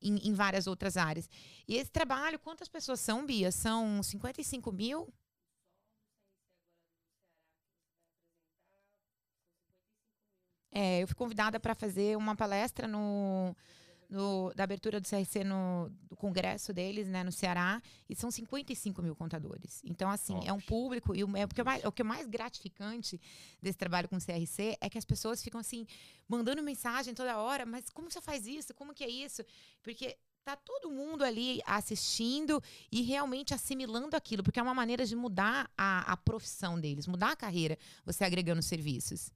em, em várias outras áreas. E esse trabalho, quantas pessoas são, Bia? São 55 mil? É, eu fui convidada para fazer uma palestra no, no- da abertura do CRC no do congresso deles, né, no Ceará, e são 55 mil contadores. Então, assim, é um público, e o, é, o, que é mais, o que é mais gratificante desse trabalho com o CRC é que as pessoas ficam assim, mandando mensagem toda hora, mas como você faz isso? Como que é isso? Porque tá todo mundo ali assistindo e realmente assimilando aquilo, porque é uma maneira de mudar a, a profissão deles, mudar a carreira, você agregando serviços.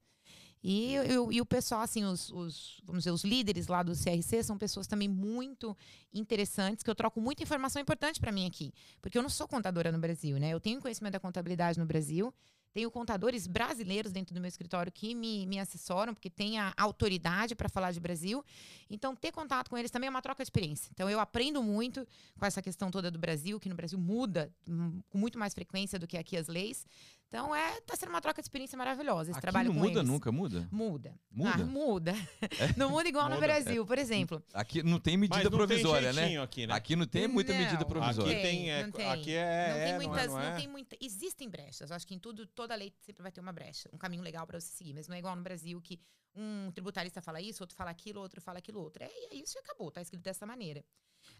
E, e o- e o pessoal, assim, os, os- vamos dizer, os líderes lá do CRC são pessoas também muito interessantes, que eu troco muita informação importante para mim aqui. Porque eu não sou contadora no Brasil, né? Eu tenho conhecimento da contabilidade no Brasil, Tenho contadores brasileiros dentro do meu escritório que me, me assessoram, porque tem a autoridade para falar de Brasil. Então, ter contato com eles também é uma troca de experiência. Então, eu aprendo muito com essa questão toda do Brasil, que no Brasil muda hum, com muito mais frequência do que aqui as leis. Então, é, tá sendo uma troca de experiência maravilhosa. Esse
Aqui
trabalho
não
com
muda
eles.
nunca, muda?
Muda.
Muda?
Ah, muda. Não muda igual no
Muda.
Brasil, por exemplo.
Aqui não tem medida
não
provisória,
tem
né?
aqui, né?
Aqui não tem muita medida
Não.
provisória.
Aqui tem, é,
não tem.
aqui é,
não tem
é, não é,
muitas,
não é?
tem muita. Existem brechas. Acho que em tudo, toda lei sempre vai ter uma brecha, um caminho legal para você seguir. Mas não é igual no Brasil que um tributarista fala isso, outro fala aquilo, outro fala aquilo outro. É, é isso e acabou, tá escrito dessa maneira.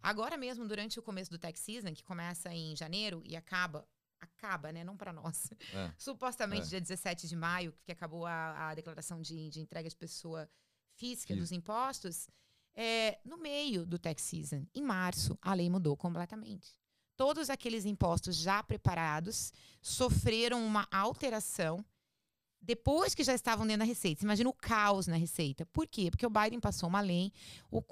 Agora mesmo, durante o começo do tax season, que começa em janeiro e acaba. Acaba, né? Não para nós.
É.
Supostamente
É.
dia 17 de maio, que acabou a, a declaração de, de entrega de pessoa física dos impostos. É, no meio do tax season, em março, a lei mudou completamente. Todos aqueles impostos já preparados sofreram uma alteração depois que já estavam dentro da Receita. Você Imagina o caos na Receita. Por quê? Porque o Biden passou uma lei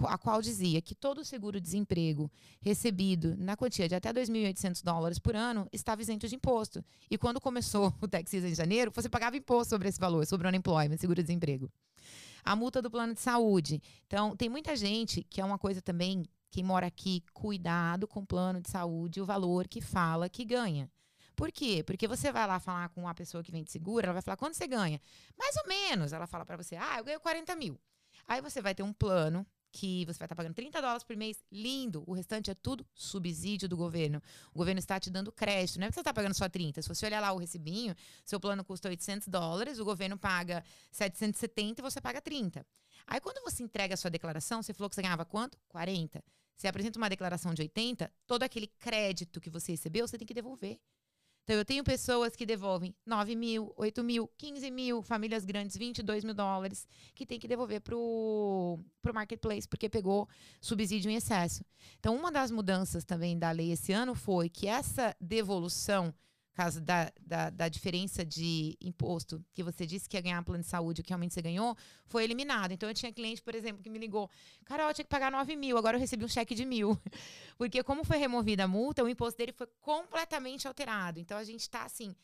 a qual dizia que todo seguro-desemprego recebido na quantia de até 2.800 dólares por ano estava isento de imposto. E quando começou o tax season em janeiro, você pagava imposto sobre esse valor, sobre o unemployment, seguro-desemprego. A multa do plano de saúde. Então, tem muita gente que é uma coisa também, quem mora aqui, cuidado com o plano de saúde, o valor que fala que ganha. Por quê? Porque você vai lá falar com uma pessoa que vende seguro, ela vai falar, quanto você ganha? Mais ou menos. Ela fala pra você, ah, eu ganho 40 mil. Aí você vai ter um plano que você vai estar pagando 30 dólares por mês, lindo. O restante é tudo subsídio do governo. O governo está te dando crédito, não é porque você está pagando só 30. Se você olhar lá o recibinho, seu plano custa 800 dólares, o governo paga 770 e você paga 30. Aí quando você entrega a sua declaração, você falou que você ganhava quanto? 40. Você apresenta uma declaração de 80, todo aquele crédito que você recebeu, você tem que devolver. Então, eu tenho pessoas que devolvem 9 mil, 8 mil, 15 mil, famílias grandes, 22 mil dólares, que tem que devolver pro, pro marketplace, porque pegou subsídio em excesso. Então, uma das mudanças também da lei esse ano foi que essa devolução, caso da, da, da diferença de imposto, que você disse que ia ganhar plano de saúde, o que realmente você ganhou, foi eliminada. Então, eu tinha cliente, por exemplo, que me ligou, Carol, eu tinha que pagar 9 mil, agora eu recebi um cheque de mil. Porque como foi removida a multa, o imposto dele foi completamente alterado. Então, a gente está assim...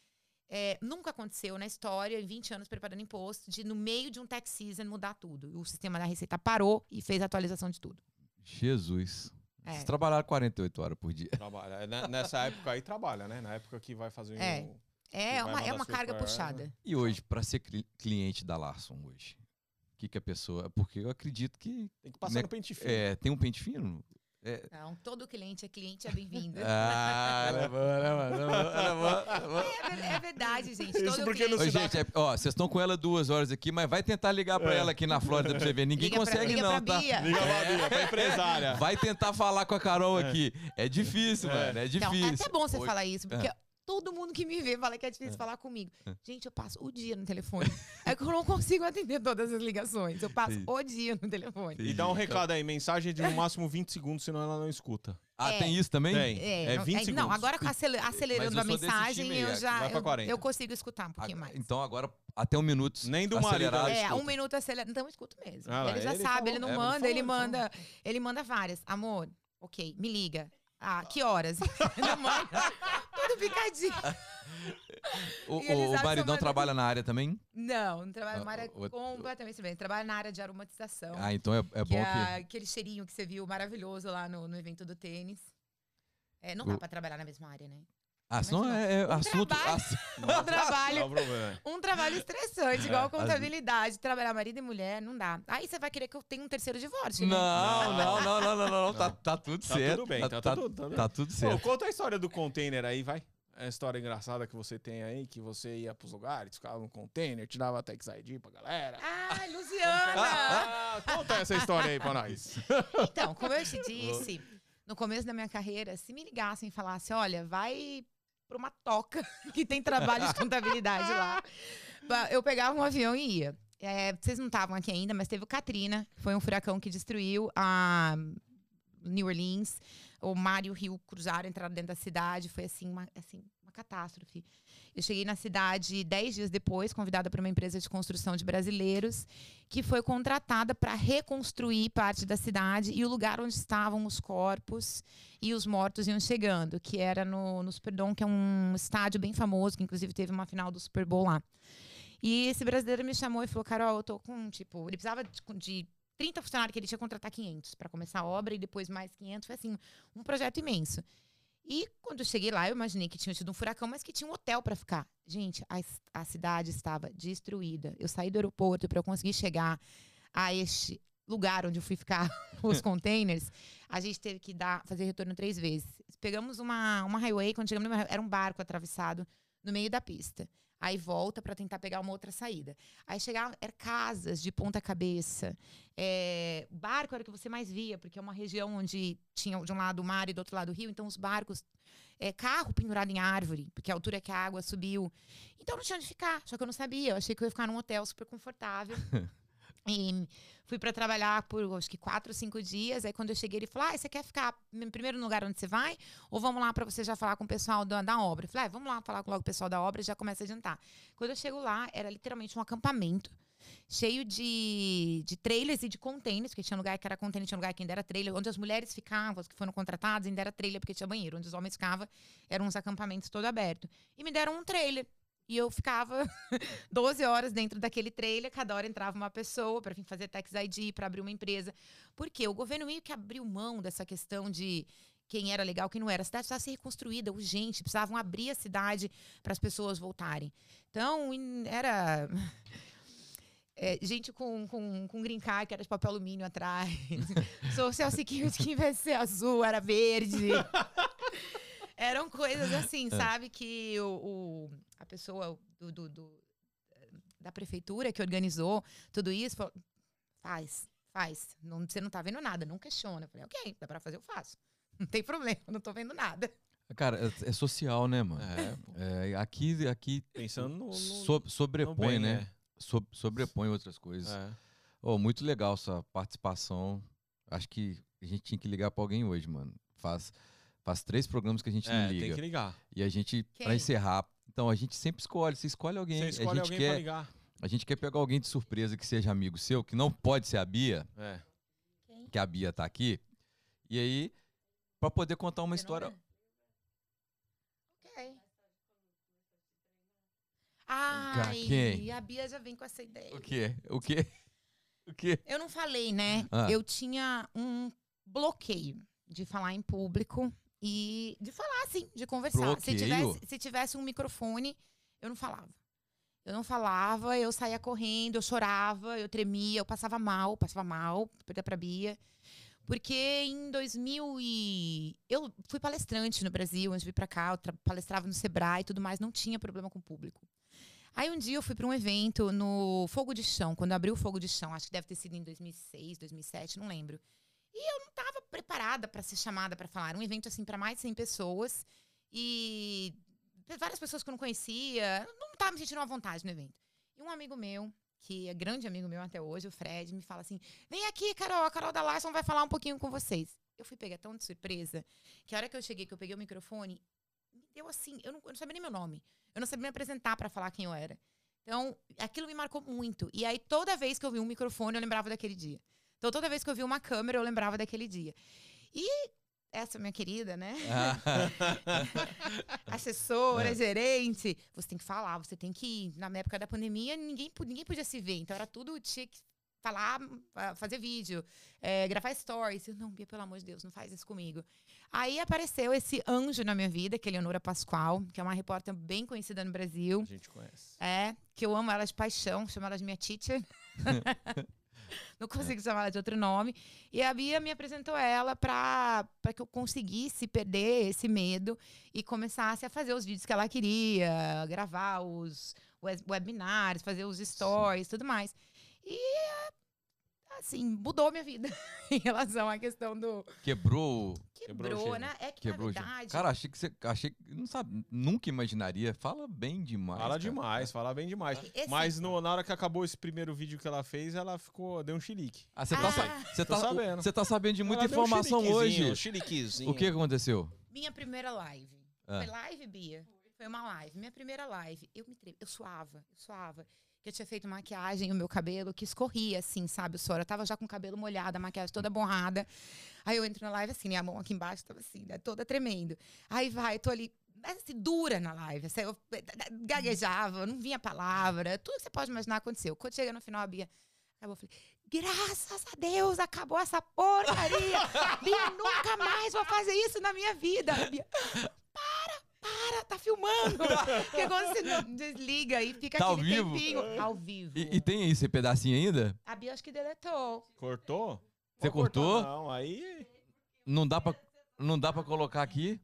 é, nunca aconteceu na história, em 20 anos preparando imposto, de no meio de um tax season mudar tudo. O sistema da Receita parou e fez a atualização de tudo.
Jesus.
É.
Vocês trabalharam 48 horas por dia.
Trabalha. É, né, Nessa época aí trabalha, né? Na época que vai fazer
É.
um...
É uma, é uma carga
pra-
puxada.
E hoje, para ser cli- cliente da Larson hoje, o que, que a pessoa. Porque eu acredito que
Tem que passar
Né,
no pente fino.
é, tem um pente fino. É.
Não, todo cliente é cliente, é bem-vindo.
Ah, é boa, ela é é é.
É, é verdade, gente.
Isso
Todo
porque não
cliente...
Ô, gente, é- ó, vocês estão com ela duas horas aqui, mas vai tentar ligar pra
É.
ela aqui na Flórida pra você ver. Ninguém
Liga pra-
consegue,
liga
não,
pra
tá?
Bia.
Liga pra Bia, pra empresária.
Vai tentar falar com a Carol aqui. É difícil,
É.
mano. É
Então,
difícil.
é até bom você
Hoje-
falar isso, porque todo mundo que me vê fala que é difícil falar comigo. Gente, eu passo o dia no telefone. É que eu não consigo atender todas as ligações. Eu passo
Sim.
o dia no telefone.
E dá um recado aí, mensagem de no máximo 20 segundos, senão ela não escuta.
Ah,
É.
tem isso também?
Tem. É
não,
20
Não,
segundos.
agora com acele- acelerando a mensagem,
time
eu já eu,
40.
eu consigo escutar um pouquinho
Ah,
mais.
Então agora, até um minuto.
Nem do marido
É,
escuta.
um minuto acelerado. Então eu escuto mesmo.
Ah
ele já
ele
sabe,
falou.
ele não
É, ele
manda,
falou,
ele
ele
manda. Ele manda várias. Amor, ok, me liga. Ah, que horas? manda tudo picadinho.
O, o maridão trabalha na área também?
Não, não trabalha
Ah,
numa área
o- o-
completamente diferente. Trabalha na área de aromatização.
Ah, então é, é
que
bom
é
que.
aquele cheirinho que você viu maravilhoso lá no, no evento do tênis. É, não dá
O-
pra trabalhar na mesma área, né?
Ah, senão é, é
Um
assunto.
trabalho.
ass-
Um trabalho,
problema.
um trabalho estressante, igual
É,
contabilidade. Trabalhar marido e mulher, não dá. Aí você vai querer que eu tenha um terceiro divórcio, né?
Não, não, não, não, não, não, Tá, tá tudo
Tá
certo.
tudo bem, tá,
tá,
tudo, tá tudo
tá tudo
Pô,
certo.
conta a história do container aí, vai. É a história engraçada que você tem aí, que você ia pros lugares, ficava no container, te dava Tex ID pra galera.
Ai, Luciana!
Ah, conta essa história aí pra nós.
Então, como eu te disse, no começo da minha carreira, se me ligassem e falassem, olha, vai pra uma toca que tem trabalho de contabilidade lá, eu pegava um avião e ia. É, vocês não estavam aqui ainda, mas teve o Katrina, foi um furacão que destruiu a New Orleans. O mar e o rio cruzaram, entraram dentro da cidade. Foi assim uma, assim, uma catástrofe. Eu cheguei na cidade dez dias depois, convidada por uma empresa de construção de brasileiros, que foi contratada para reconstruir parte da cidade e o lugar onde estavam os corpos e os mortos iam chegando, que era no, no Superdome, que é um estádio bem famoso, que inclusive teve uma final do Super Bowl lá. E esse brasileiro me chamou e falou: Carol, eu tô com, tipo, ele precisava de, de 30 funcionários que ele tinha contratar 500 para começar a obra e depois mais 500. Foi assim, um projeto imenso. E quando eu cheguei lá, eu imaginei que tinha tido um furacão, mas que tinha um hotel para ficar. Gente, a, a cidade estava destruída. Eu saí do aeroporto para eu conseguir chegar a este lugar onde eu fui ficar os containers. A gente teve que dar, fazer retorno três vezes. Pegamos uma, uma highway, quando chegamos, era um barco atravessado no meio da pista aí volta para tentar pegar uma outra saída. Aí chegava, eram casas de ponta cabeça. É, barco era o que você mais via, porque é uma região onde tinha de um lado o mar e do outro lado o rio, então os barcos, é, carro pendurado em árvore, porque a altura que a água subiu. Então não tinha onde ficar, só que eu não sabia. Eu achei que eu ia ficar num hotel super confortável. E fui para trabalhar por acho que quatro, cinco dias. Aí quando eu cheguei, ele falou: ah, você quer ficar no primeiro lugar onde você vai? Ou vamos lá para você já falar com o pessoal da, da obra? Eu falei: ah, vamos lá falar com logo o pessoal da obra e já começa a adiantar. Quando eu chego lá, era literalmente um acampamento cheio de, de trailers e de containers, porque tinha lugar que era container, tinha lugar que ainda era trailer, onde as mulheres ficavam, as que foram contratadas, ainda era trailer, porque tinha banheiro, onde os homens ficavam, eram uns acampamentos todo aberto. E me deram um trailer e eu ficava 12 horas dentro daquele trailer, cada hora entrava uma pessoa para fazer tax ID, para abrir uma empresa. Porque o governo meio que abriu mão dessa questão de quem era legal, quem não era. A cidade precisava ser reconstruída, urgente, precisavam abrir a cidade para as pessoas voltarem. Então, era. É, gente com, com, com green card, que era de papel alumínio atrás. Social Security, que em vez de ser azul, era verde. Eram coisas assim, é. sabe? Que o, o a pessoa do, do, do, da prefeitura que organizou tudo isso falou: faz, faz. Não, você não tá vendo nada, não questiona. Eu falei, ok, dá pra fazer, eu faço. Não tem problema, não tô vendo nada.
Cara, é, é social, né, mano? É, é, aqui, aqui.
Pensando no. no
so, sobrepõe, no bem, né? So, sobrepõe outras coisas. É. Oh, muito legal sua participação. Acho que a gente tinha que ligar pra alguém hoje, mano. Faz, faz três programas que a gente
é,
não liga.
Tem que ligar.
E a gente, pra encerrar, então a gente sempre escolhe. Você escolhe alguém. Você
escolhe
a gente
alguém
quer,
pra ligar.
A gente quer pegar alguém de surpresa que seja amigo seu, que não pode ser a Bia.
É.
Quem?
Que a Bia tá aqui. E aí, pra poder contar uma história.
Ok. Ai, Quem? a Bia já vem com essa ideia.
O quê? O quê? O quê?
Eu não falei, né? Ah. Eu tinha um bloqueio de falar em público e de falar, assim, de conversar. Se tivesse, se tivesse um microfone, eu não falava. Eu não falava, eu saía correndo, eu chorava, eu tremia, eu passava mal, passava mal, perder pra Bia. Porque em 2000 e... Eu fui palestrante no Brasil, antes de vir pra cá, eu palestrava no Sebrae e tudo mais, não tinha problema com o público. Aí um dia eu fui para um evento no Fogo de Chão, quando abriu o Fogo de Chão, acho que deve ter sido em 2006, 2007, não lembro. E eu não estava preparada para ser chamada para falar. Um evento assim para mais de 100 pessoas e várias pessoas que eu não conhecia. Não estava me sentindo à vontade no evento. E um amigo meu, que é grande amigo meu até hoje, o Fred, me fala assim: "Vem aqui, Carol, a Carol da Larson vai falar um pouquinho com vocês". Eu fui pegar tão de surpresa que a hora que eu cheguei, que eu peguei o microfone, deu assim, eu não, eu não sabia nem meu nome. Eu não sabia me apresentar para falar quem eu era. Então, aquilo me marcou muito. E aí, toda vez que eu vi um microfone, eu lembrava daquele dia. Então, toda vez que eu vi uma câmera, eu lembrava daquele dia. E essa minha querida, né? Assessora, é. gerente. Você tem que falar, você tem que ir. Na época da pandemia, ninguém, ninguém podia se ver. Então, era tudo, tinha que falar, fazer vídeo, é, gravar stories. Eu, não, Bia, pelo amor de Deus, não faz isso comigo. Aí apareceu esse anjo na minha vida, que é Leonora Pascoal, que é uma repórter bem conhecida no Brasil.
A gente conhece.
É, que eu amo ela de paixão, chamo ela de minha teacher. não consigo é. chamar ela de outro nome. E a Bia me apresentou ela para que eu conseguisse perder esse medo e começasse a fazer os vídeos que ela queria, gravar os webinars, fazer os stories, Sim. tudo mais. E assim, mudou minha vida em relação à questão do.
Quebrou.
Quebrou, Quebrou né? É que Quebrou na verdade.
Cara, achei que você. Achei não sabe, nunca imaginaria. Fala bem demais.
Fala cara. demais, fala bem demais. Esse... Mas no, na hora que acabou esse primeiro vídeo que ela fez, ela ficou. Deu um chilique.
Ah, você tá, ah. Você tá, sabendo. Você tá sabendo de muita ela informação um hoje.
Um
o que aconteceu?
Minha primeira live. Ah. Foi live, Bia? Foi uma live, minha primeira live. Eu me tremi, eu suava, eu suava. Que eu tinha feito maquiagem, o meu cabelo que escorria, assim, sabe, o suor. Eu tava já com o cabelo molhado, a maquiagem toda borrada. Aí eu entro na live assim, minha mão aqui embaixo tava assim, né, toda tremendo. Aí vai, tô ali, assim, dura na live. Assim, eu gaguejava, não vinha palavra, tudo que você pode imaginar aconteceu. Quando chega no final, a Bia acabou, falei, graças a Deus, acabou essa porcaria. Bia, nunca mais vou fazer isso na minha vida. Bia, para, para, tá filmando. Porque quando você não desliga e fica
Tá ao vivo?
tempinho ao vivo.
E, e tem esse pedacinho ainda?
A Bia acho que deletou.
Cortou?
Você cortou?
Não, aí.
Não dá pra, não dá pra colocar aqui?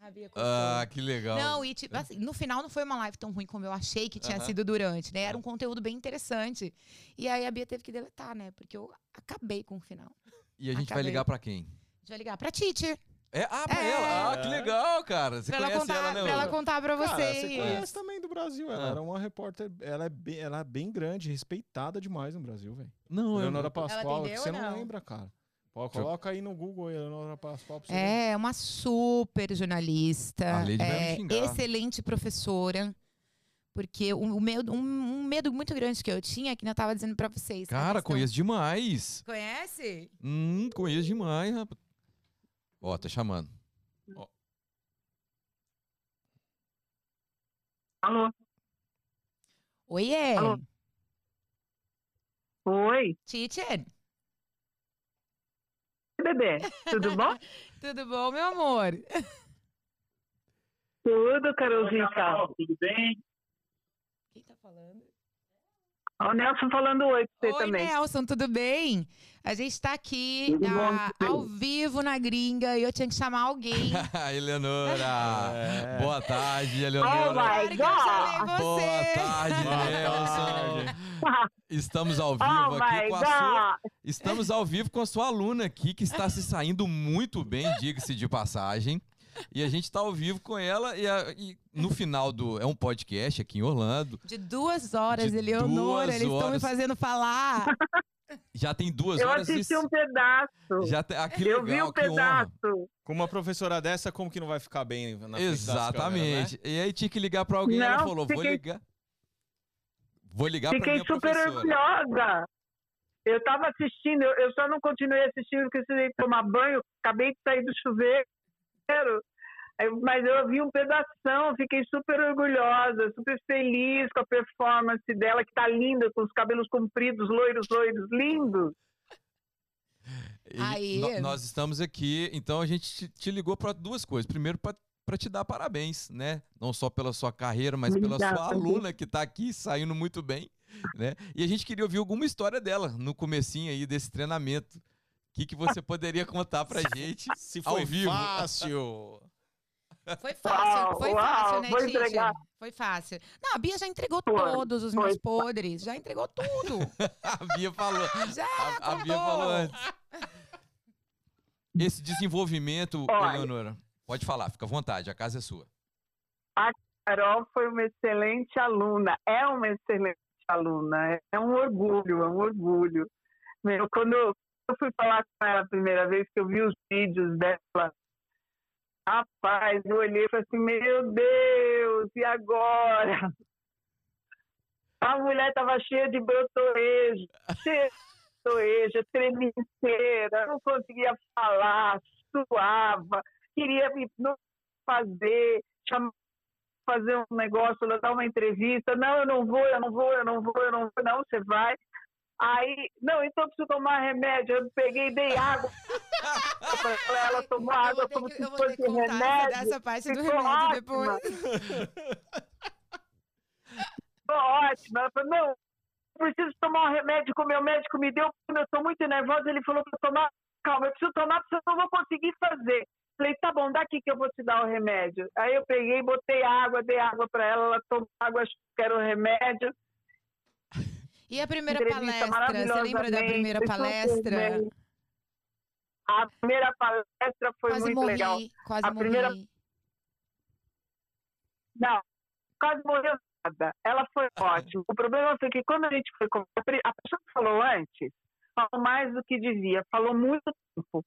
A Bia cortou.
Ah, que legal.
Não, e tipo, assim, no final não foi uma live tão ruim como eu achei que tinha
Aham.
sido durante, né? Era um conteúdo bem interessante. E aí a Bia teve que deletar, né? Porque eu acabei com o final.
E a gente vai
Acabei.
ligar pra quem?
A gente vai ligar pra Titi.
É, ah, pra
É.
ela. Ah, que legal, cara. Você
Pra ela,
conhece
contar,
ela, né?
pra ela contar pra
Cara,
vocês.
você conhece também do Brasil. Ela
Ah.
era uma repórter. Ela é, bem, ela é bem grande, respeitada demais no Brasil, velho.
Não, eu
Eleonora Pascoal, que você não
não?
lembra, cara. Pô,
eu-
coloca aí no Google Eleonora Pascoal pra você ver.
É, uma super jornalista. É, excelente professora. Porque o, o medo, um, um medo muito grande que eu tinha, que eu tava dizendo pra vocês.
Cara,
questão-
conheço demais.
Conhece?
Hum, conheço demais, rapaz. Ó, tá chamando.
Alô?
Oiê!
Alô? Oi,
Titi,
bebê. Tudo bom?
tudo bom, meu amor?
Tudo, Carolzinha.
Tudo bem?
Quem tá falando?
Ó, O Nelson falando oi pra você
Oi,
também.
Nelson, tudo bem? A gente tá aqui
bom,
ah, ao vivo na gringa e eu tinha que chamar alguém.
Eleonora.
É.
Boa tarde,
Oh
Eleonora.
Claro
my
que eu chamei
God!
Boa tarde, Nelson. Estamos ao vivo
Oh
aqui
my
com a sua.
God!
Estamos ao vivo com a sua aluna aqui, que está se saindo muito bem, diga-se de passagem. E a gente está ao vivo com ela e, a- e no final do. É um podcast aqui em Orlando.
De duas horas,
De
Eleonora,
duas
eles estão me
horas.
fazendo falar.
Já tem duas
Eu
horas
assisti
e.
um pedaço.
Já tem, ah, que
Eu vi
legal,
um
que honra.
pedaço.
Com uma professora dessa, como que não vai ficar bem na
Exatamente.
câmeras, né?
E aí tinha que ligar pra alguém, ela falou: vou
fiquei-
ligar. Vou ligar pra
Fiquei
minha
super
professora.
orgulhosa. Eu tava assistindo, eu, eu só não continuei assistindo porque eu precisei tomar banho, acabei de sair do chuveiro. Aí, Mas eu vi um pedação, fiquei super orgulhosa, super feliz com a performance dela, que tá linda, com os cabelos compridos, loiros, loiros, lindos.
No- nós estamos aqui, então a gente te, ligou para duas coisas. Primeiro, para te dar parabéns, né? Não só pela sua carreira, mas pela sua
Obrigada.
aluna que está aqui saindo muito bem, né? E a gente queria ouvir alguma história dela no comecinho aí desse treinamento. O que, que você poderia contar pra gente?
Se
Ao
foi
vivo.
fácil.
Foi fácil,
Uau,
foi
uau,
fácil, né,
vou entregar.
Foi fácil. Não, a Bia já entregou
Foi,
todos os
foi.
meus podres, já entregou tudo.
A Bia falou.
Já
A, a Bia falou antes. Esse desenvolvimento,
Olha.
Eleonora, pode falar, fica à vontade, a casa é sua.
Carol foi uma excelente aluna, é uma excelente aluna, é um orgulho, é um orgulho. Meu, quando eu fui falar com ela a primeira vez, que eu vi os vídeos dela, rapaz, eu olhei e falei assim, meu Deus, e agora? A mulher estava cheia de brotoejo, cheia de brotoejo, não conseguia falar, suava, queria me fazer, chamar fazer um negócio, dar uma entrevista. Não, eu não vou, eu não vou, eu não vou, eu não vou. Não, você vai. Aí, não, então eu preciso tomar remédio. Eu peguei, dei água ela, tomou água como se
que, ter
fosse
que essa,
remédio.
essa parte do remédio
ótima. Ficou ótimo. Ela falou, não, eu preciso tomar um remédio que o meu médico me deu, porque eu estou muito nervosa. Ele falou para tomar, calma, eu preciso tomar, porque eu não vou conseguir fazer. Falei, tá bom, daqui que eu vou te dar o remédio. Aí eu peguei, botei água, dei água para ela, ela tomou água, achou que era o remédio.
E a primeira palestra, você lembra da primeira palestra?
A primeira palestra foi
Quase
muito
morri,
legal.
quase
A
morri.
primeira- Não, quase morreu nada. Ela foi ótima. O problema foi que quando a gente foi com a pessoa que falou antes falou mais do que devia, falou muito tempo.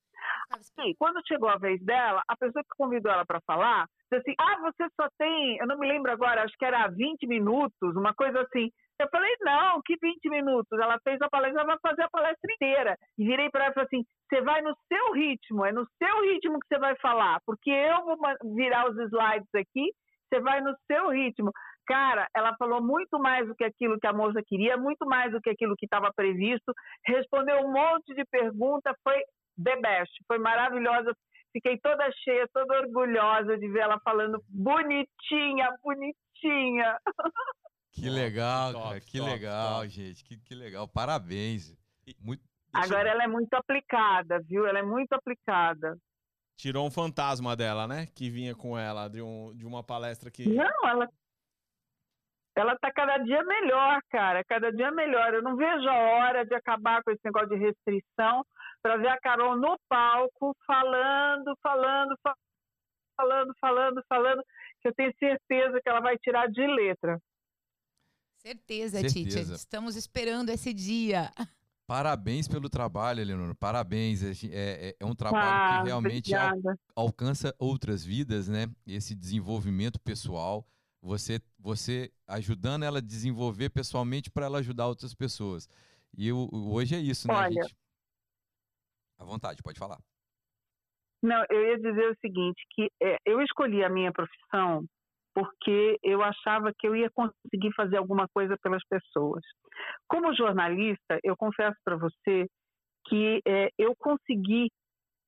Ficava
aí, quando chegou a vez dela, a pessoa que convidou ela para falar disse assim: Ah, você só tem, eu não me lembro agora, acho que era 20 minutos, uma coisa assim. Eu falei: Não, que 20 minutos? Ela fez a palestra, ela vai fazer a palestra inteira. E virei para ela e falei assim: Você vai no seu ritmo, é no seu ritmo que você vai falar, porque eu vou virar os slides aqui, você vai no seu ritmo. Cara, ela falou muito mais do que aquilo que a moça queria, muito mais do que aquilo que estava previsto, respondeu um monte de perguntas, foi the best, foi maravilhosa. Fiquei toda cheia, toda orgulhosa de ver ela falando bonitinha, bonitinha.
Que legal, top, cara, que top, legal, top. gente, que, que legal, parabéns.
Muito, Agora ela é muito aplicada, viu? Ela é muito aplicada.
Tirou um fantasma dela, né? Que vinha com ela de, um, de uma palestra que.
Não, ela ela está cada dia melhor, cara, cada dia melhor. Eu não vejo a hora de acabar com esse negócio de restrição para ver a Carol no palco falando, falando, falando, falando, falando, que eu tenho certeza que ela vai tirar de letra.
Certeza, certeza. Titia. Estamos esperando esse dia.
Parabéns pelo trabalho, Eleonora. Parabéns. É, é, é um trabalho ah, que realmente al, alcança outras vidas, né? Esse desenvolvimento pessoal você, você ajudando ela a desenvolver pessoalmente para ela ajudar outras pessoas. E eu, hoje é isso, né, Olha, gente? À vontade, pode falar.
Não, eu ia dizer o seguinte, que é, eu escolhi a minha profissão porque eu achava que eu ia conseguir fazer alguma coisa pelas pessoas. Como jornalista, eu confesso para você que é, eu consegui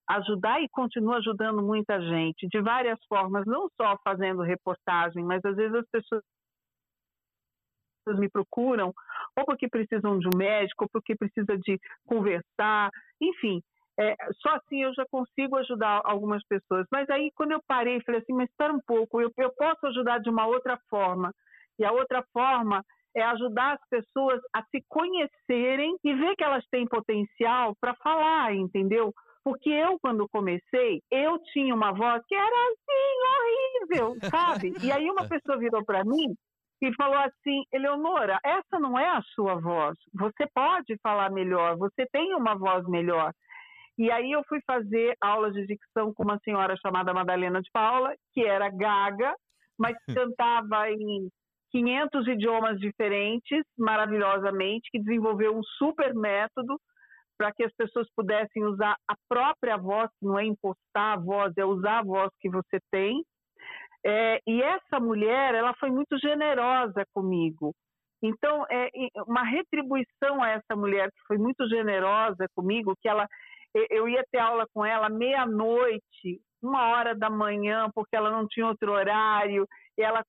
ajudar e continua ajudando muita gente de várias formas, não só fazendo reportagem, mas às vezes as pessoas me procuram ou porque precisam de um médico, ou porque precisa de conversar, enfim. É, só assim eu já consigo ajudar algumas pessoas. Mas aí, quando eu parei, falei assim: mas espera um pouco, eu, eu posso ajudar de uma outra forma. E a outra forma é ajudar as pessoas a se conhecerem e ver que elas têm potencial para falar, entendeu? Porque eu, quando comecei, eu tinha uma voz que era assim, horrível, sabe? E aí uma pessoa virou para mim e falou assim: Eleonora, essa não é a sua voz. Você pode falar melhor, você tem uma voz melhor. E aí eu fui fazer aulas de dicção com uma senhora chamada Madalena de Paula, que era gaga, mas cantava em 500 idiomas diferentes, maravilhosamente, que desenvolveu um super método para que as pessoas pudessem usar a própria voz, que não é impostar a voz, é usar a voz que você tem. É, e essa mulher, ela foi muito generosa comigo. Então, é uma retribuição a essa mulher que foi muito generosa comigo, que ela, eu ia ter aula com ela meia-noite, uma hora da manhã, porque ela não tinha outro horário, e ela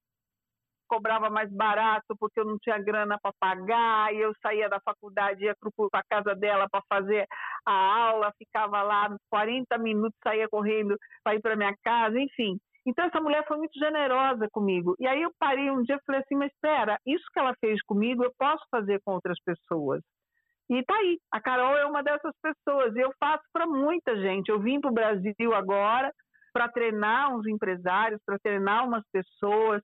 cobrava mais barato porque eu não tinha grana para pagar, e eu saía da faculdade, ia para a casa dela para fazer a aula, ficava lá 40 minutos, saía correndo para ir para minha casa, enfim. Então essa mulher foi muito generosa comigo. E aí eu parei um dia e falei assim, mas espera, isso que ela fez comigo eu posso fazer com outras pessoas. E tá aí, a Carol é uma dessas pessoas, e eu faço para muita gente. Eu vim para o Brasil agora para treinar uns empresários, para treinar umas pessoas,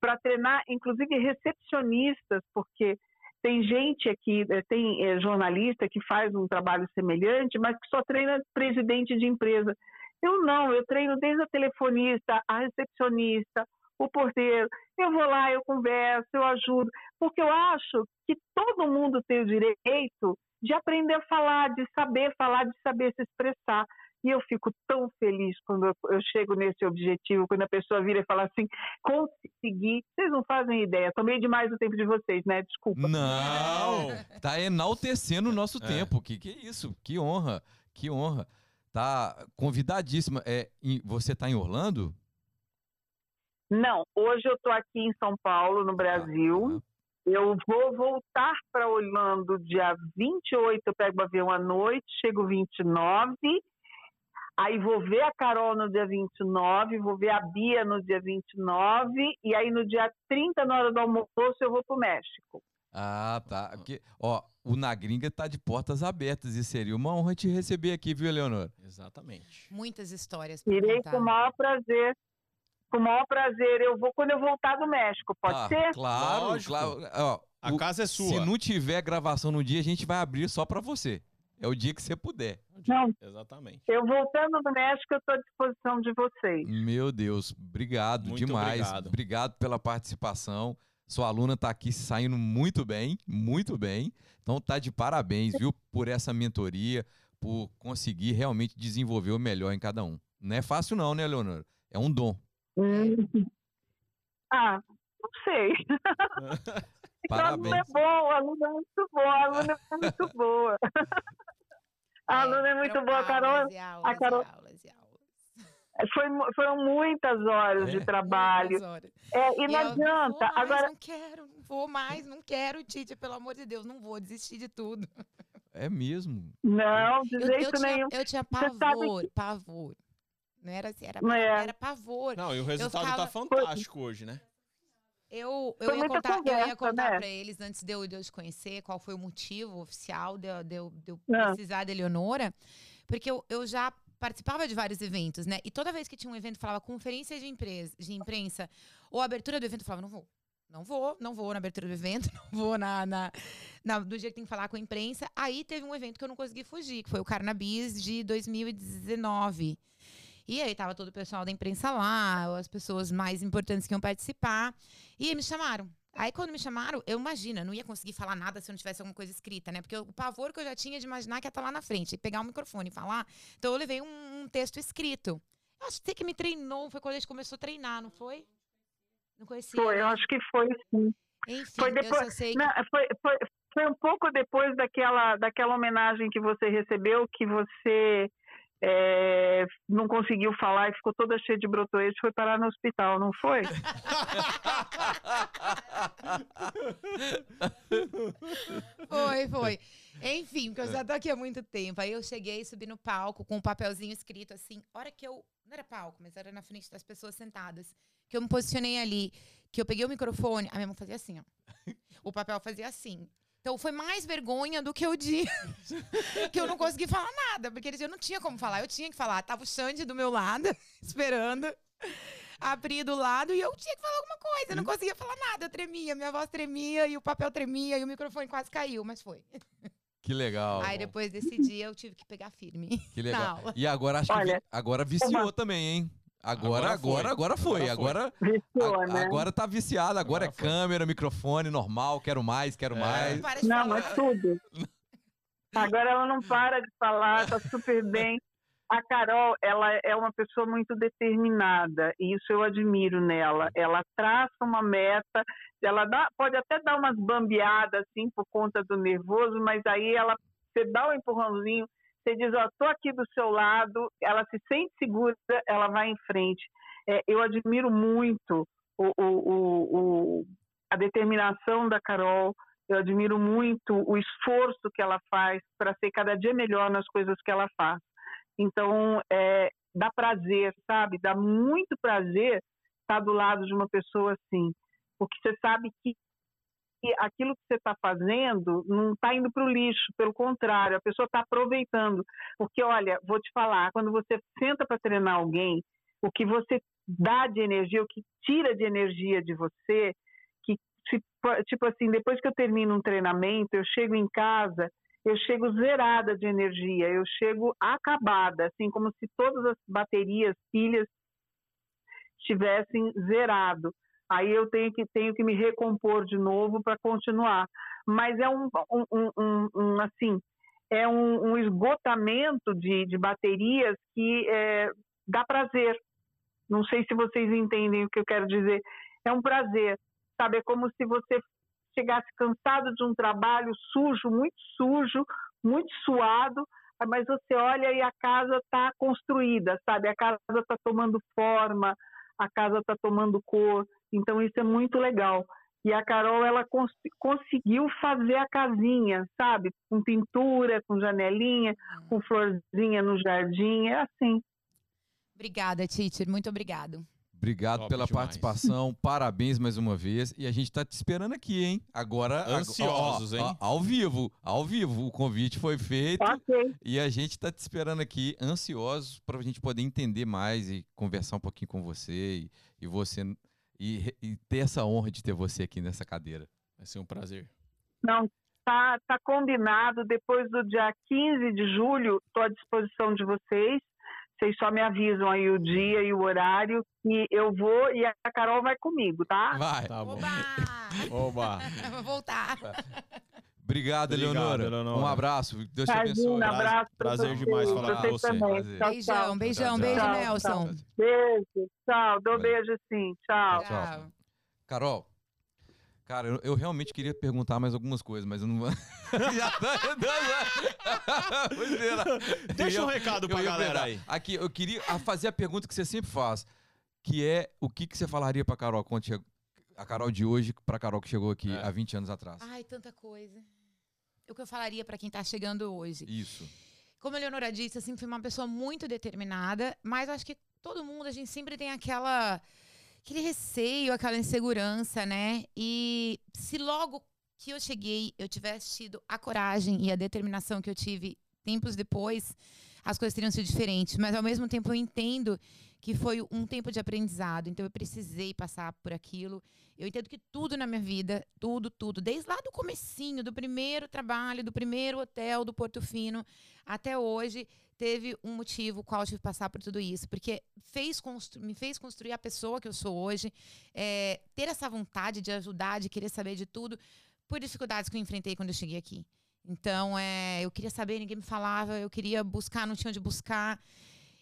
para treinar, inclusive, recepcionistas, porque tem gente aqui, eh, tem é, jornalista que faz um trabalho semelhante, mas que só treina presidente de empresa. Eu não, eu treino desde a telefonista, a recepcionista, o porteiro. Eu vou lá, eu converso, eu ajudo, porque eu acho que todo mundo tem o direito de aprender a falar, de saber falar, de saber se expressar. E eu fico tão feliz quando eu, chego nesse objetivo, quando a pessoa vira e fala assim: consegui. Vocês não fazem ideia. Tomei demais o tempo de vocês, né? Desculpa.
Não! Tá enaltecendo o nosso é. tempo. Que, que isso? Que honra. Que honra. Tá convidadíssima. É, você tá em Orlando?
Não, hoje eu tô aqui em São Paulo, no Brasil. Ah, eu vou voltar para Orlando dia 28, eu pego o avião à noite, chego 29 Aí vou ver a Carol no dia 29, vou ver a Bia no dia 29, e aí no dia 30, na hora do almoço, eu vou para o México.
Ah, tá. Porque, ó, o Na Gringa tá de portas abertas e seria uma honra te receber aqui, viu, Leonor?
Exatamente.
Muitas histórias.
Irei com o maior prazer. Com o maior prazer. Eu vou quando eu voltar do México, pode ah, ser?
Claro, Lógico. claro. Ó,
a
o,
casa é sua.
Se não tiver gravação no dia, a gente vai abrir só para você. É o dia que você puder.
Não,
Exatamente.
eu voltando do México, eu estou à disposição de vocês.
Meu Deus, obrigado
Muito
demais.
obrigado.
Obrigado pela participação. Sua aluna está aqui saindo muito bem, muito bem. Então tá de parabéns, viu, por essa mentoria, por conseguir realmente desenvolver o melhor em cada um. Não é fácil não, né, Leonora? É um dom.
Hum. Ah, não sei. O aluno é bom, o aluno é muito bom, a aluna é muito boa. A aluna é muito boa, a Carol. a Carol-. Foi, foram muitas horas
É.
de trabalho.
Muitas horas.
É, e
E
não
eu,
adianta.
Mais,
Agora,
não quero, não vou mais, não quero, Tite, pelo amor de Deus, não vou desistir de tudo.
É mesmo.
não, de
Eu, eu
jeito
tinha,
nenhum.
eu tinha
Você sabe
pavor, pavor. Não era assim, era,
é.
era pavor.
Não, e o resultado
ficava-
tá fantástico hoje, né?
Eu, eu ia contar, eu ia
conversa,
contar
né?
pra eles antes de eu, de eu te conhecer qual foi o motivo oficial de, eu- de de eu
Ah.
precisar da Eleonora, porque eu, eu já participava de vários eventos, né? E toda vez que tinha um evento, falava conferência de, empresa, de imprensa ou abertura do evento, eu falava, não vou. Não vou, não vou na abertura do evento, não vou na, na, na- do dia que tem que falar com a imprensa. Aí teve um evento que eu não consegui fugir, que foi o Carnabis de 2019. E aí tava todo o pessoal da imprensa lá, as pessoas mais importantes que iam participar. E me chamaram. Aí quando me chamaram, eu imagino, eu não ia conseguir falar nada se eu não tivesse alguma coisa escrita, né? Porque o pavor que eu já tinha de imaginar que ia estar lá na frente, e pegar o microfone e falar. Então eu levei um, um texto escrito. Eu acho que me treinou, foi quando a gente começou a treinar, não foi? Não conhecia.
Foi, eu
né?
acho que foi sim.
Enfim,
foi
eu
depois-
que
Não, foi, foi, foi um pouco depois daquela, daquela homenagem que você recebeu, que você é, não conseguiu falar e ficou toda cheia de brotoetes, foi parar no hospital, não foi?
Foi, foi. Enfim, porque eu já tô aqui há muito tempo. Aí eu cheguei, subi no palco com um papelzinho escrito assim. Hora que eu. Não era palco, mas era na frente das pessoas sentadas. Que eu me posicionei ali, que eu peguei o microfone, a minha mão fazia assim, ó. O papel fazia assim. Então foi mais vergonha do que o dia que eu não consegui falar nada, porque eles- eu não tinha como falar, eu tinha que falar. Tava o Xande do meu lado, esperando. A Pri do lado e eu tinha que falar alguma coisa. Eu não conseguia falar nada, eu tremia, minha voz tremia e o papel tremia e o microfone quase caiu, mas foi.
Que legal.
Aí depois desse dia eu tive que pegar firme.
Que
na
legal.
aula.
E agora acho que
Olha,
vi- agora viciou também, hein? Agora,
Agora
agora,
foi.
agora foi.
Agora
Agora,
Viciou,
a-
né?
agora tá viciado. Agora,
Agora
é
foi.
câmera, microfone, normal. Quero mais, quero
É.
mais.
Não, mas tudo. Agora ela não para de falar, tá super bem. A Carol, ela é uma pessoa muito determinada, e isso eu admiro nela. Ela traça uma meta, ela dá, pode até dar umas bambeadas assim por conta do nervoso, mas aí ela você dá um empurrãozinho, você diz, ó, tô aqui do seu lado, ela se sente segura, ela vai em frente. É, eu admiro muito o, o, o- a determinação da Carol, eu admiro muito o esforço que ela faz para ser cada dia melhor nas coisas que ela faz. Então, é, dá prazer, sabe? Dá muito prazer estar do lado de uma pessoa assim, porque você sabe que que aquilo que você está fazendo não está indo para o lixo, pelo contrário, a pessoa está aproveitando. Porque, olha, vou te falar, quando você senta para treinar alguém, o que você dá de energia, o que tira de energia de você, que tipo assim, depois que eu termino um treinamento, eu chego em casa, eu chego zerada de energia, eu chego acabada, assim como se todas as baterias, pilhas estivessem zerado. Aí eu tenho que tenho que me recompor de novo para continuar. Mas é um, um, um- um- assim é um esgotamento de, de baterias que é, dá prazer. Não sei se vocês entendem o que eu quero dizer. É um prazer, sabe? É como se você chegasse cansado de um trabalho sujo, muito sujo, muito suado, mas você olha e a casa está construída, sabe? A casa está tomando forma, a casa está tomando cor. Então isso é muito legal. E a Carol ela cons conseguiu fazer a casinha, sabe? Com pintura, com janelinha, com florzinha no jardim, é assim.
Obrigada, Teacher. Muito obrigado.
Obrigado
Top
pela
demais.
participação, parabéns mais uma vez. E a gente tá te esperando aqui, hein? Agora. ag-
Ansiosos,
ó, ó,
hein?
ó, ao vivo, ao vivo. O convite foi feito
Ok.
e a gente tá te esperando aqui, ansiosos, para a gente poder entender mais e conversar um pouquinho com você e, e você. E, e ter essa honra de ter você aqui nessa cadeira.
Vai ser um prazer.
Não, tá, tá combinado. Depois do dia 15 de julho, estou à disposição de vocês. Vocês só me avisam aí o dia e o horário que eu vou e a Carol vai comigo, tá?
Vai.
Tá bom.
Oba!
Oba.
Vou voltar.
Obrigado, Eleonora.
Eleonora.
Um abraço. Deus te abençoe.
Imagina, abraço. pra
Prazer
vocês,
demais falar com você.
Prazer.
Tchau,
Beijão,
tchau.
beijão,
Tchau,
beijo,
tchau.
Nelson.
Beijo, tchau. Dou beijo sim, tchau.
Tchau. Carol, cara, eu, eu realmente queria perguntar mais algumas coisas, mas eu não vou. Já tá Pois é, né?
Deixa
Eu-
um recado pra galera aí.
Aqui, eu queria a- fazer a pergunta que você sempre faz, que é o que, que você falaria pra Carol quando chegou. A Carol de hoje pra Carol que chegou aqui
É.
há 20 anos atrás.
Ai, tanta coisa. O que eu falaria pra quem tá chegando hoje?
Isso.
Como a Leonora disse, eu sempre fui uma pessoa muito determinada, mas acho que todo mundo, a gente sempre tem aquela aquele receio, aquela insegurança, né? E se logo que eu cheguei, eu tivesse tido a coragem e a determinação que eu tive tempos depois, as coisas teriam sido diferentes. Mas ao mesmo tempo eu entendo que foi um tempo de aprendizado, então eu precisei passar por aquilo. Eu entendo que tudo na minha vida, tudo, tudo, desde lá do comecinho, do primeiro trabalho, do primeiro hotel do Porto Fino, até hoje teve um motivo qual eu tive que passar por tudo isso, porque fez me fez construir a pessoa que eu sou hoje, é, ter essa vontade de ajudar, de querer saber de tudo, por dificuldades que eu enfrentei quando eu cheguei aqui. Então, é, eu queria saber, ninguém me falava, eu queria buscar, não tinha onde buscar.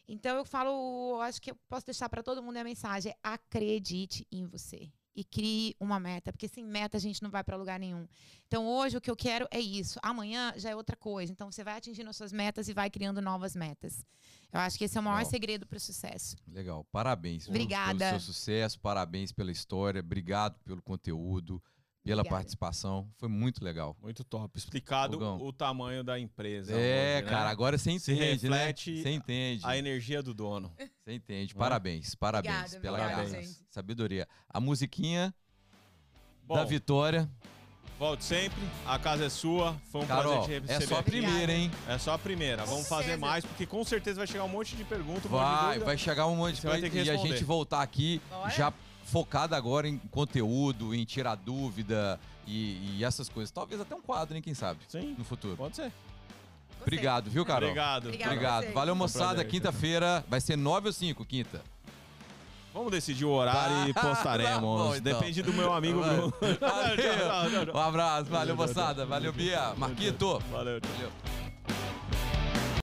Então, eu falo, eu acho que eu posso deixar para todo mundo a mensagem: é acredite em você e crie uma meta, porque sem meta a gente não vai para lugar nenhum. Então, hoje o que eu quero é isso. Amanhã já é outra coisa. Então, você vai atingindo as suas metas e vai criando novas metas. Eu acho que esse é o maior
Legal.
segredo para o sucesso.
Legal. Parabéns
Obrigada.
pelo seu sucesso, parabéns pela história, obrigado pelo conteúdo, pela
Obrigada.
participação. Foi muito legal.
Muito top. Explicado
Fogão.
o tamanho da empresa.
É,
hoje, né?
cara, agora você
Se
entende, né?
reflete
Você entende.
A energia do dono.
Você entende.
É?
Parabéns, parabéns
Obrigada,
pela
gente.
sabedoria. A musiquinha
Bom,
da vitória.
volte sempre. A casa é sua. Foi um
Carol,
prazer te
é
receber.
só a primeira, hein?
É só a primeira. Vamos fazer mais, porque com certeza vai chegar um monte de perguntas.
Vai, vai chegar um monte de coisa e a gente voltar aqui
Bora.
já focado agora em conteúdo, em tirar dúvida e, e essas coisas. Talvez até um quadro, hein? Quem sabe?
Sim,
No futuro.
pode ser.
Gostei.
Obrigado, viu, Carol?
Obrigado.
Obrigado.
vocês.
Valeu, moçada. Quinta-feira vai ser 9 ou 5, quinta?
Vamos decidir o horário e
Tá
postaremos.
bom, então.
Depende do meu amigo. Bruno.
Valeu. Um abraço. Valeu, moçada. Valeu, Bia. Marquito.
Valeu, tchau.
Valeu.